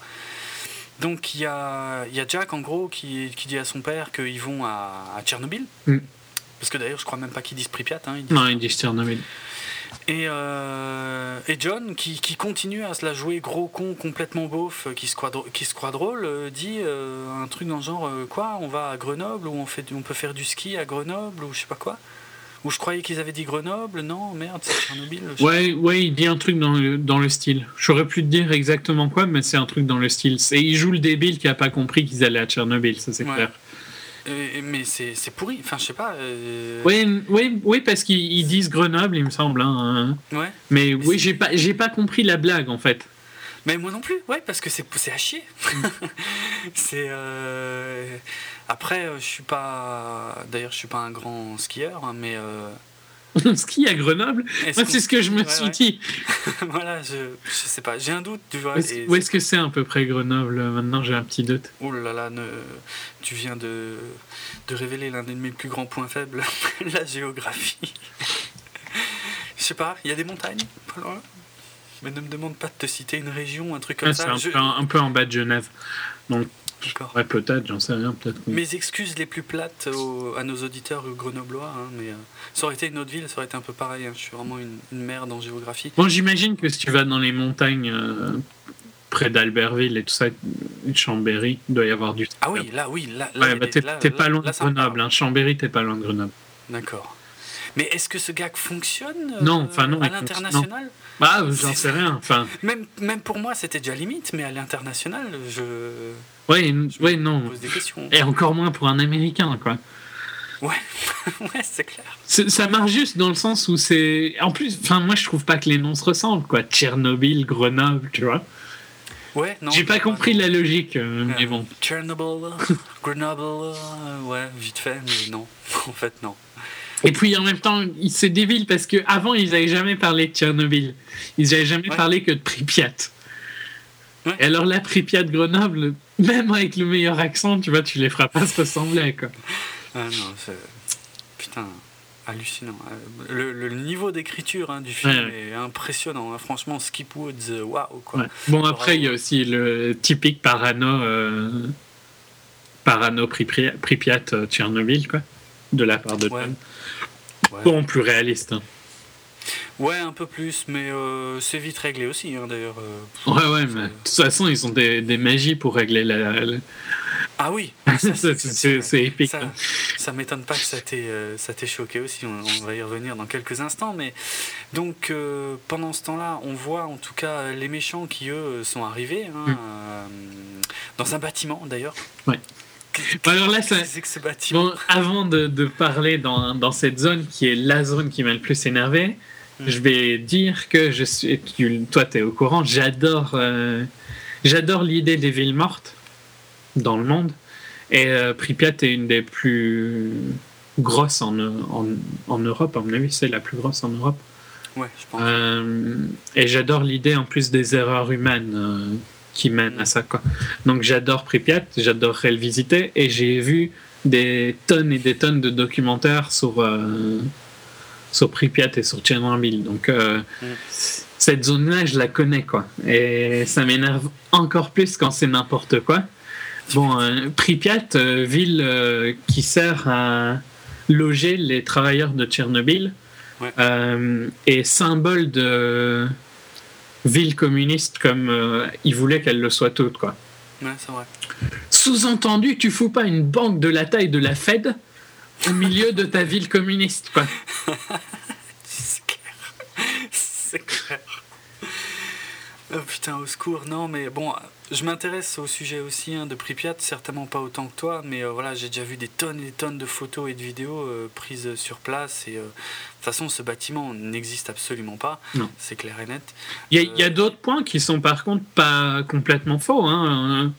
Donc il y a, y a, Jack en gros qui, qui dit à son père qu'ils vont à, à Tchernobyl. Mm. Parce que d'ailleurs je crois même pas qu'ils disent Pripyat. Hein, non, ils disent Tchernobyl. Et, euh, et John, qui, qui, continue à se la jouer gros con, complètement beauf, qui se croit, qui se croit drôle, euh, dit euh, un truc dans le genre Quoi On va à Grenoble ou on, fait, on peut faire du ski à Grenoble ou je sais pas quoi Ou je croyais qu'ils avaient dit Grenoble, non, merde, c'est Tchernobyl. Ouais, ouais, il dit un truc dans le, dans le style. J'aurais pu te dire exactement quoi, mais c'est un truc dans le style. Et il joue le débile qui a pas compris qu'ils allaient à Tchernobyl, ça c'est clair. Euh, mais c'est pourri, enfin je sais pas. Euh... Oui, oui, oui, parce qu'ils disent Grenoble, il me semble. Hein. Ouais. Mais, oui, j'ai pas, pas compris la blague en fait. Mais moi non plus, ouais, parce que c'est à chier. c'est. Euh... Après, euh, je suis pas. D'ailleurs, je suis pas un grand skieur, hein, mais. Euh... ski à Grenoble Moi, c'est ce que je me suis dit. voilà, je, je sais pas, j'ai un doute. Tu vois, où est-ce que c'est à peu près Grenoble Maintenant, j'ai un petit doute. Oh là là, ne... tu viens de, de révéler l'un de mes plus grands points faibles, la géographie. je sais pas, il y a des montagnes mais ne me demande pas de te citer une région, un truc comme ça. C'est un, peu en bas de Genève. Donc, ouais, peut-être, j'en sais rien. peut-être. Mes excuses les plus plates à nos auditeurs grenoblois, hein, mais euh, ça aurait été une autre ville, ça aurait été un peu pareil. Hein. Je suis vraiment une, merde en géographie. Bon, j'imagine que si tu vas dans les montagnes euh, près d'Albertville et tout ça, Chambéry, il doit y avoir du. Ah oui, là, oui, là. là, bah, t'es, pas loin de Grenoble. Hein. Chambéry, t'es pas loin de Grenoble. D'accord. Mais est-ce que ce gag fonctionne non, enfin non, à l'international? Bah, j'en sais rien. Enfin... Même, même pour moi, c'était déjà limite, mais à l'international, je. Oui, ouais, non. Pose des questions. Et encore moins pour un Américain, quoi. Ouais, ouais c'est clair. Ça marche juste dans le sens où c'est. En plus, enfin, moi, je trouve pas que les noms se ressemblent, quoi. Tchernobyl, Grenoble, tu vois. Ouais, non. J'ai pas compris la logique, euh, mais bon. Tchernobyl, Grenoble, euh, ouais, vite fait, mais non. en fait, non. Et puis en même temps, c'est débile parce qu'avant, ils n'avaient jamais parlé de Tchernobyl. Ils n'avaient jamais parlé que de Pripyat. Et alors là, Pripyat Grenoble, même avec le meilleur accent, tu vois, tu les feras pas se ressembler. Quoi. Ah non, c'est. Putain, hallucinant. Euh, le, niveau d'écriture hein, du film est impressionnant. Hein. Franchement, Skip Woods, euh, waouh. Quoi. Bon, après, il y a aussi le typique parano. Euh, parano Pripyat, Tchernobyl, quoi, de la part de Tom. Bon, plus réaliste. Hein. Ouais, un peu plus, mais euh, c'est vite réglé aussi, hein, d'ailleurs. Euh, ouais, ouais, mais de toute façon, ils ont des, des magies pour régler la. Ah oui C'est épique. Ça, ça m'étonne pas que ça t'ait euh, choqué aussi, on, va y revenir dans quelques instants, mais donc pendant ce temps-là, on voit en tout cas les méchants qui, eux, sont arrivés, hein, mm. dans un bâtiment d'ailleurs. Ouais. Alors là, ça... bon, avant de, de parler dans, dans, cette zone qui est la zone qui m'a le plus énervé, hmm. je vais dire que je suis. toi, tu es au courant, j'adore euh, j'adore l'idée des villes mortes dans le monde. Et euh, Pripyat est une des plus grosses en, en, en Europe, à mon avis, c'est la plus grosse en Europe. Ouais, je pense. Euh, et j'adore l'idée en plus des erreurs humaines qui mène à ça. Quoi. Donc j'adore Pripyat, j'adorerais le visiter et j'ai vu des tonnes et des tonnes de documentaires sur, euh, sur Pripyat et sur Tchernobyl. Donc euh, mm. cette zone-là, je la connais quoi. Et ça m'énerve encore plus quand c'est n'importe quoi. Bon, euh, Pripyat, ville qui sert à loger les travailleurs de Tchernobyl, est symbole de ville communiste comme euh, ils voulaient qu'elle le soit toute, quoi. Ouais, c'est vrai. Sous-entendu, tu fous pas une banque de la taille de la Fed au milieu de ta ville communiste, quoi. c'est clair. C'est clair. Oh putain, au secours. Non, mais bon, je m'intéresse au sujet aussi hein, de Pripyat, certainement pas autant que toi, mais euh, voilà, j'ai déjà vu des tonnes et des tonnes de photos et de vidéos euh, prises sur place. Et euh, de toute façon, ce bâtiment n'existe absolument pas. C'est clair et net. Il y a, d'autres points qui sont par contre pas complètement faux. Hein.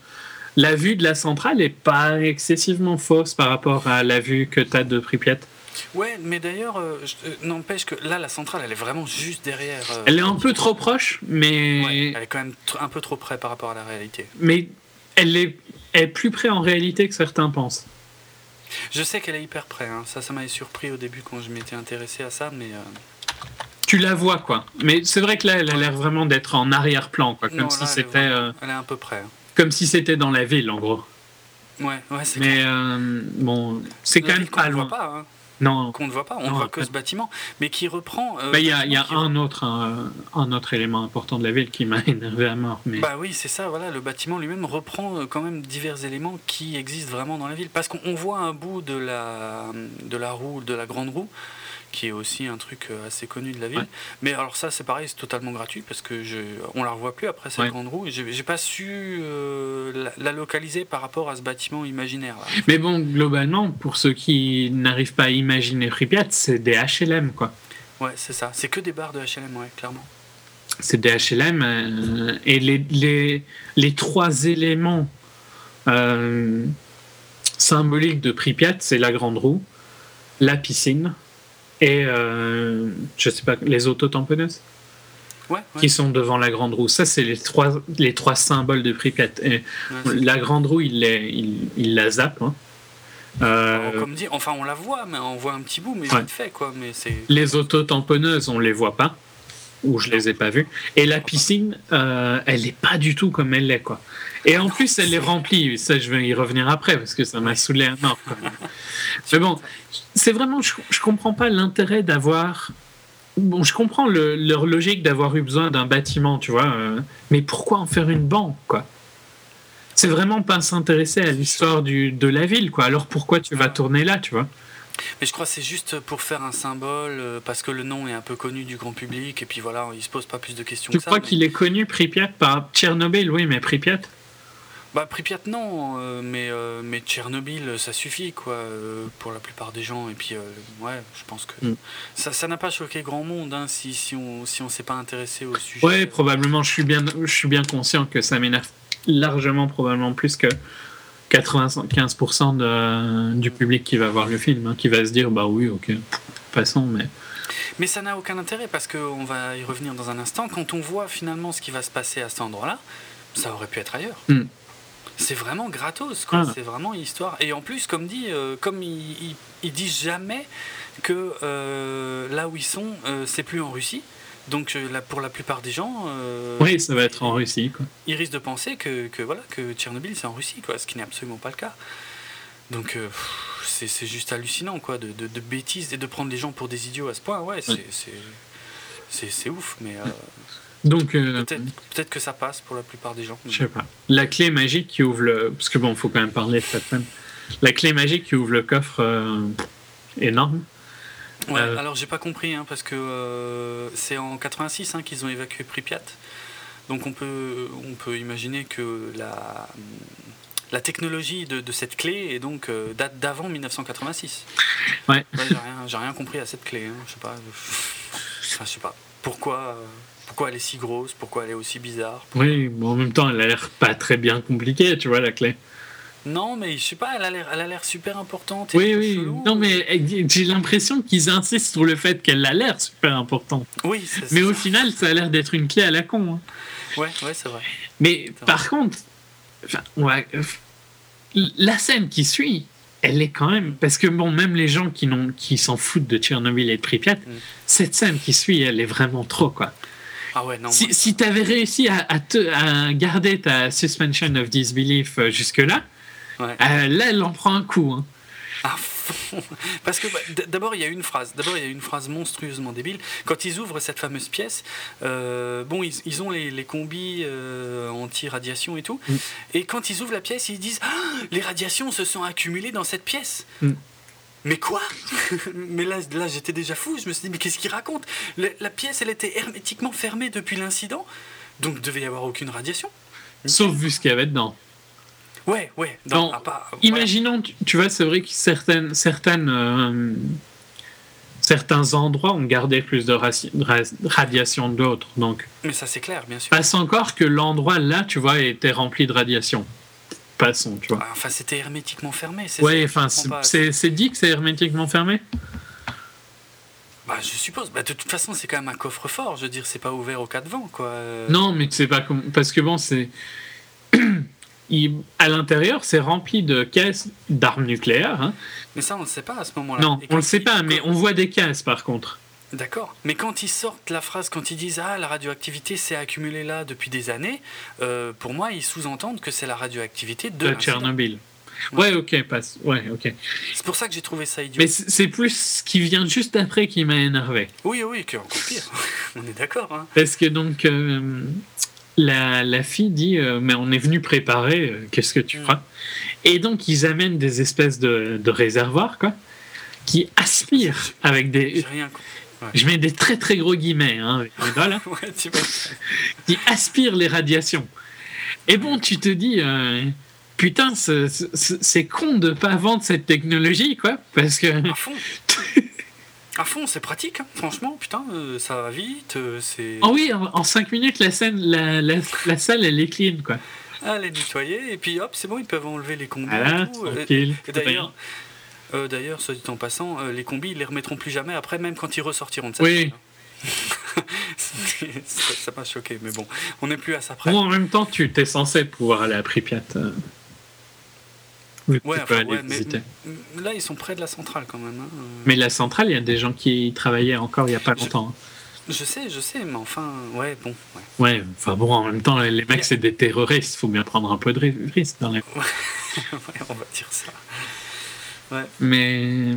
La vue de la centrale est pas excessivement fausse par rapport à la vue que tu as de Pripyat. Ouais, mais d'ailleurs, euh, euh, n'empêche que là, la centrale, elle est vraiment juste derrière. Euh, elle est un peu trop proche, mais. elle est quand même un peu trop près par rapport à la réalité. Mais elle est, est plus près en réalité que certains pensent. Je sais qu'elle est hyper près. Hein. Ça, ça m'avait surpris au début quand je m'étais intéressé à ça, mais. Tu la vois, quoi. Mais c'est vrai que là, elle a l'air vraiment d'être en arrière-plan, quoi. Comme si c'était. Elle, est un peu près. Hein. Comme si c'était dans la ville, en gros. Ouais, ouais, c'est Mais bon, c'est quand même pas loin. Pas, hein qu'on ne voit pas, on ne voit que ce bâtiment, mais qui reprend. Euh, bah, il y a, y a un, autre, un, autre élément important de la ville qui m'a énervé à mort. Mais... Bah oui, c'est ça, voilà, le bâtiment lui-même reprend euh, quand même divers éléments qui existent vraiment dans la ville. Parce qu'on voit un bout de la, de la roue, de la grande roue, qui est aussi un truc euh, assez connu de la ville. Mais alors ça, c'est pareil, c'est totalement gratuit parce que je, on la revoit plus après cette grande roue. J'ai pas su euh, la, localiser par rapport à ce bâtiment imaginaire. Mais bon, globalement, pour ceux qui n'arrivent pas à imaginer Pripyat, c'est des HLM, quoi. Ouais, c'est ça. C'est que des bars de HLM, ouais, clairement. C'est des HLM euh, et les, les, les, trois éléments symboliques de Pripyat, c'est la grande roue, la piscine et euh, je sais pas, les autotamponneuses ouais, qui sont devant la grande roue. Ça, c'est les trois, les trois symboles de Pripyat. Et la grande roue, il, les, il, il la zappe. Hein. Euh, comme dit, enfin on la voit, mais on voit un petit bout, mais vite fait quoi. Mais les autotamponneuses, on les voit pas, ou je les ai pas vues. Et la piscine, euh, elle est pas du tout comme elle l'est quoi. Et en plus, elle est remplie. Ça, je vais y revenir après parce que ça m'a saoulé un mort. Mais bon, c'est vraiment, je, je comprends pas l'intérêt d'avoir. Bon, je comprends le, leur logique d'avoir eu besoin d'un bâtiment, tu vois, euh, mais pourquoi en faire une banque, quoi? C'est vraiment pas s'intéresser à l'histoire de la ville, quoi. Alors pourquoi tu vas tourner là, tu vois? Mais je crois que c'est juste pour faire un symbole, euh, parce que le nom est un peu connu du grand public, et puis voilà, il se pose pas plus de questions tu que ça. Tu crois qu'il est connu, Pripyat, par Tchernobyl, oui, mais Pripyat bah Pripyat non, euh, mais, euh, mais Tchernobyl ça suffit quoi euh, pour la plupart des gens et puis ouais je pense que mm. ça ça n'a pas choqué grand monde hein, si, si on si on s'est pas intéressé au sujet. Ouais probablement je suis bien je suis bien conscient que ça m'énerve largement probablement plus que 95% de, du public qui va voir le film hein, qui va se dire bah oui ok passons mais mais ça n'a aucun intérêt parce qu'on va y revenir dans un instant quand on voit finalement ce qui va se passer à cet endroit là ça aurait pu être ailleurs. Mm c'est vraiment gratos, quoi. Ah. C'est vraiment histoire. Et en plus, comme dit, euh, comme ils, disent jamais que euh, là où ils sont, euh, c'est plus en Russie. Donc là, pour la plupart des gens, oui, ça va être en Russie. Quoi. Ils risquent de penser que, que voilà que Tchernobyl c'est en Russie, quoi, ce qui n'est absolument pas le cas. Donc c'est juste hallucinant, quoi, de, de, bêtises et de prendre les gens pour des idiots à ce point. Ouais, c'est ouf, mais. Donc euh, peut-être que ça passe pour la plupart des gens. Je sais pas. La clé magique qui ouvre le parce que bon, faut quand même parler de cette. La clé magique qui ouvre le coffre euh, énorme. Ouais, euh, alors j'ai pas compris hein, parce que c'est en 86 hein, qu'ils ont évacué Pripyat. Donc on peut on peut imaginer que la la technologie de, de cette clé est donc date d'avant 1986. Ouais. j'ai rien, rien, compris à cette clé. Hein. Je sais pas. je sais pas. Pourquoi pourquoi elle est si grosse, pourquoi elle est aussi bizarre? Oui, mais en même temps, elle a l'air pas très bien compliquée, tu vois, la clé. Non, mais je sais pas, elle a l'air, elle a l'air super importante. oui, oui. non, mais j'ai l'impression qu'ils insistent sur le fait qu'elle a l'air super importante. Oui. Mais au final, ça a l'air d'être une clé à la con. Hein. Ouais, ouais, c'est vrai. Mais par contre, la scène qui suit, elle est quand même parce que bon, même les gens qui n'ont, qui s'en foutent de Tchernobyl et de Pripyat, mm. cette scène qui suit, elle est vraiment trop quoi. Ah ouais, non, si, tu avais réussi à, te, garder ta suspension of disbelief euh, jusque-là, euh, là, elle en prend un coup. Hein. Ah, parce que bah, d'abord il y a une phrase, d'abord il y a une phrase monstrueusement débile. Quand ils ouvrent cette fameuse pièce, euh, bon ils, ont les, combis anti-radiation et tout, mm. et quand ils ouvrent la pièce ils disent ah, les radiations se sont accumulées dans cette pièce. Mm. Mais quoi? Mais là, là j'étais déjà fou. Je me suis dit, mais qu'est-ce qu'il raconte? La, pièce, elle était hermétiquement fermée depuis l'incident, donc il devait y avoir aucune radiation. Sauf vu ce qu'il y avait dedans. Ouais, ouais. imaginons, tu, vois, c'est vrai que certaines, certaines, euh, certains endroits ont gardé plus de radiation que d'autres. Donc, Mais ça, c'est clair, bien sûr. Passe encore que l'endroit là, tu vois, était rempli de radiation tu vois. Ah, enfin, c'était hermétiquement fermé. Ouais, enfin, c'est dit que c'est hermétiquement fermé? Bah, je suppose. Bah, de toute façon, c'est quand même un coffre-fort. Je veux dire, c'est pas ouvert au cas de vent, quoi. Non, mais c'est pas comme. Parce que bon, c'est. à l'intérieur, c'est rempli de caisses d'armes nucléaires. Hein. Mais ça, on ne sait pas à ce moment-là. Non, on ne le sait pas, mais on voit des caisses par contre. D'accord. Mais quand ils sortent la phrase, quand ils disent Ah, la radioactivité s'est accumulée là depuis des années, euh, pour moi, ils sous-entendent que c'est la radioactivité de, de Tchernobyl. Ouais, ok, passe. Ouais, ok. C'est pour ça que j'ai trouvé ça idiot. Mais c'est plus ce qui vient juste après qui m'a énervé. Oui, oui, que encore pire. on est d'accord. Hein. Parce que donc, euh, la, la, fille dit euh, Mais on est venu préparer, qu'est-ce que tu mm. feras? Et donc, ils amènent des espèces de, de réservoirs, quoi qui aspire avec des. Rien... Je mets des très très gros guillemets, hein, voilà, qui aspire les radiations. Et bon, tu te dis, euh, putain, c'est con de pas vendre cette technologie, quoi, parce que. À fond. à fond, c'est pratique, hein. franchement, putain, euh, ça va vite, euh, c'est. Oh oui, en, 5 minutes, la, scène, la, la, la, salle, elle est clean, quoi. Ah, elle est nettoyée, et puis hop, c'est bon, ils peuvent enlever les combis. Voilà, tranquille. d'ailleurs, d'ailleurs, soit dit en passant, les combis, ils les remettront plus jamais après, même quand ils ressortiront de ça. Oui. ça m'a choqué, mais bon, on n'est plus à ça près. Bon, en même temps, tu es censé pouvoir aller à Pripyat. Euh. Ouais, enfin, ouais mais, là, ils sont près de la centrale quand même. Hein. Mais la centrale, il y a des gens qui y travaillaient encore il n'y a pas longtemps. Hein. Je, sais, je sais, mais enfin, ouais, bon. Ouais, ouais enfin bon, en même temps, les mecs, c'est des terroristes, il faut bien prendre un peu de risque dans les. ouais, on va dire ça. Ouais. Mais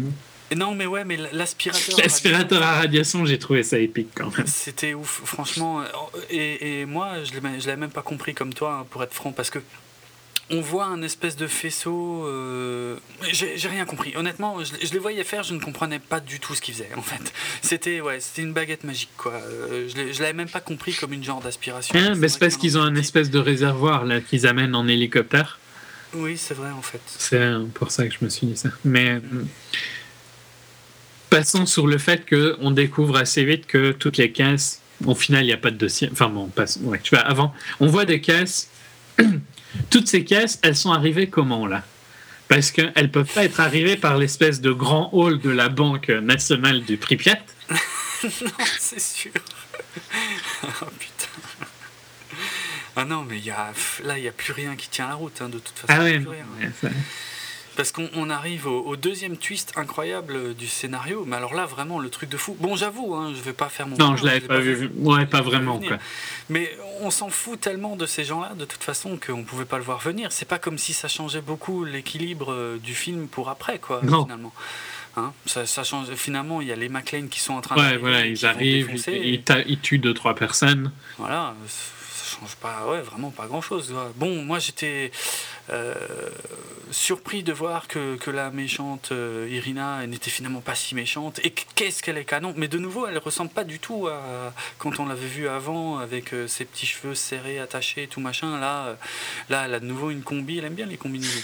non, mais ouais, mais l'aspirateur. L'aspirateur à radiation, j'ai trouvé ça épique quand même. C'était ouf, franchement. Et, et moi, je ne l'avais même pas compris comme toi, hein, pour être franc, parce que on voit un espèce de faisceau. Euh... J'ai rien compris. Honnêtement, je, je, les voyais faire, je ne comprenais pas du tout ce qu'ils faisaient. En fait, c'était ouais, c'était une baguette magique quoi. Euh, je l'avais même pas compris comme une genre d'aspiration. Ah, mais c'est parce qu'ils ont un espèce de réservoir là qu'ils amènent en hélicoptère. Oui, c'est vrai en fait. C'est pour ça que je me suis dit ça. Mais passons sur le fait qu'on découvre assez vite que toutes les caisses, au final, il n'y a pas de dossier. Enfin bon, passe. Ouais, tu vois, avant, on voit des caisses. toutes ces caisses, elles sont arrivées comment là? Parce qu'elles ne peuvent pas être arrivées par l'espèce de grand hall de la Banque nationale du Pripyat. non, c'est sûr. oh putain. Ah non, mais y a, là, il n'y a plus rien qui tient la route, hein, de toute façon. Ah ouais, parce qu'on arrive au, deuxième twist incroyable du scénario, mais alors là, vraiment, le truc de fou. Bon, j'avoue, hein, je vais pas faire mon. Non, je l'avais pas, vu. Ouais, pas vraiment. Quoi. Mais on s'en fout tellement de ces gens-là, de toute façon, qu'on pouvait pas le voir venir. C'est pas comme si ça changeait beaucoup l'équilibre euh, du film pour après, quoi, finalement. Hein ça, ça, change. Finalement, il y a les McLean qui sont en train de. Ouais, voilà, ils arrivent, ils, ils, tuent deux, trois personnes. Voilà change pas, ouais, vraiment pas grand chose. Bon, moi j'étais euh, surpris de voir que, que la méchante euh, Irina n'était finalement pas si méchante. Et qu'est-ce qu'elle est canon Mais de nouveau, elle ressemble pas du tout à quand on l'avait vue avant avec euh, ses petits cheveux serrés, attachés et tout machin. Là, là, elle a de nouveau une combi. Elle aime bien les combinaisons.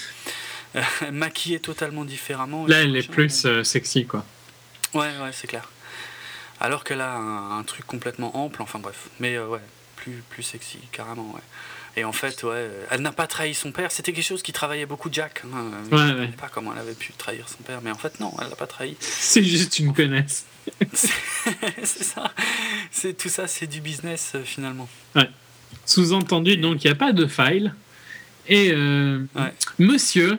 maquillée totalement différemment. Là, elle est plus sexy, quoi. Ouais, ouais, c'est clair. Alors qu'elle a un, un, truc complètement ample. Enfin bref, mais ouais plus, sexy, carrément, ouais. Et en fait, ouais, elle n'a pas trahi son père. C'était quelque chose qui travaillait beaucoup Jack. Hein. je ne sais pas comment elle avait pu trahir son père, mais en fait, non, elle l'a pas trahi. C'est juste une connaisse. c'est ça. C'est tout ça, c'est du business euh, finalement. Ouais. Sous-entendu, donc il n'y a pas de file. Et euh, monsieur,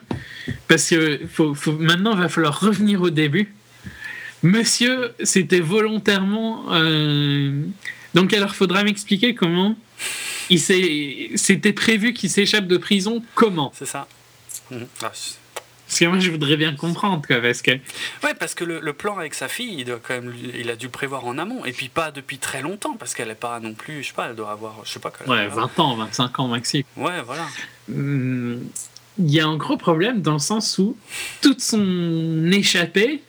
parce que faut, faut, maintenant il va falloir revenir au début. Monsieur, c'était volontairement euh, donc alors, faudra m'expliquer comment il c'était prévu qu'il s'échappe de prison. Comment? C'est ça. Ah, parce que moi, je voudrais bien comprendre, quoi, parce que... Ouais, parce que le, plan avec sa fille, il, doit quand même, il a dû prévoir en amont, et puis pas depuis très longtemps, parce qu'elle n'est pas non plus, je sais pas, elle doit avoir, je sais pas... Ouais, 20 ans, 25 ans maxi. Ouais, voilà. Hmm, il y a un gros problème dans le sens où toute son échappée...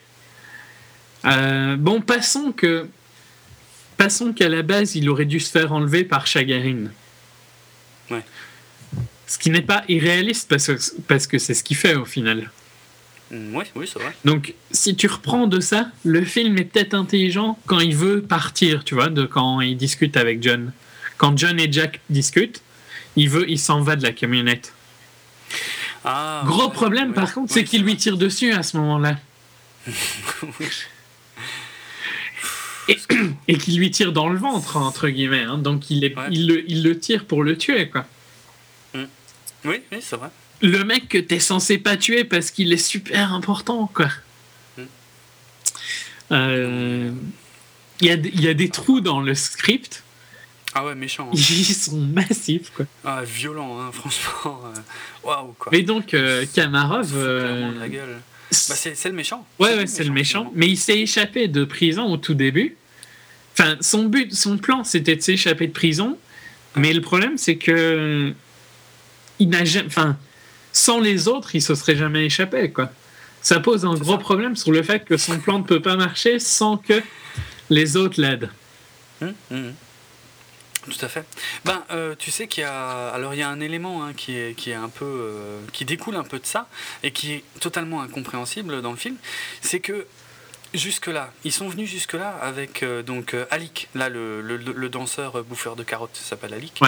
Euh, bon, passons que Passons qu'à la base, il aurait dû se faire enlever par Chagarin. Ouais. Ce qui n'est pas irréaliste parce que, parce que c'est ce qu'il fait au final. Mm, oui, oui, c'est vrai. Donc, si tu reprends de ça, le film est peut-être intelligent quand il veut partir, tu vois, de quand il discute avec John. Quand John et Jack discutent, il veut, il s'en va de la camionnette. Ah, Gros problème, par contre, c'est qu'il lui tire dessus à ce moment-là. et, qui lui tire dans le ventre, entre guillemets. Hein. Donc il, est, il, le, il, le, tire pour le tuer, quoi. Mm. Oui, oui, c'est vrai. Le mec que t'es censé pas tuer parce qu'il est super important, quoi. Mm. Euh, il y, a, y, a, des trous dans le script. Ah ouais, méchant. Hein. Ils sont massifs, quoi. Ah, violent, hein, franchement. Euh, waouh, quoi. Mais donc, euh, Kamarov. la gueule. Bah, c'est le méchant. Ouais, ouais, c'est le méchant. Mais il s'est échappé de prison au tout début. Enfin, son but, son plan, c'était de s'échapper de prison. Mais le problème, c'est que il n'a jamais, enfin, sans les autres, il se serait jamais échappé, quoi. ça pose un gros problème sur le fait que son plan ne peut pas marcher sans que les autres l'aident. Hum, hum. Tout à fait. Ben, euh, tu sais qu'il y a, alors il y a un élément hein, qui est qui est un peu, euh, qui découle un peu de ça et qui est totalement incompréhensible dans le film, c'est que jusque là, ils sont venus jusque là avec euh, donc Alik, là le, le, danseur bouffeur de carottes s'appelle Alik.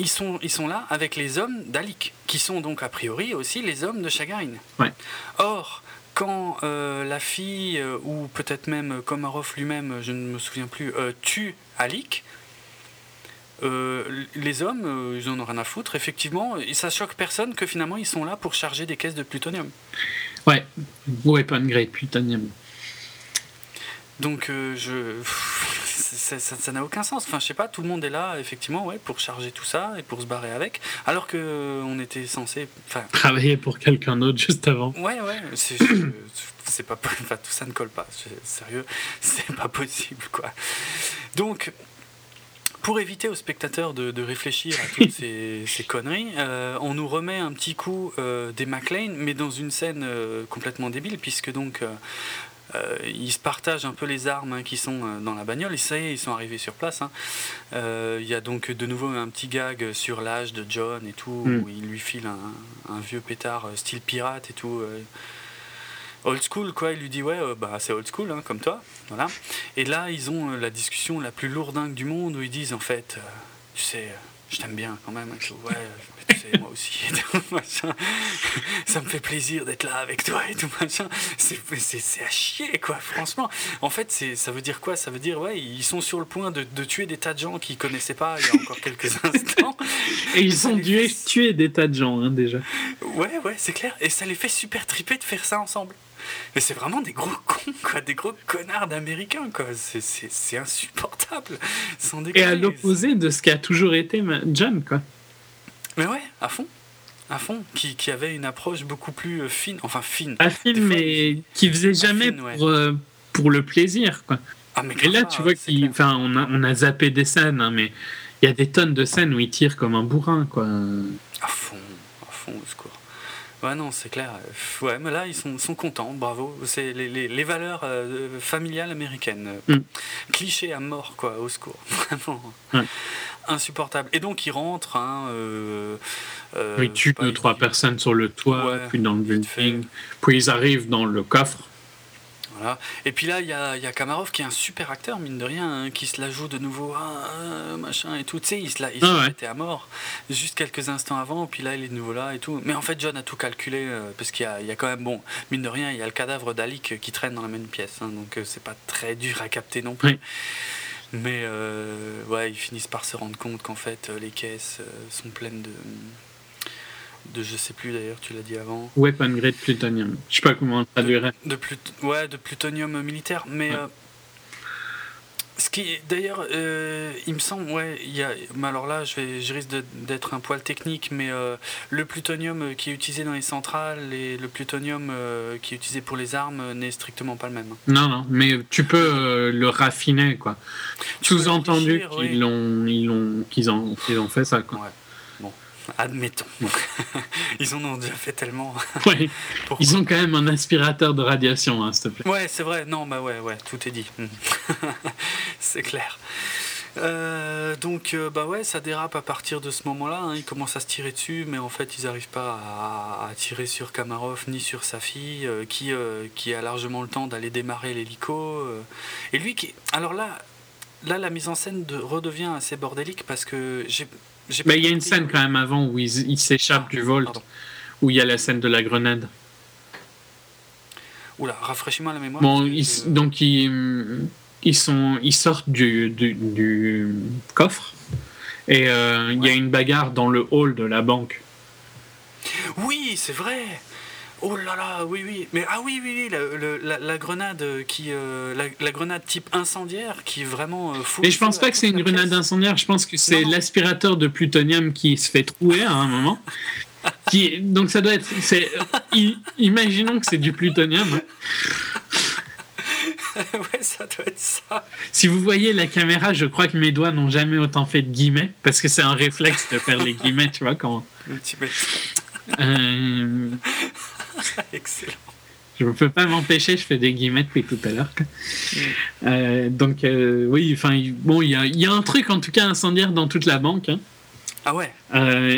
ils sont, ils sont là avec les hommes d'Alik, qui sont donc a priori aussi les hommes de Chagarin. Or, quand la fille, ou peut-être même Komarov lui-même, je ne me souviens plus, tue Alik, euh, les hommes, euh, ils en ont rien à foutre, effectivement, ça choque personne que finalement ils sont là pour charger des caisses de plutonium. Ouais, weapon grade plutonium. Donc euh, je, ça n'a aucun sens. Enfin, je sais pas, tout le monde est là, effectivement, ouais, pour charger tout ça et pour se barrer avec, alors que on était censé, travailler pour quelqu'un d'autre juste avant. Ouais, ouais, c'est pas, enfin, tout ça ne colle pas. Sérieux, c'est pas possible, quoi. Donc, pour éviter aux spectateurs de, réfléchir à toutes ces, conneries, euh, on nous remet un petit coup euh, des McLean, mais dans une scène euh, complètement débile, puisque donc ils se partagent un peu les armes hein, qui sont dans la bagnole, et ça y est, ils sont arrivés sur place. Hein. Il y a donc de nouveau un petit gag sur l'âge de John et tout, mm. où il lui file un, un vieux pétard style pirate et tout old school, quoi. Il lui dit, ouais, euh, bah, c'est old school, hein, comme toi. Voilà. Et là, ils ont euh, la discussion la plus lourdingue du monde où ils disent, en fait, euh, tu sais, je t'aime bien quand même. ouais, tu sais, moi aussi. Ça me fait plaisir d'être là avec toi et tout, machin. C'est à chier, quoi, franchement. En fait, ça veut dire quoi? Ça veut dire, ouais, ils sont sur le point de, de tuer des tas de gens qu'ils connaissaient pas il y a encore quelques instants. Et ils ont dû tuer des tas de gens, hein, déjà. Ouais, ouais, c'est clair. Et ça les fait super triper de faire ça ensemble. Mais c'est vraiment des gros cons, quoi, des gros connards d'américains, quoi. C'est insupportable. Sans Et à l'opposé de ce qui a toujours été John, quoi. Mais ouais, à fond. À fond, qui, qui avait une approche beaucoup plus euh, fine, enfin fine. À fine, mais qui faisait jamais pour, euh, pour, le plaisir, quoi. Ah, mais Et là, tu vois, enfin, on, a, on a zappé des scènes, hein, mais il y a des tonnes de scènes où il tire comme un bourrin, quoi. À fond, à fond, au secours. Ouais, non, c'est clair. Ouais, mais là, ils sont, sont contents, bravo. C'est les, les, les, valeurs euh, familiales américaines. Mm. Cliché à mort, quoi, au secours. Vraiment. Insupportable. Et donc, ils rentrent. Hein, euh, euh, ils tuent deux, trois personnes sur le toit, puis dans le building. Puis ils arrivent dans le coffre. Et puis là, il y a, y a, Kamarov qui est un super acteur, mine de rien, hein, qui se la joue de nouveau, ah, ah, machin et tout. Tu sais, il se l'a ah à mort juste quelques instants avant, puis là, il est de nouveau là et tout. Mais en fait, John a tout calculé, euh, parce qu'il y, y a, quand même, bon, mine de rien, il y a le cadavre d'Alik qui traîne dans la même pièce, hein, donc euh, c'est pas très dur à capter non plus. Mais euh, ouais, ils finissent par se rendre compte qu'en fait, les caisses sont pleines de de je sais plus d'ailleurs, tu l'as dit avant. Weapon grade plutonium. Je sais pas comment on traduirait. De, de ouais, de plutonium militaire, mais euh, ce qui d'ailleurs, euh, il me semble, ouais, il y a, mais alors là, je vais, je risque d'être un poil technique, mais euh, le plutonium qui est utilisé dans les centrales et le plutonium qui est utilisé pour les armes n'est strictement pas le même. Non, non, mais tu peux le raffiner, quoi. Sous-entendu qu'ils ont, ils ont, qu'ils ont, qu'ils ont fait ça, quoi. Ouais. Admettons. ils en ont déjà fait tellement. Ouais. Ils ont quand même un aspirateur de radiation, hein, s'il te plaît. Ouais, c'est vrai. Non, bah ouais, ouais, tout est dit. c'est clair. Euh, donc euh, bah ouais ça dérape à partir de ce moment-là hein. ils commencent à se tirer dessus mais en fait ils n'arrivent pas à, tirer sur Kamarov ni sur sa fille euh, qui, qui a largement le temps d'aller démarrer l'hélico et lui qui alors là là la mise en scène de, redevient assez bordélique parce que j'ai mais il y a une scène quand même avant où il, s'échappe ah, du Volt, où il y a la scène de la grenade. Oula, rafraîchis-moi la mémoire. Bon, donc ils, ils, sont, ils sortent du, du, coffre et euh, il y a une bagarre dans le hall de la banque. Oui, c'est vrai. Oh là là, oui, oui. Mais ah oui, oui, oui, la, la, grenade qui, euh, la, grenade type incendiaire qui est vraiment euh, fou. Et je pense pas que c'est une grenade incendiaire. Je pense que c'est l'aspirateur de plutonium qui se fait trouer à un moment. qui, donc ça doit être. C'est, imaginons que c'est du plutonium. ouais, ça doit être ça. Si vous voyez la caméra, je crois que mes doigts n'ont jamais autant fait de guillemets parce que c'est un réflexe de faire les guillemets, tu vois quand. Euh, Excellent. Je ne peux pas m'empêcher, je fais des guillemets depuis tout à l'heure. Mm. Euh, donc, euh, oui, enfin, bon, il y a, y a, un truc en tout cas incendiaire dans toute la banque. Hein. Ah ouais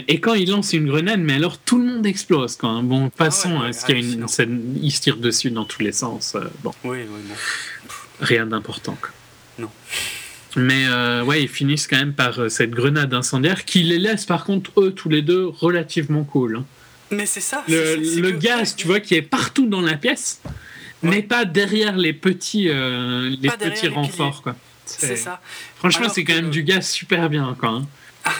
Et quand il lance une grenade, mais alors tout le monde explose. Quoi, hein. Bon, passons, ah ouais, ouais, qu'il y a une scène, il se tire dessus dans tous les sens. bon. Oui, oui, bon. Rien d'important. Non. Mais euh, ouais, ils finissent quand même par euh, cette grenade incendiaire qui les laisse par contre, eux, tous les deux, relativement cool. Mais c'est ça. Le, que... gaz, tu vois, qui est partout dans la pièce, Ouais. mais pas derrière les petits, euh, les petits les renforts. Quoi. C'est ça. Franchement, c'est quand même du gaz super bien. Quoi, hein.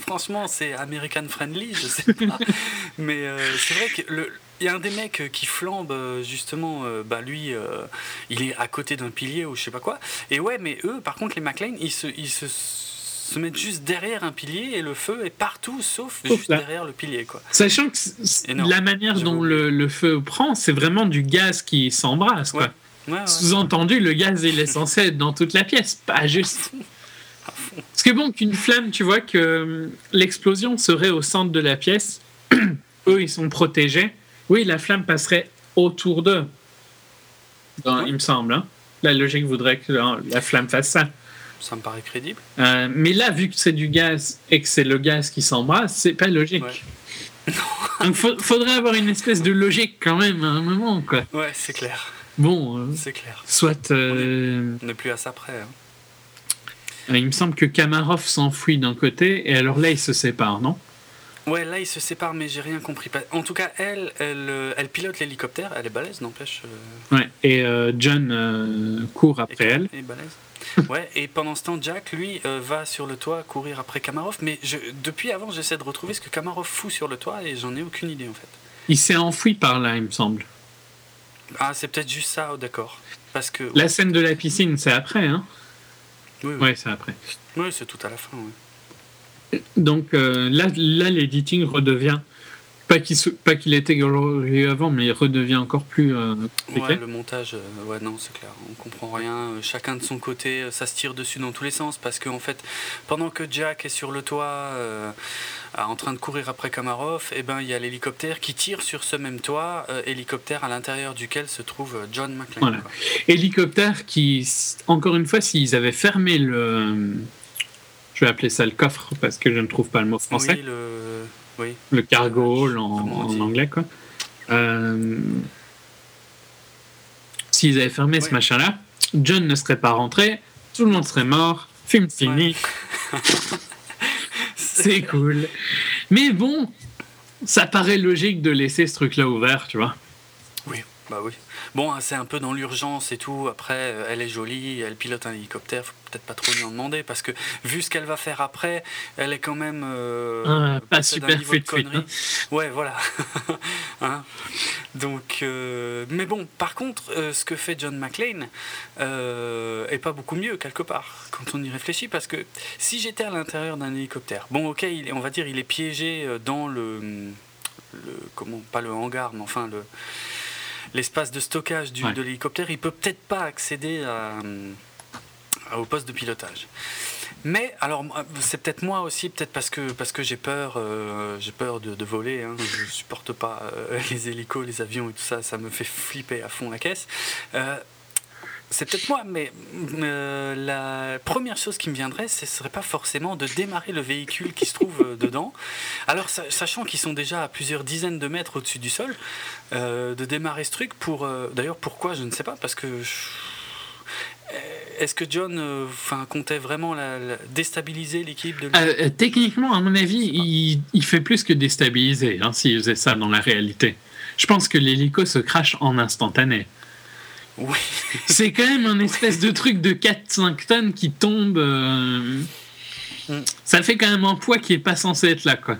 Franchement, c'est American friendly, je sais pas. Mais euh, c'est vrai que. Il y a un des mecs euh, qui flambe justement, euh, bah lui, euh, il est à côté d'un pilier ou je sais pas quoi. Et ouais, mais eux, par contre, les McLean, ils se, ils se, se mettent juste derrière un pilier et le feu est partout sauf juste là. derrière le pilier, quoi. Sachant que la manière dont le, le feu prend, c'est vraiment du gaz qui s'embrasse. Ouais. Ouais, ouais. Sous-entendu, le gaz, il est censé être dans toute la pièce, pas juste. Parce que bon, qu'une flamme, tu vois que euh, l'explosion serait au centre de la pièce, eux, ils sont protégés. Oui, la flamme passerait autour d'eux. Il me semble. hein. La logique voudrait que la, la flamme fasse ça. Ça me paraît crédible. Euh, mais là, vu que c'est du gaz et que c'est le gaz qui s'embrasse, c'est pas logique. Ouais. Donc, faut- faudrait avoir une espèce de logique quand même à un moment, quoi. Ouais, c'est clair. Bon, euh, C'est clair. soit. euh, On n'est plus à ça près. hein. il me semble que Kamarov s'enfuit d'un côté et alors là, ils se séparent, non? Ouais, là ils se séparent, mais j'ai rien compris. En tout cas, elle, elle, euh, elle pilote l'hélicoptère. Elle est balèze, n'empêche. euh, Ouais. Et euh, John euh, court après et- elle. et balèze. Ouais, et pendant ce temps, Jack, lui, euh, va sur le toit courir après Kamarov. Mais je, depuis avant, j'essaie de retrouver ce que Kamarov fout sur le toit et j'en ai aucune idée en fait. Il s'est enfui par là, il me semble. Ah, c'est peut-être juste ça, oh, d'accord. Parce que. La scène de la piscine, c'est après, hein Oui, oui. Ouais, c'est après. Oui, c'est tout à la fin. ouais. Donc euh, là, là l'editing redevient. Pas qu'il pas qu'il était glorieux avant, mais il redevient encore plus euh. Ouais, le montage, euh, ouais, non, c'est clair, on comprend rien. euh, chacun de son côté, euh, ça se tire dessus dans tous les sens parce que en fait, pendant que Jack est sur le toit, euh, en train de courir après Kamarov, et ben il y a l'hélicoptère qui tire sur ce même toit, hélicoptère à l'intérieur duquel se trouve John McClane. Voilà. Hélicoptère qui, encore une fois, s'ils avaient fermé le. Je vais appeler ça le coffre parce que je ne trouve pas le mot français. Oui, le, oui, le cargo en, anglais, quoi. Euh, S'ils avaient fermé ce machin-là, John ne serait pas rentré, tout le monde serait mort, film fini, c'est cool. Mais bon, ça paraît logique de laisser ce truc-là ouvert, tu vois. Oui, bah oui. Bon, hein, c'est un peu dans l'urgence et tout. Après, euh, elle est jolie, elle pilote un hélicoptère. Faut peut-être pas trop lui en demander parce que vu ce qu'elle va faire après, elle est quand même euh, Ah, pas super niveau de fit fit, connerie. hein. Ouais, voilà. Hein Donc, euh, mais bon, par contre, euh, ce que fait John McClane est pas beaucoup mieux quelque part quand on y réfléchit parce que si j'étais à l'intérieur d'un hélicoptère, bon, ok, il on va dire il est piégé dans le, le comment, pas le hangar, mais enfin le l'espace de stockage du, Ouais. de l'hélicoptère, il peut peut-être pas accéder à, à- au poste de pilotage. Mais alors c'est peut-être moi aussi, peut-être parce que parce que j'ai peur, euh, j'ai peur de, de voler. Hein, je supporte pas euh, les hélicos, les avions et tout ça, ça me fait flipper à fond la caisse. Euh, c'est peut-être moi, mais euh, la première chose qui me viendrait, ce serait pas forcément de démarrer le véhicule qui se trouve euh, dedans. Alors, sa- sachant qu'ils sont déjà à plusieurs dizaines de mètres au-dessus du sol, euh, de démarrer ce truc pour. euh, D'ailleurs, pourquoi Je ne sais pas, parce que. je- Est-ce que John enfin, comptait vraiment la- la- déstabiliser l'équipe de Euh, euh, techniquement, à mon avis, il, il fait plus que déstabiliser hein, s'il faisait ça dans la réalité. Je pense que l'hélico se crache en instantané. Oui. C'est quand même un espèce de truc de 4-5 tonnes qui tombe. euh, Mm. Ça fait quand même un poids qui est pas censé être là, quoi.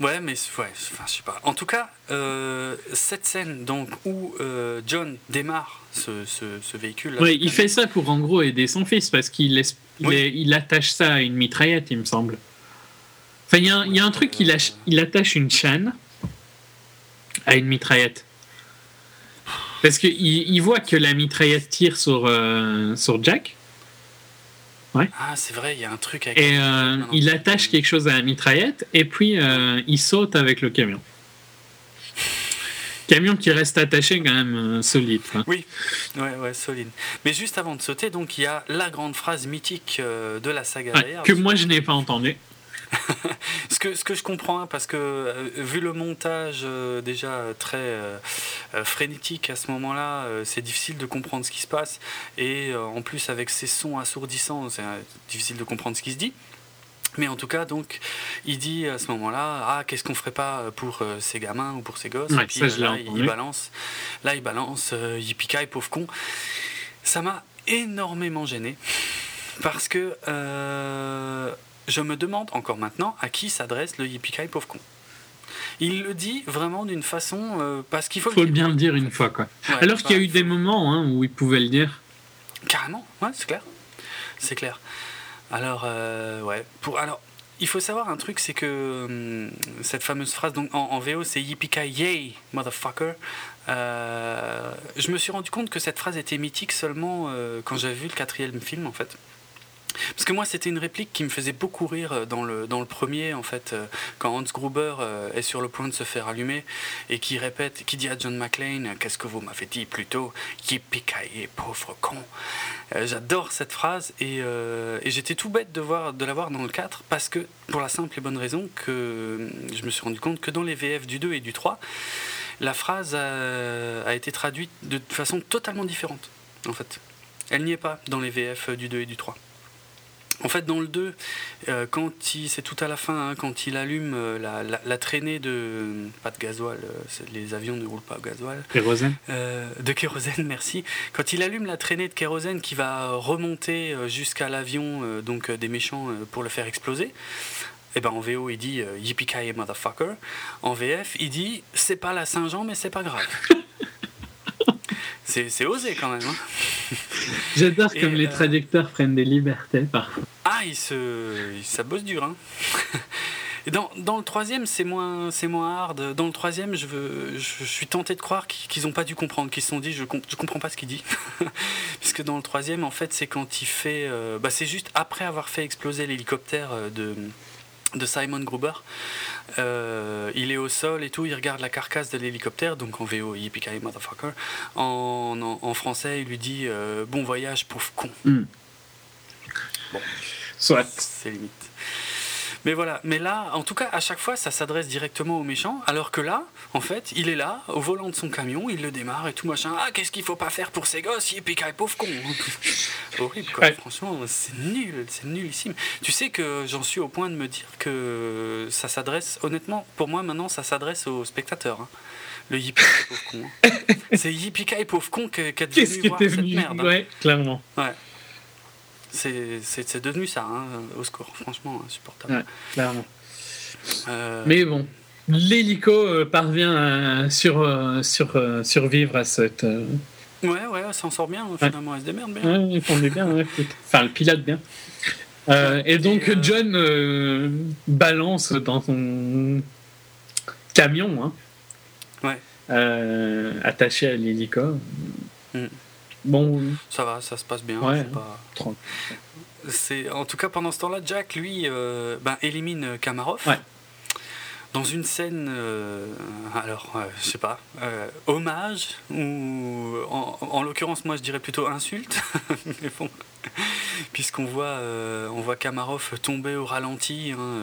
Ouais, mais ouais, enfin, je sais pas. En tout cas, euh, cette scène donc où euh, John démarre ce, ce- ce véhicule. Oui, il fait ça pour en gros aider son fils parce qu'il laisse- il, Oui. il attache ça à une mitraillette, il me semble. Enfin, il y, a un- il y a un truc qu'il ach- il attache une chaîne à une mitraillette. Parce qu'il il voit que la mitraillette tire sur, euh, sur Jack. Ouais. Ah, c'est vrai, il y a un truc avec. Et il attache quelque chose à la mitraillette et puis il saute avec le camion. Camion qui reste attaché quand même solide. Oui, ouais, ouais, solide. Mais juste avant de sauter, donc il y a la grande phrase mythique de la saga Que moi je n'ai pas entendu. ce, que, ce que je comprends, hein, parce que euh, vu le montage euh, déjà très euh, frénétique à ce moment-là, c'est difficile de comprendre ce qui se passe. Et en plus, avec ces sons assourdissants, c'est difficile de comprendre ce qui se dit. Mais en tout cas, donc, il dit à ce moment-là, ah, qu'est-ce qu'on ferait pas pour ces gamins ou pour ces gosses? Et puis là, il, balance, là, il balance, yippee pauvre con. Ça m'a énormément gêné parce que je me demande encore maintenant à qui s'adresse le yippee pauvre con. Il le dit vraiment d'une façon euh, parce qu'il faut, faut le bien le dire une fois quoi. Alors qu'il y a eu des moments hein, où il pouvait le dire. Carrément, ouais, c'est clair, c'est clair. Alors euh, ouais, pour alors il faut savoir un truc, c'est que hum, cette fameuse phrase donc en, VO c'est yippee yay motherfucker. Euh, je me suis rendu compte que cette phrase était mythique seulement quand j'avais vu le quatrième film en fait. Parce que moi, c'était une réplique qui me faisait beaucoup rire euh, dans le, dans le premier, en fait, euh, quand Hans Gruber euh, est sur le point de se faire allumer et qui répète, qui dit à John McClane Qu'est-ce que vous m'avez dit plutôt yippee pauvre con J'adore cette phrase et, et j'étais tout bête de, voir, de la voir dans le 4 parce que, pour la simple et bonne raison que je me suis rendu compte que dans les VF du 2 et du 3, la phrase a, a été traduite de façon totalement différente, en fait. Elle n'y est pas dans les VF du 2 et du 3. En fait, dans le 2, euh, quand il, c'est tout à la fin, hein, quand il allume euh, la, traînée de. Pas de gasoil, euh, les avions ne roulent pas au gasoil. Kérosène De kérosène, merci. Quand il allume la traînée de kérosène qui va remonter jusqu'à l'avion donc des méchants pour le faire exploser, et eh ben en VO il dit Yippee motherfucker. En VF il dit c'est pas la Saint-Jean mais c'est pas grave. C'est osé quand même. Hein. J'adore comme les euh, traducteurs prennent des libertés parfois. Ah, il se, ça bosse dur. Hein. dans, dans, le troisième, c'est moins, c'est moins hard. Dans le troisième, je, veux, je, suis tenté de croire qu'ils n'ont pas dû comprendre, qu'ils se sont dit, je, je comprends pas ce qu'il dit. Puisque dans le troisième, en fait, c'est quand il fait, euh, bah, c'est juste après avoir fait exploser l'hélicoptère euh, de de Simon Gruber. Euh, il est au sol et tout, il regarde la carcasse de l'hélicoptère, donc en VO, Yippee motherfucker. En, en, français, il lui dit euh, Bon voyage, pauvre con. Hmm. Bon. Soit. C'est limite. Mais voilà, mais là, en tout cas, à chaque fois, ça s'adresse directement au méchant, alors que là, en fait, il est là, au volant de son camion, il le démarre et tout machin. Ah, qu'est-ce qu'il faut pas faire pour ces gosses Yippee pauvre con Horrible, quoi. Franchement, c'est nul, c'est nullissime. Tu sais que j'en suis au point de me dire que ça s'adresse, honnêtement, pour moi, maintenant, ça s'adresse aux spectateurs. Hein. Le yippee pauvre con. Hein. c'est yippee pauvre con qui est devenu voir cette merde. Hein. Ouais, clairement. Ouais. C'est devenu ça, hein, au score, franchement, insupportable. clairement. Euh, Mais bon, l'hélico euh, parvient à sur, euh, sur, survivre à cette. Ouais, ouais, s'en sort bien, finalement, elle se démerde bien. Ouais, il bien, enfin, le pilote bien. et donc, John balance dans son camion, hein, ouais. attaché à l'hélico. Mm. Bon. Ça va, ça se passe bien. C'est en tout cas pendant ce temps-là, Jack lui euh, ben, élimine Kamarov. Dans une scène, euh, alors euh, je sais pas, hommage ou en, l'occurrence moi je dirais plutôt insulte, mais bon, puisqu'on voit on voit Kamarov tomber au ralenti. Hein,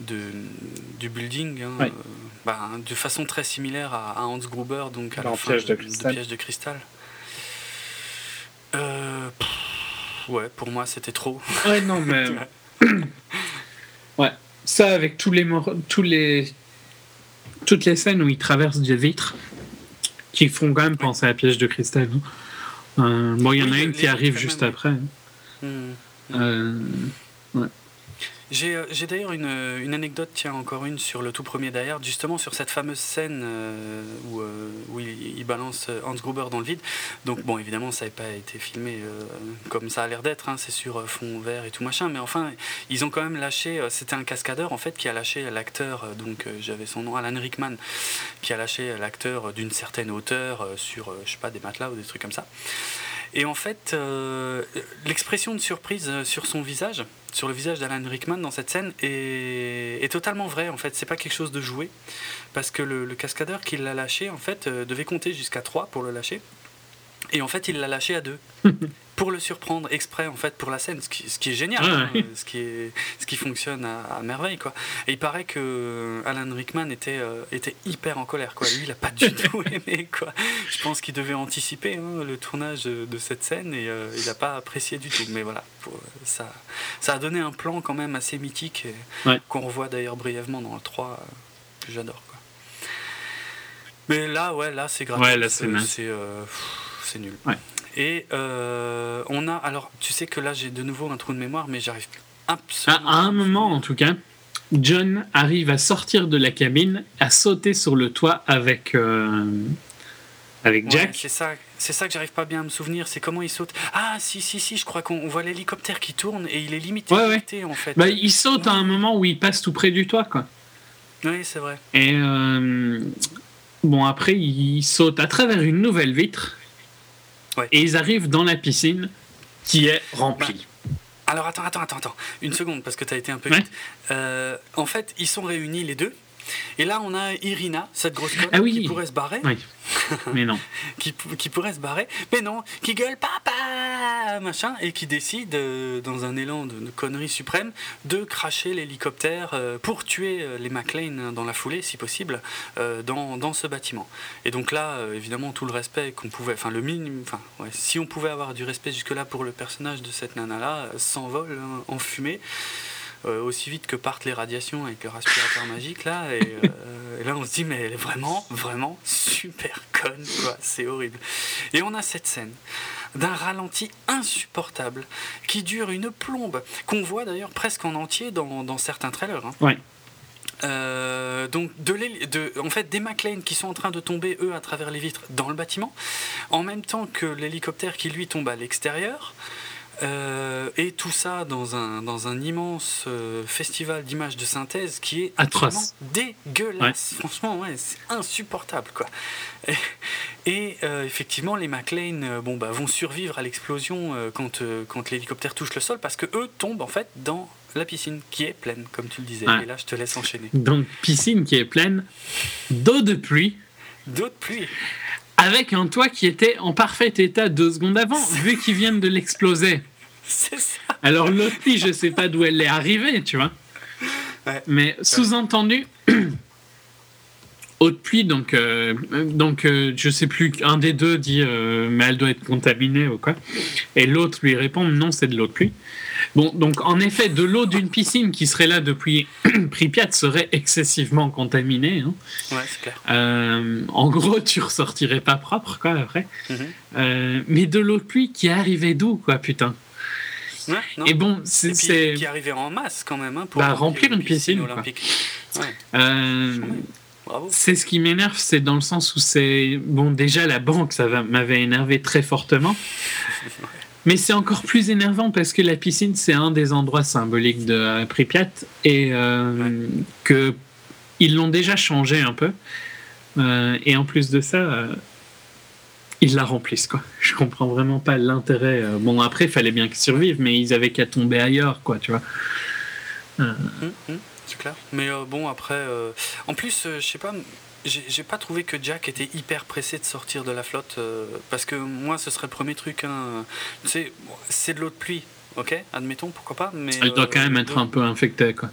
de, du building, hein, ben, de façon très similaire à, Hans Gruber, donc à la fin de, piège de cristal. Euh, ouais, pour moi, c'était trop. Ouais, non, mais. ouais, ça avec tous les, tous les. Toutes les scènes où ils traversent des vitres qui font quand même penser à piège de cristal. Hein. Euh, bon, il y en a une qui arrive juste après. Hein. Mmh, mmh. Euh, ouais. Euh, j'ai d'ailleurs une, une, anecdote, tiens, encore une sur le tout premier d'ailleurs, justement sur cette fameuse scène euh, où, euh, où il, balance Hans Gruber dans le vide. Donc, bon, évidemment, ça n'avait pas été filmé comme ça a l'air d'être, hein, c'est sur fond vert et tout machin, mais enfin, ils ont quand même lâché, c'était un cascadeur en fait qui a lâché l'acteur, donc j'avais son nom, Alan Rickman, qui a lâché l'acteur d'une certaine hauteur sur, je sais pas, des matelas ou des trucs comme ça. Et en fait, l'expression de surprise sur son visage, sur le visage d'Alan Rickman dans cette scène, est, totalement vraie. En fait, c'est pas quelque chose de joué, parce que le, cascadeur qui l'a lâché, en fait, devait compter jusqu'à 3 pour le lâcher. Et en fait, il l'a lâché à deux. pour le surprendre exprès en fait pour la scène ce qui, ce qui est génial hein, ce qui est ce qui fonctionne à, merveille quoi. Et il paraît que Alan Rickman était euh, était hyper en colère quoi. Lui il a pas du tout aimé quoi. Je pense qu'il devait anticiper hein, le tournage de, cette scène et euh, il n'a pas apprécié du tout. Mais voilà ça ça a donné un plan quand même assez mythique qu'on revoit d'ailleurs brièvement dans le 3 euh, que j'adore quoi. Mais là ouais là c'est grave. Ouais, là c'est c'est nul. Et euh, on a. Alors, tu sais que là, j'ai de nouveau un trou de mémoire, mais j'arrive absolument. À, un moment, en tout cas, John arrive à sortir de la cabine, à sauter sur le toit avec, euh, avec Jack. c'est ça. C'est ça que j'arrive pas bien à me souvenir, c'est comment il saute. Ah si si si, je crois qu'on voit l'hélicoptère qui tourne et il est limité, en fait. Bah, il saute à un moment où il passe tout près du toit quoi. Oui c'est vrai. Et euh, bon après il saute à travers une nouvelle vitre et ils arrivent dans la piscine qui est remplie. Bah, alors attends, attends, attends, attends. Une seconde, parce que tu as été un peu vite. Euh, en fait, ils sont réunis les deux. Et là, on a Irina, cette grosse conne, ah qui pourrait se barrer. Oui. Mais non. qui, qui, pourrait se barrer. Mais non, qui gueule papa, machin, et qui décide, euh, dans un élan de, connerie suprême, de cracher l'hélicoptère euh, pour tuer euh, les McLean dans la foulée, si possible, dans, dans, ce bâtiment. Et donc là, évidemment, tout le respect qu'on pouvait, enfin le minimum, enfin, ouais, si on pouvait avoir du respect jusque-là pour le personnage de cette nana-là, s'envole hein, en fumée. Euh, aussi vite que partent les radiations avec le respirateur magique là euh, et, là on se dit mais elle est vraiment vraiment super conne quoi c'est horrible et on a cette scène d'un ralenti insupportable qui dure une plombe qu'on voit d'ailleurs presque en entier dans, dans certains trailers hein. ouais. Euh, donc de, de, en fait des McLean qui sont en train de tomber eux à travers les vitres dans le bâtiment en même temps que l'hélicoptère qui lui tombe à l'extérieur euh, et tout ça dans un, dans un immense euh, festival d'images de synthèse qui est atroce, dégueulasse. Franchement, ouais, c'est insupportable, quoi. Et, euh, effectivement, les McLean, bon, bah, vont survivre à l'explosion quand, quand l'hélicoptère touche le sol parce que eux tombent en fait dans la piscine qui est pleine, comme tu le disais. Et là, je te laisse enchaîner. Donc, piscine qui est pleine d'eau de pluie. D'eau de pluie avec un toit qui était en parfait état deux secondes avant, vu qu'ils viennent de l'exploser. C'est ça. Alors l'autre je sais pas d'où elle est arrivée, tu vois. Mais sous-entendu, haute pluie, donc, euh, donc euh, je sais plus, un des deux dit euh, mais elle doit être contaminée ou quoi. Et l'autre lui répond non, c'est de l'eau de pluie. Bon, donc en effet, de l'eau d'une piscine qui serait là depuis Pripyat serait excessivement contaminée. Hein. Ouais, clair. Euh, en gros, tu ressortirais pas propre, quoi, après. Mhm. Mais de l'eau de pluie qui arrivait d'où, quoi, putain ouais, Et bon, c'est. Qui arrivait en masse quand même, hein, pour bah, remplir une piscine, olympique. Euh, c'est ce qui m'énerve, c'est dans le sens où c'est. Bon, déjà, la banque, ça m'avait énervé très fortement. Mais c'est encore plus énervant parce que la piscine, c'est un des endroits symboliques de Pripyat et euh, que ils l'ont déjà changé un peu. Euh, et en plus de ça, euh, ils la remplissent. Quoi. Je comprends vraiment pas l'intérêt. bon, après, il fallait bien qu'ils survivent, mais ils avaient qu'à tomber ailleurs, quoi, tu vois. Hum, hum, c'est clair. Mais bon, après, en plus, je sais pas, j'ai pas trouvé que Jack était hyper pressé de sortir de la flotte euh, parce que moi ce serait le premier truc hein, c'est de l'eau de pluie ok admettons pourquoi pas mais elle doit quand même euh, être un peu infectée quoi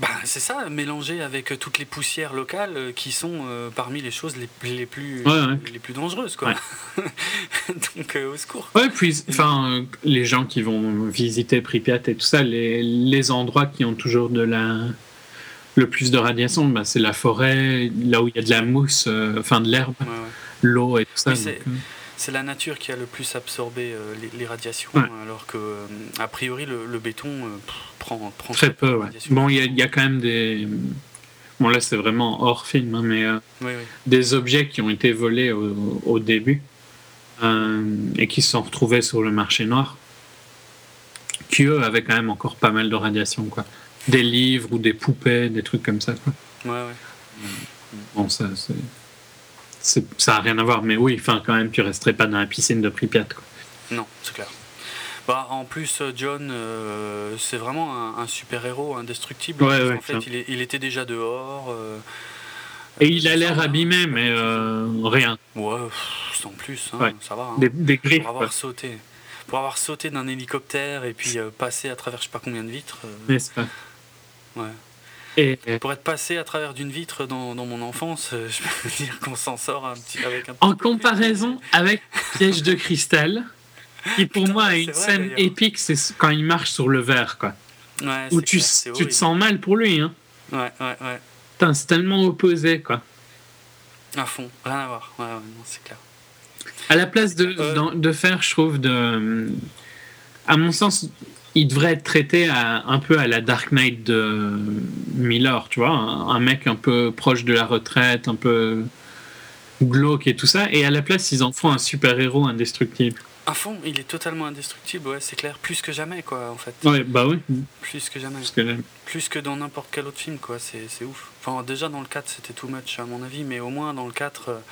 bah, c'est ça, mélangé avec euh, toutes les poussières locales qui sont parmi les choses les, les plus, Les, plus dangereuses. Quoi. Donc, au secours. Ouais, puis enfin, les gens qui vont visiter Pripyat et tout ça, les, les endroits qui ont toujours de la, le plus de radiation, bah, c'est la forêt, là où il y a de la mousse, euh, enfin de l'herbe, l'eau et tout ça. Euh. c'est la nature qui a le plus absorbé euh, les, radiations, alors que a priori le, béton prend, prend, très, peu. Bon, il y, y, a quand même des. Bon, là c'est vraiment hors film, hein, mais des objets qui ont été volés au, au début et qui se sont retrouvés sur le marché noir, qui eux avaient quand même encore pas mal de radiation, quoi des livres ou des poupées, des trucs comme ça. Quoi. Ouais, ouais. Bon, ça, c'est, ça a rien à voir, mais oui, enfin, quand même, tu resterais pas dans la piscine de Pripyat. Quoi. Non, c'est clair. Bah, en plus, John, c'est vraiment un, super-héros indestructible. en fait, il, était déjà dehors. Et il a l'air abîmé, mais rien. Ouais, sans plus, hein, ça va. Hein. Des, griffes. Pour avoir sauté. Pour avoir sauté d'un hélicoptère et puis passer à travers je sais pas combien de vitres. N'est-ce pas Ouais. Et pour être passé à travers d'une vitre dans, mon enfance, euh, je peux dire qu'on s'en sort un petit, avec un En comparaison avec Piège de cristal, qui pour moi a une scène épique, c'est quand il marche sur le verre, quoi. Ouais, Où tu, tu, te sens mal pour lui, hein. Ouais, ouais, ouais. C'est tellement opposé, quoi. À fond, rien à voir. Ouais, ouais, c'est clair. À la place de, euh, de faire, je trouve, de. À mon sens, il devrait être traité un peu à la Dark Knight de Miller, tu vois, un, mec un peu proche de la retraite, un peu glauque et tout ça, et à la place, ils en font un super-héros indestructible. À fond, il est totalement indestructible, ouais, c'est clair, plus que jamais, quoi, en fait. Ouais, bah oui. Plus que jamais. Plus que, plus que dans n'importe quel autre film, quoi, c'est ouf. Enfin, déjà dans le 4, c'était too much, à mon avis, mais au moins dans le 4.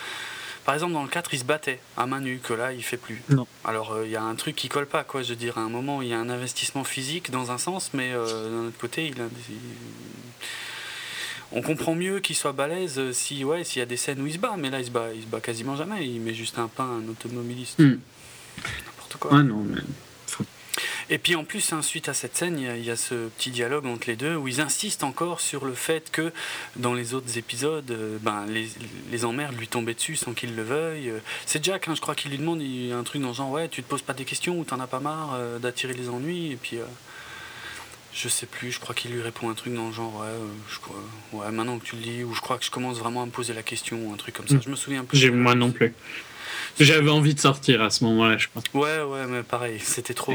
Par exemple, dans le 4, il se battait à main nue, que là, il fait plus. Non. Alors, il euh, y a un truc qui colle pas, quoi. Je veux dire, à un moment, il y a un investissement physique dans un sens, mais euh, d'un autre côté, il a. On comprend mieux qu'il soit balèze euh, si, ouais, s'il y a des scènes où il se bat, mais là, il se bat, il se bat quasiment jamais. Il met juste un pain à un automobiliste. Hmm. N'importe quoi. Ouais, non, mais et puis en plus, hein, suite à cette scène, il y, a ce petit dialogue entre les deux où ils insistent encore sur le fait que dans les autres épisodes, euh, ben, les, les, emmerdes lui tombaient dessus sans qu'il le veuille. Euh, c'est Jack, hein, je crois qu'il lui demande il, un truc dans le genre Ouais, tu te poses pas des questions ou t'en as pas marre euh, d'attirer les ennuis. Et puis. je sais plus, je crois qu'il lui répond un truc dans le genre ouais, je crois, ouais, maintenant que tu le dis, ou je crois que je commence vraiment à me poser la question, ou un truc comme ça. Mm. Je me souviens plus. Moi non plus. J'avais envie de sortir à ce moment-là, je pense. Ouais, ouais, mais pareil, c'était trop,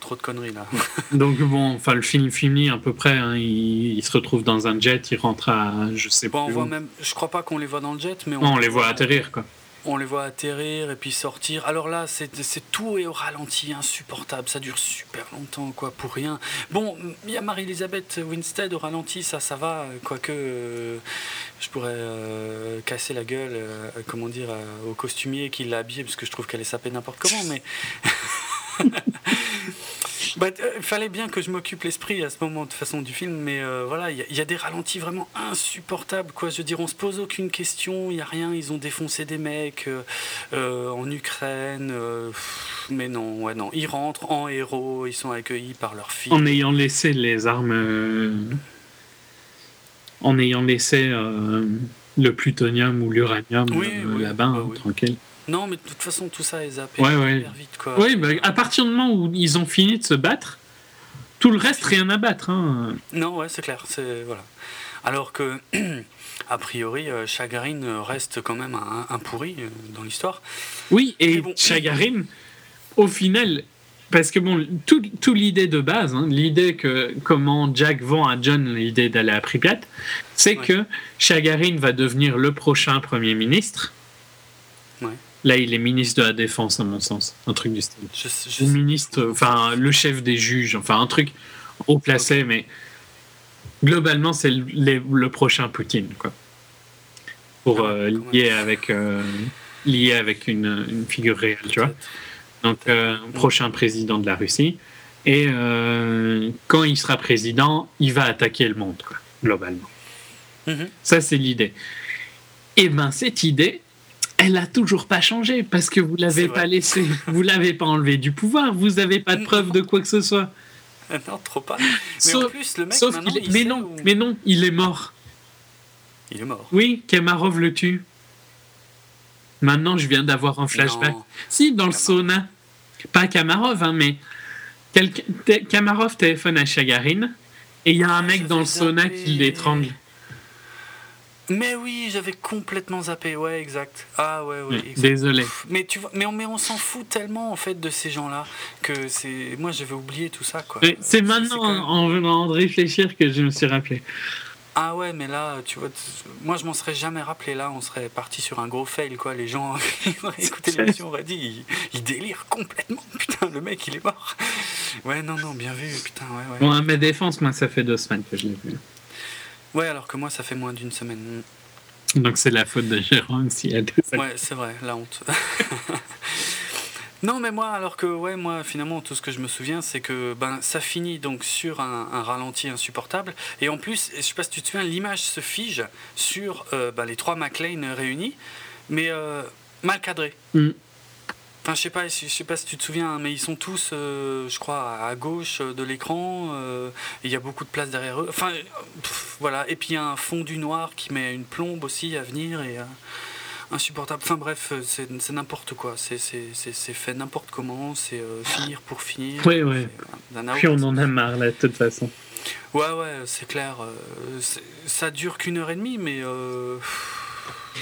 trop, de conneries là. Donc bon, enfin le film finit à peu près. Hein, il, se retrouve dans un jet, il rentre à, je sais pas. On voit même, je crois pas qu'on les voit dans le jet, mais on, les voit atterrir quoi on les voit atterrir et puis sortir. Alors là, c'est tout est au ralenti, insupportable. Ça dure super longtemps, quoi, pour rien. Bon, il y a Marie-Elisabeth Winstead au ralenti, ça, ça va. Quoique, euh, je pourrais euh, casser la gueule, euh, comment dire, au costumier qui l'a habillée, parce que je trouve qu'elle est sapée n'importe comment, mais. Bah, euh, il fallait bien que je m'occupe l'esprit à ce moment de façon du film, mais euh, voilà, il y, a des ralentis vraiment insupportables. Quoi. Je veux dire, on se pose aucune question, il n'y a rien. Ils ont défoncé des mecs euh, en Ukraine, mais non, ouais, non. Ils rentrent en héros, ils sont accueillis par leur fille. En ayant laissé les armes. En ayant laissé le plutonium ou l'uranium là-bas, hein, tranquille. Non, mais de toute façon, tout ça est zappé ouais, vite. Quoi. Oui, bah, à partir du moment où ils ont fini de se battre, tout le reste, rien à battre. Hein. Non, ouais, c'est clair. C'est, voilà. Alors que, a priori, euh, Chagarine reste quand même un, pourri euh, dans l'histoire. Oui, et bon, Chagarine, au final, parce que bon, toute tout l'idée de base, hein, l'idée que comment Jack vend à John l'idée d'aller à Pripyat, c'est que Chagarine va devenir le prochain Premier ministre. Là, il est ministre de la Défense, à mon sens. Un truc du style. Je, ministre, enfin, le chef des juges, enfin, un truc haut placé, mais globalement, c'est le, prochain Poutine, quoi. Pour ah, euh, lier, avec, euh, lier avec une, figure réelle, tu vois. Donc, euh, prochain président de la Russie. Et quand il sera président, il va attaquer le monde, quoi, globalement. Mm-hmm. Ça, c'est l'idée. Et ben, cette idée, elle a toujours pas changé parce que vous l'avez pas laissé, vous l'avez pas enlevé du pouvoir, vous n'avez pas de preuve de quoi que ce soit. Non, trop pas. Mais en plus, le mec, maintenant, il mais non, mais non, il est mort. Il est mort. Oui, Kamarov le tue. Maintenant, je viens d'avoir un flashback. Si, dans le sauna. Pas Kamarov, hein, mais Kamarov téléphone à Chagarine et il y a un mec dans le sauna qui l'étrangle. Mais oui, j'avais complètement zappé, ouais, exact. Ah ouais, ouais. Désolé. Mais tu vois, mais on, mais on s'en fout tellement en fait de ces gens-là que c'est, moi j'avais oublié tout ça quoi. C'est maintenant en venant de réfléchir que je me suis rappelé. Ah ouais, mais là, tu vois, moi je m'en serais jamais rappelé. Là, on serait parti sur un gros fail, quoi. Les gens auraient écouté l'émission, auraient dit, il, délire complètement. Putain, le mec, il est mort. Ouais, non, non, bien vu, putain, ouais, ouais. Bon, à ma défense, moi, ça fait deux semaines que je l'ai vu. Ouais, alors que moi, ça fait moins d'une semaine. Donc c'est la faute de Jérôme s'il y a Ouais, c'est vrai, la honte. Non, mais moi, alors que, ouais, moi, finalement, tout ce que je me souviens, c'est que ben, ça finit donc sur un, ralenti insupportable. Et en plus, je sais pas si tu te souviens, l'image se fige sur euh, ben, les trois McLean réunis, mais euh, mal cadrés. Mm. Enfin, je sais pas, je sais pas si tu te souviens, mais ils sont tous, euh, je crois, à gauche de l'écran. il y a beaucoup de place derrière eux. Enfin, voilà. Et puis il y a un fond du noir qui met une plombe aussi à venir et insupportable. Enfin bref, euh, c'est n'importe quoi. C'est fait n'importe comment. C'est euh, finir pour finir. Oui, oui. Euh, Puis on en a marre là, de toute façon. Ouais, ouais, c'est clair. ça dure qu'une heure et demie, mais.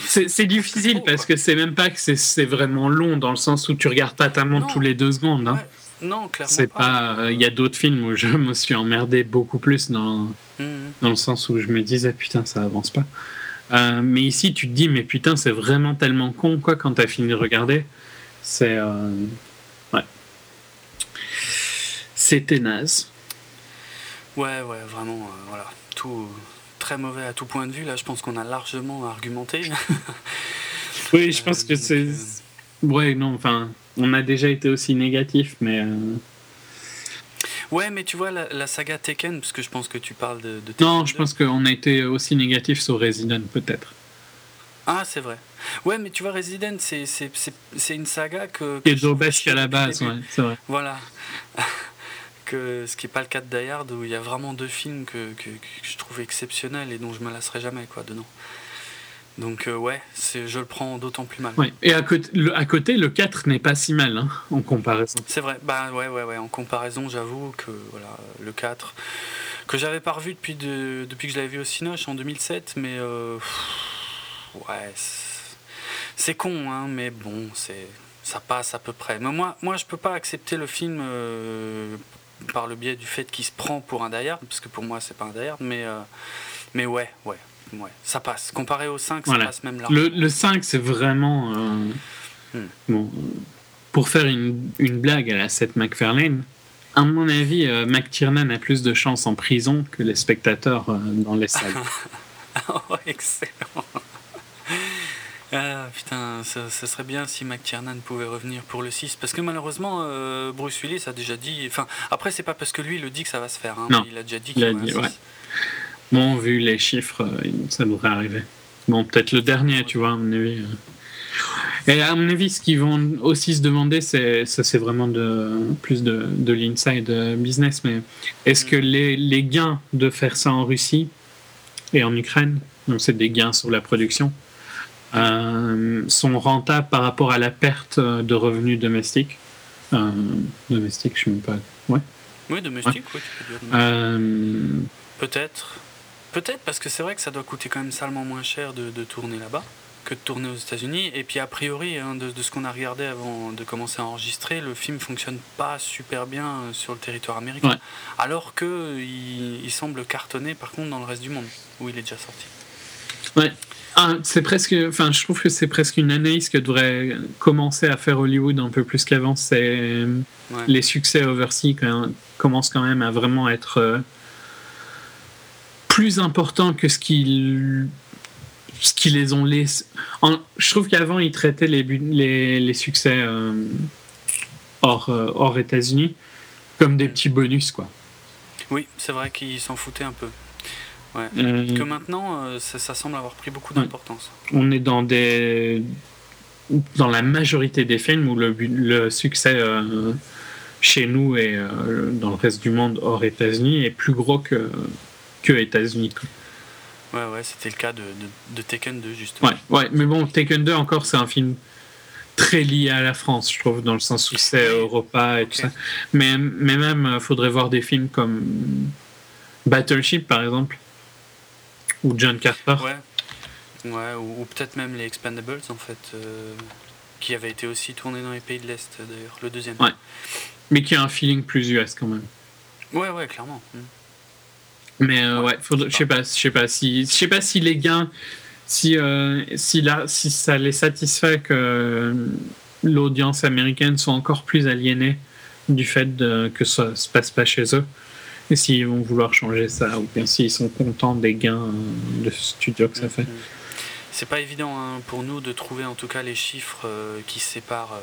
C'est difficile parce que c'est même pas que c'est vraiment long dans le sens où tu regardes pas ta montre tous les deux secondes. Hein. Non, clairement. C'est pas. Il y a d'autres films où je me suis emmerdé beaucoup plus dans, mmh. dans le sens où je me disais putain, ça avance pas. Euh, mais ici, tu te dis, mais putain, c'est vraiment tellement con, quoi, quand t'as fini de regarder. C'est. Euh, ouais. C'était naze. Ouais, ouais, vraiment, euh, voilà. Tout très mauvais à tout point de vue. Là, je pense qu'on a largement argumenté. oui, je pense que c'est. Ouais, non, enfin, on a déjà été aussi négatif, mais. Ouais, mais tu vois, la, saga Tekken, parce que je pense que tu parles de. Non, je pense qu'on a été aussi négatif sur Resident, peut-être. Ah, c'est vrai. Ouais, mais tu vois, Resident, c'est une saga que. Qui est à la base, ouais, c'est vrai. Voilà. Que, ce qui n'est pas le cas de Die Hard, où il y a vraiment deux films que, que, que, je trouve exceptionnels et dont je me lasserai jamais, quoi, dedans. Donc euh, ouais, je le prends d'autant plus mal. Et à côté, le, à côté, le 4 n'est pas si mal hein, en comparaison. C'est vrai, bah ouais, ouais, ouais, en comparaison, j'avoue que voilà, le 4, que j'avais pas revu depuis, de, depuis que je l'avais vu au Cinoche en 2007, mais euh, ouais, c'est con, hein, mais bon, c'est ça passe à peu près. Mais moi, moi je peux pas accepter le film euh, par le biais du fait qu'il se prend pour un Die parce que pour moi c'est pas un Die mais, mais ouais, ouais, ouais, ça passe. Comparé au 5, ça passe même là. Le, le 5, c'est vraiment. Euh, hmm. bon, pour faire une, une, blague à la Seth MacFarlane, à mon avis, euh, McTiernan a plus de chance en prison que les spectateurs euh, dans les salles. oh, excellent! Ah, putain, ça, serait bien si McTiernan pouvait revenir pour le 6, parce que malheureusement, Bruce Willis a déjà dit. Enfin, après, c'est pas parce que lui il le dit que ça va se faire, hein, non. il a déjà dit qu'il ouais. Bon, vu les chiffres, euh, ça devrait arriver. Bon, peut-être le dernier, tu vois, à mon avis. Euh. Et à mon avis, ce qu'ils vont aussi se demander, c'est ça, c'est vraiment de plus de, de l'inside business. Mais est-ce que les, les, gains de faire ça en Russie et en Ukraine, donc c'est des gains sur la production, euh, sont rentables par rapport à la perte de revenus domestiques euh, Domestiques, je ne sais même pas. Ouais. Oui, domestique, ouais. Peut-être. Peut-être parce que c'est vrai que ça doit coûter quand même salement moins cher de, tourner là-bas que de tourner aux États-Unis. Et puis a priori, hein, de, ce qu'on a regardé avant de commencer à enregistrer, le film fonctionne pas super bien euh, sur le territoire américain. Alors que il, semble cartonner par contre dans le reste du monde, où il est déjà sorti. Ouais. Ah, c'est presque, enfin, je trouve que c'est presque une analyse que devrait commencer à faire Hollywood un peu plus qu'avant. C'est les succès overseas quand, commencent quand même à vraiment être euh, plus important que ce qu'ils ce qui les ont laissé. je trouve qu'avant, ils traitaient les, les, les succès euh, hors, euh, hors États-Unis comme des petits bonus, quoi. Oui, c'est vrai qu'ils s'en foutaient un peu. Ouais. Euh, que maintenant, ça, ça, semble avoir pris beaucoup d'importance. On est dans des dans la majorité des films où le, le succès chez nous et dans le reste du monde hors États-Unis est plus gros que que États-Unis. Ouais, ouais, c'était le cas de, de, Taken 2, justement. Ouais, ouais, mais bon, Taken 2, encore, c'est un film très lié à la France, je trouve, dans le sens où c'est Europa et tout ça. Mais, mais même, il euh, faudrait voir des films comme Battleship, par exemple, ou John Carter. Ouais, ouais ou, peut-être même les Expendables, en fait, euh, qui avaient été aussi tournés dans les pays de l'Est, d'ailleurs, le deuxième. Ouais, mais qui a un feeling plus US quand même. Ouais, ouais, clairement. Hmm. Mais euh, ouais, je sais pas, je sais pas si, je sais pas si les gains, si euh, si là, si ça les satisfait que l'audience américaine soit encore plus aliénée du fait de, que ça se passe pas chez eux, et s'ils vont vouloir changer ça, ou bien s'ils sont contents des gains de studio que ça fait. c'est pas évident hein, pour nous de trouver en tout cas les chiffres qui séparent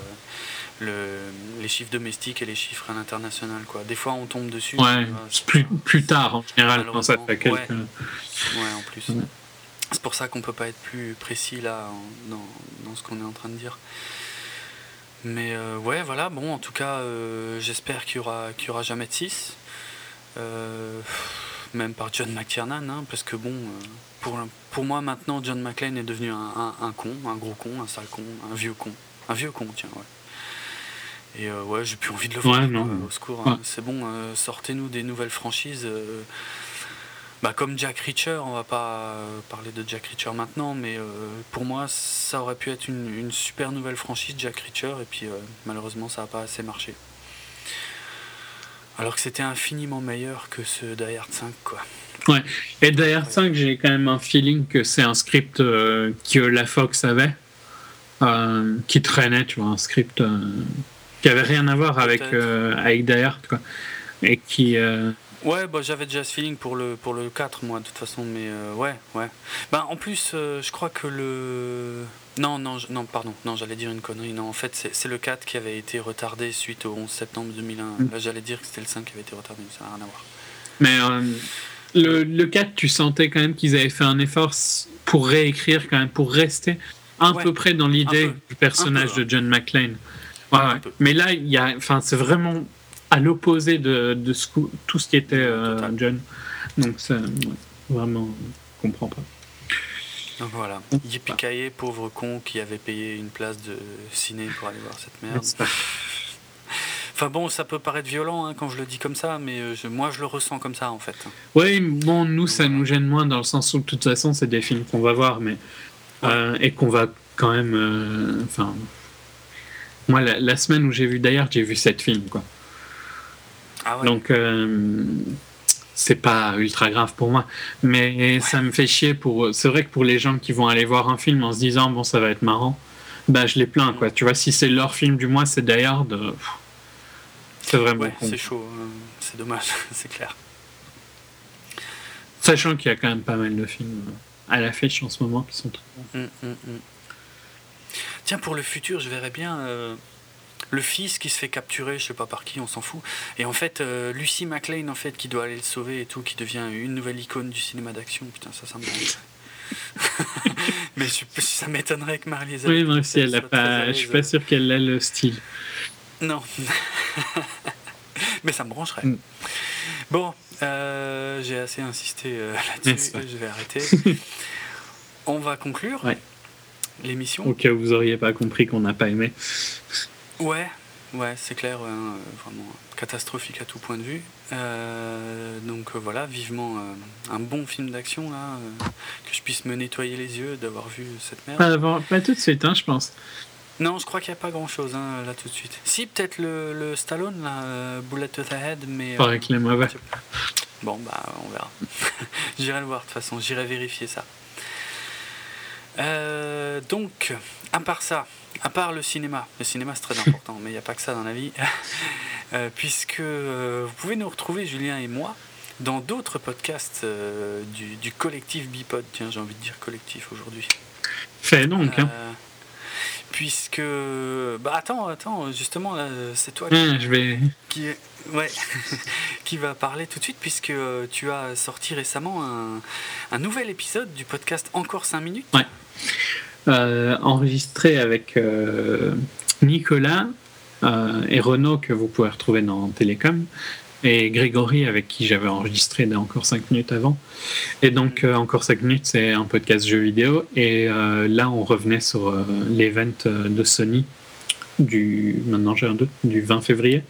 le, les chiffres domestiques et les chiffres à l'international. Quoi. Des fois, on tombe dessus. Ouais, plus, plus tard en général, quand ça fait quelques. Ouais, en plus. C'est pour ça qu'on peut pas être plus précis là dans, dans ce qu'on est en train de dire. Mais euh, ouais, voilà, bon, en tout cas, euh, j'espère qu'il y aura, qu'il y aura jamais de 6. Euh, même par John McTiernan, hein, parce que bon, pour, pour moi maintenant, John McClane est devenu un, un, con, un gros con, un sale con, un vieux con. Un vieux con, tiens, ouais. Et euh, ouais, j'ai plus envie de le voir. au secours. Hein. C'est bon, euh, sortez-nous des nouvelles franchises. Euh, bah, comme Jack Reacher, on va pas parler de Jack Reacher maintenant, mais pour moi, ça aurait pu être une, super nouvelle franchise, Jack Reacher, et puis malheureusement, ça n'a pas assez marché. Alors que c'était infiniment meilleur que ce Die Hard 5, quoi. Ouais, et Die Hard 5, j'ai quand même un feeling que c'est un script que la Fox avait, qui traînait, tu vois, un script qui avait rien à voir avec, euh, avec Die Hard, quoi. Et qui. Euh, ouais, bah, j'avais déjà ce feeling pour le, pour le 4, moi, de toute façon, mais euh, ouais, ouais. Bah, en plus, je crois que le. Non, non, non, pardon, non, j'allais dire une connerie. Non, en fait, c'est le 4 qui avait été retardé suite au 11 septembre 2001. Mm. Là, j'allais dire que c'était le 5 qui avait été retardé, mais ça n'a rien à voir. Mais le, le 4, tu sentais quand même qu'ils avaient fait un effort pour réécrire, quand même, pour rester à peu près dans l'idée du personnage de John McClane. Mais là, il y a, enfin, c'est vraiment à l'opposé de, de ce, tout ce qui était euh, John. Donc, c'est vraiment, je comprends pas. Donc voilà, Yippee pauvre con qui avait payé une place de ciné pour aller voir cette merde. Enfin bon, ça peut paraître violent hein, quand je le dis comme ça, mais euh, moi je le ressens comme ça en fait. Oui, bon, nous ça nous gêne moins dans le sens où de toute façon c'est des films qu'on va voir, mais euh, et qu'on va quand même, enfin, moi, la, semaine où j'ai vu d'ailleurs, j'ai vu sept films, quoi. Ah ouais. Donc, euh, c'est pas ultra grave pour moi. Mais ça me fait chier pour. C'est vrai que pour les gens qui vont aller voir un film en se disant, bon, ça va être marrant, bah, je les plains, quoi. Tu vois, si c'est leur film du mois, c'est d'ailleurs de. C'est vraiment. Ouais, c'est chaud. Hein. C'est dommage, c'est clair. Sachant qu'il y a quand même pas mal de films à l'affiche en ce moment qui sont très bons. Hum, hum. Tiens, pour le futur, je verrais bien euh, le fils qui se fait capturer, je sais pas par qui, on s'en fout. Et en fait, euh, Lucy McLean, en fait, qui doit aller le sauver et tout, qui devient une nouvelle icône du cinéma d'action. Putain, ça, ça me Mais ça m'étonnerait que Marley Oui, moi aussi, elle a pas. Je suis pas sûr qu'elle ait le style. Non. Mais ça me brancherait. Mm. Bon, euh, j'ai assez insisté là-dessus, je vais arrêter. On va conclure. Ouais l'émission. Au cas où vous auriez pas compris qu'on n'a pas aimé. Ouais, ouais, c'est clair, hein, vraiment catastrophique à tout point de vue. Euh, donc euh, voilà, vivement euh, un bon film d'action là, que je puisse me nettoyer les yeux d'avoir vu cette merde. Pas, tout de suite, hein, je pense. Non, je crois qu'il n'y a pas grand chose hein, là tout de suite. Si, peut-être le, le, Stallone, là, Bullet to the Head, mais. Qu'il est mauvais. Bon, bah, on verra. j'irai le voir de toute façon, j'irai vérifier ça. Euh, donc, à part ça, à part le cinéma, le cinéma c'est très important, mais il n'y a pas que ça dans la vie, euh, puisque euh, vous pouvez nous retrouver, Julien et moi, dans d'autres podcasts du, collectif Bipod. Tiens, j'ai envie de dire collectif aujourd'hui. Fait donc. Hein. Puisque. Bah attends, attends, justement, c'est toi qui, je vais... qui, ouais, qui va parler tout de suite, puisque tu as sorti récemment un, un nouvel épisode du podcast Encore 5 minutes. Ouais. Euh, enregistré avec euh, Nicolas euh, et Renaud que vous pouvez retrouver dans Télécom et Grégory avec qui j'avais enregistré encore 5 minutes avant. Et donc encore 5 minutes c'est un podcast jeu vidéo et là on revenait sur l'event de Sony du maintenant j'ai un doute du 20 février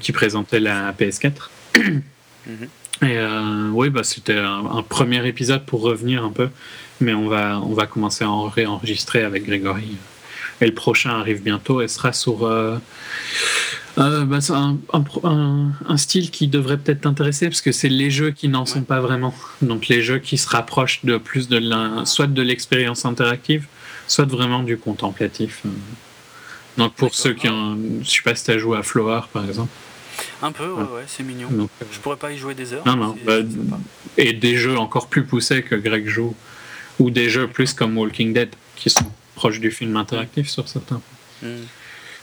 qui présentait la PS4. Mhm. Et oui, bah, c'était un, premier épisode pour revenir un peu mais on va, on va commencer à en réenregistrer avec Grégory. Et le prochain arrive bientôt et sera sur euh, euh, bah, un, un, style qui devrait peut-être t'intéresser parce que c'est les jeux qui n'en sont pas vraiment. Donc les jeux qui se rapprochent de plus de soit de l'expérience interactive, soit vraiment du contemplatif. Donc pour ceux qui ont, je sais pas si tu as joué à Flower par exemple. Un peu, ouais, ouais c'est mignon. Euh, je pourrais pas y jouer des heures. Non, non. Bah, et des jeux encore plus poussés que Greg joue ou des jeux plus comme Walking Dead qui sont proches du film interactif sur certains points. Hmm.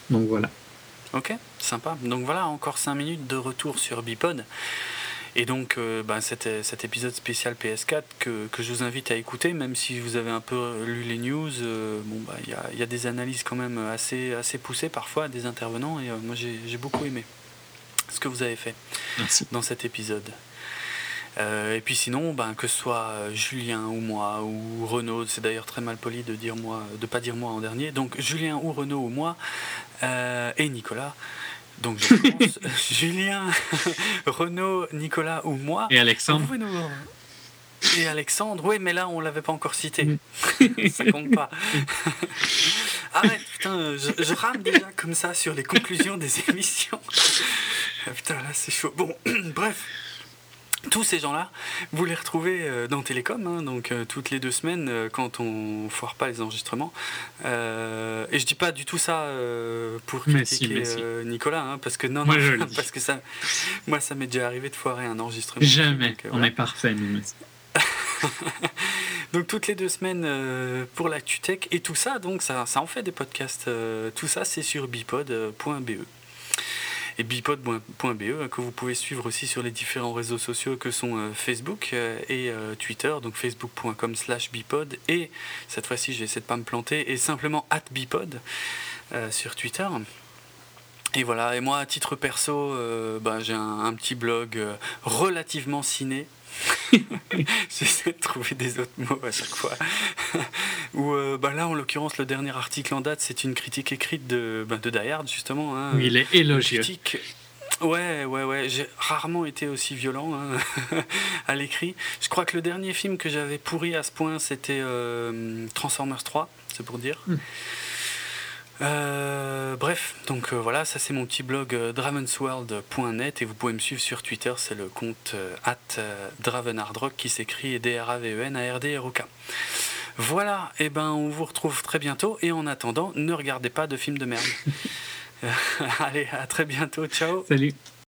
Donc voilà. Ok, sympa. Donc voilà, encore 5 minutes de retour sur Bipod. Et donc, euh, ben, cet, épisode spécial PS4 que, je vous invite à écouter, même si vous avez un peu lu les news, euh, bon, bah, il y, a, des analyses quand même assez, assez poussées parfois des intervenants, et euh, moi j'ai beaucoup aimé ce que vous avez fait dans cet épisode. Et puis sinon, ben, que ce soit Julien ou moi ou Renaud, c'est d'ailleurs très mal poli de dire moi, de pas dire moi en dernier. Donc Julien ou Renaud ou moi et Nicolas, donc je pense Julien, Renaud, Nicolas ou moi. Et Alexandre. Et Alexandre, oui, mais là on l'avait pas encore cité. Mm. ça compte pas. Arrête, putain, je, rame déjà comme ça sur les conclusions des émissions. Ah, putain, là c'est chaud. Bon, bref tous ces gens-là, vous les retrouvez euh, dans Télécom, hein, donc euh, toutes les deux semaines euh, quand on foire pas les enregistrements. et je dis pas du tout ça pour critiquer Nicolas, hein, parce que non, moi, parce que ça, moi ça m'est déjà arrivé de foirer un enregistrement. Jamais, on est parfait nous. donc toutes les deux semaines pour la tech et tout ça, donc ça, ça en fait des podcasts. tout ça c'est sur bipod.be et bipod.be que vous pouvez suivre aussi sur les différents réseaux sociaux que sont euh, Facebook euh, et euh, Twitter, donc facebook.com slash bipod. Et cette fois-ci je vais essayer de pas me planter. Et simplement at bipod sur Twitter. Et voilà, et moi à titre perso, ben, j'ai un, petit blog relativement ciné J'essaie de trouver des autres mots à chaque fois. Ou euh, bah là, en l'occurrence, le dernier article en date, c'est une critique écrite de, bah, de Die justement. Hein. il est élogieux. Ouais, ouais, ouais. J'ai rarement été aussi violent hein, à l'écrit. Je crois que le dernier film que j'avais pourri à ce point, c'était euh, Transformers 3, c'est pour dire. Hmm. Euh, bref, donc euh, voilà, ça c'est mon petit blog euh, dravensworld.net et vous pouvez me suivre sur Twitter, c'est le compte at dravenardrock qui s'écrit D-R-A-V-E-N-A-R-D-R-O-K. Voilà, et ben on vous retrouve très bientôt et en attendant, ne regardez pas de films de merde. Allez, à très bientôt, ciao. Salut.